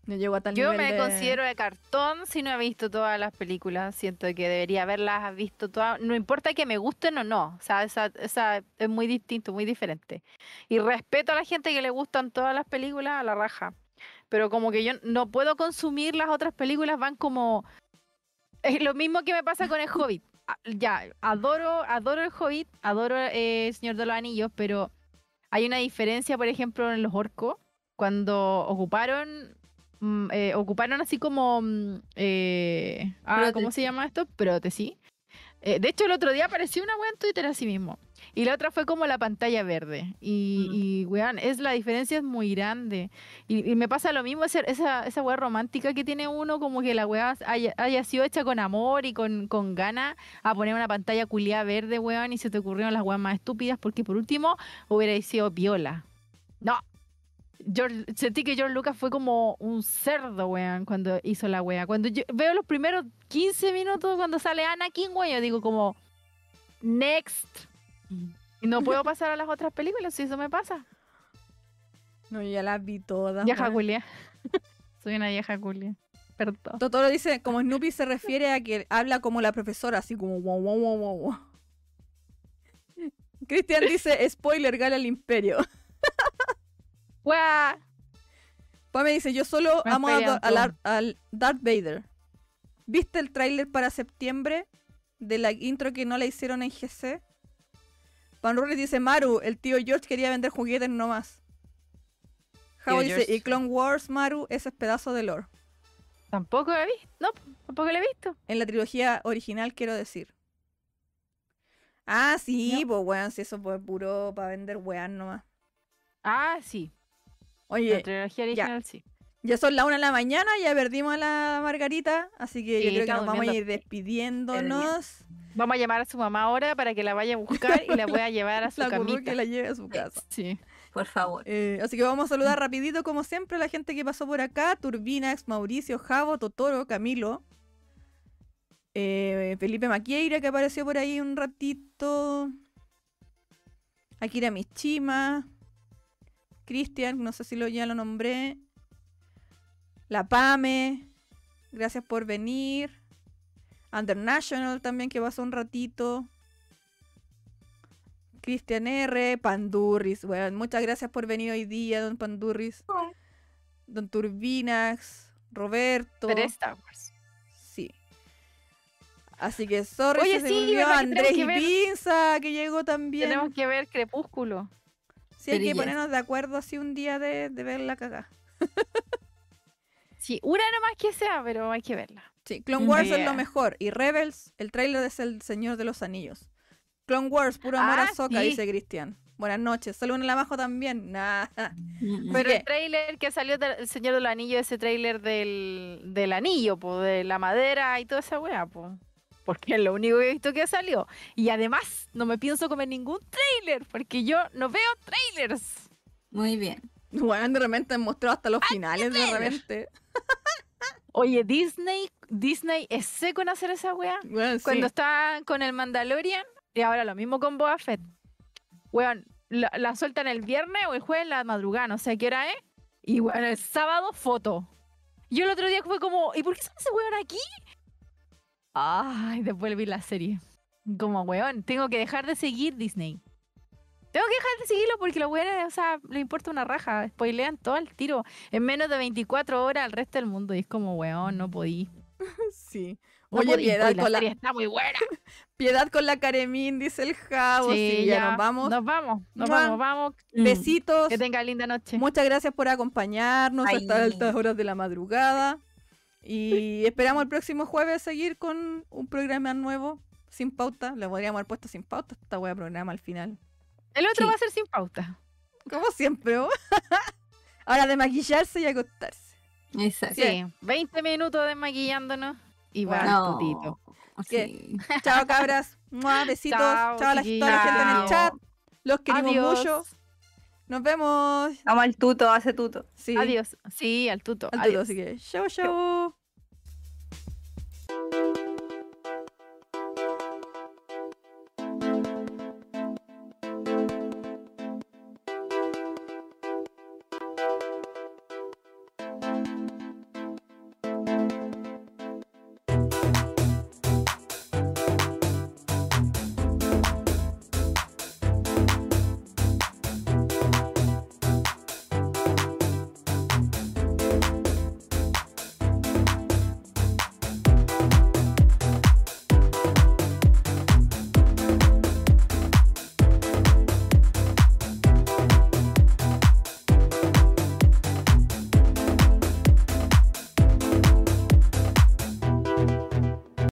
No llego a tal Yo nivel me de- considero de cartón si no he visto todas las películas. Siento que debería haberlas visto todas. No importa que me gusten o no. O sea, esa, esa es muy distinto, muy diferente. Y respeto a la gente que le gustan todas las películas a la raja. Pero como que yo no puedo consumir las otras películas, van como... Es lo mismo que me pasa con el Hobbit. Ah, Ya, adoro, adoro el Hobbit, adoro eh, el Señor de los Anillos, pero hay una diferencia, por ejemplo, en los orcos, cuando ocuparon eh, ocuparon así como mm, eh, ah, ¿cómo se llama esto? Prótesis. Eh, de hecho, el otro día apareció una wea en Twitter así mismo. Y la otra fue como la pantalla verde. Y, Mm. y weón, es, la diferencia es muy grande. Y, y me pasa lo mismo, ese- esa, esa weá romántica que tiene uno, como que la weá haya, haya sido hecha con amor y con, con ganas a poner una pantalla culiada verde, weón, y se te ocurrieron las weas más estúpidas, porque por último hubiera sido viola. No. George- sentí que George Lucas fue como un cerdo, weón, cuando hizo la wea. Cuando yo veo los primeros 15 minutos cuando sale Anakin, weón, yo digo como, next. Y no puedo pasar a las otras películas si eso me pasa. No, yo ya las vi todas. Vieja culia. Soy una vieja culia. Perdón. Totoro dice, como Snoopy se refiere a que habla como la profesora, así como wow, wow, wow, wow. Cristian dice, spoiler, gala el imperio. ¡Guau! Pame dice, yo solo Me amo a, al, Darth Vader. ¿Viste el tráiler para septiembre de la intro que no la hicieron en GC? Pan Ruris dice, Maru, el tío George quería vender juguetes nomás. Javo dice, George. y Clone Wars, Maru, ese es pedazo de lore. Tampoco la he visto. No, tampoco la he visto. En la trilogía original, quiero decir. Ah, sí, No. pues weón, si eso fue puro para vender weón nomás. Ah, sí. La Oye, trilogía original sí. ya son las una de la mañana, ya perdimos a la Margarita, así que yo creo que nos vamos a ir despidiéndonos. Vamos a llamar a su mamá ahora para que la vaya a buscar y la voy a llevar a su La camita. que la lleve a su casa. Sí. Por favor. Eh, así que vamos a saludar rapidito, como siempre, a la gente que pasó por acá. Turbinax, Mauricio, Javo, Totoro, Camilo. eh, Felipe Maquieira, que apareció por ahí un ratito. Akira Michima. Cristian, no sé si lo, ya lo nombré. La Pame. Gracias por venir. Undernational también, que pasó un ratito. Cristian R, Pandurris, weón. Muchas gracias por venir hoy día, don Pandurris. Don Turbinax, Roberto. Pero Star Wars. Sí. Así que sorry, Oye, se sí, volvió ¿verdad que Andrés y que? Pinza, que llegó también. Tenemos que ver Crepúsculo. Sí, hay que ponernos de acuerdo así un día de, de ver la cagá. Sí, una nomás que sea, pero hay que verla. Sí, Clone Wars es lo mejor. Y Rebels, el tráiler es el Señor de los Anillos. Clone Wars, puro amor a Ah, Soca, sí. dice Cristian. Buenas noches. Saludos en el abajo también. Nah. Pero qué? el trailer que salió del Señor del Anillo, ese trailer del, del anillo, po, de la madera y toda esa weá, po. Porque es lo único que he visto que salió. Y además, no me pienso comer ningún trailer, porque yo no veo trailers. Muy bien. Bueno, de repente han mostrado hasta los finales, de repente. Oye, Disney, Disney es seco en hacer esa weá. Bueno, sí. Cuando está con el Mandalorian, y ahora lo mismo con Boba Fett. Weón, la, la sueltan el viernes o el jueves en la madrugada, no sé qué hora es. Y bueno, el sábado, foto. Yo el otro día fue como, ¿y por qué sale ese weón aquí? Ay, después vi la serie. Como, weón, tengo que dejar de seguir Disney. Tengo que dejar de seguirlo porque los weones, o sea, le importa una raja. Spoilean todo al tiro. En menos de 24 horas al resto del mundo. Y es como, weón, no podí. Sí. No Oye, podí. piedad la con la, serie está muy buena. piedad con la Caremín, dice el Javo. Sí, ya, nos vamos. Nos vamos, nos Mua. vamos, vamos. Besitos. Que tenga linda noche. Muchas gracias por acompañarnos Ay. altas horas de la madrugada. Y esperamos el próximo jueves seguir con un programa nuevo, sin pauta. Le podríamos haber puesto sin pauta esta wea programa al final. El otro Sí. va a ser sin pauta. Como siempre. ¿o? Ahora de maquillarse y acostarse. Exacto. Sí, 20 minutos desmaquillándonos y va. Sí. Chao cabras. Mua, besitos. Chao, Chao, a la, toda la gente en el chat. Los queremos Adiós. mucho. Nos vemos. Vamos al tuto, hace tuto. Sí, Adiós. Sí, al tuto. al Adiós. así que chao, chao.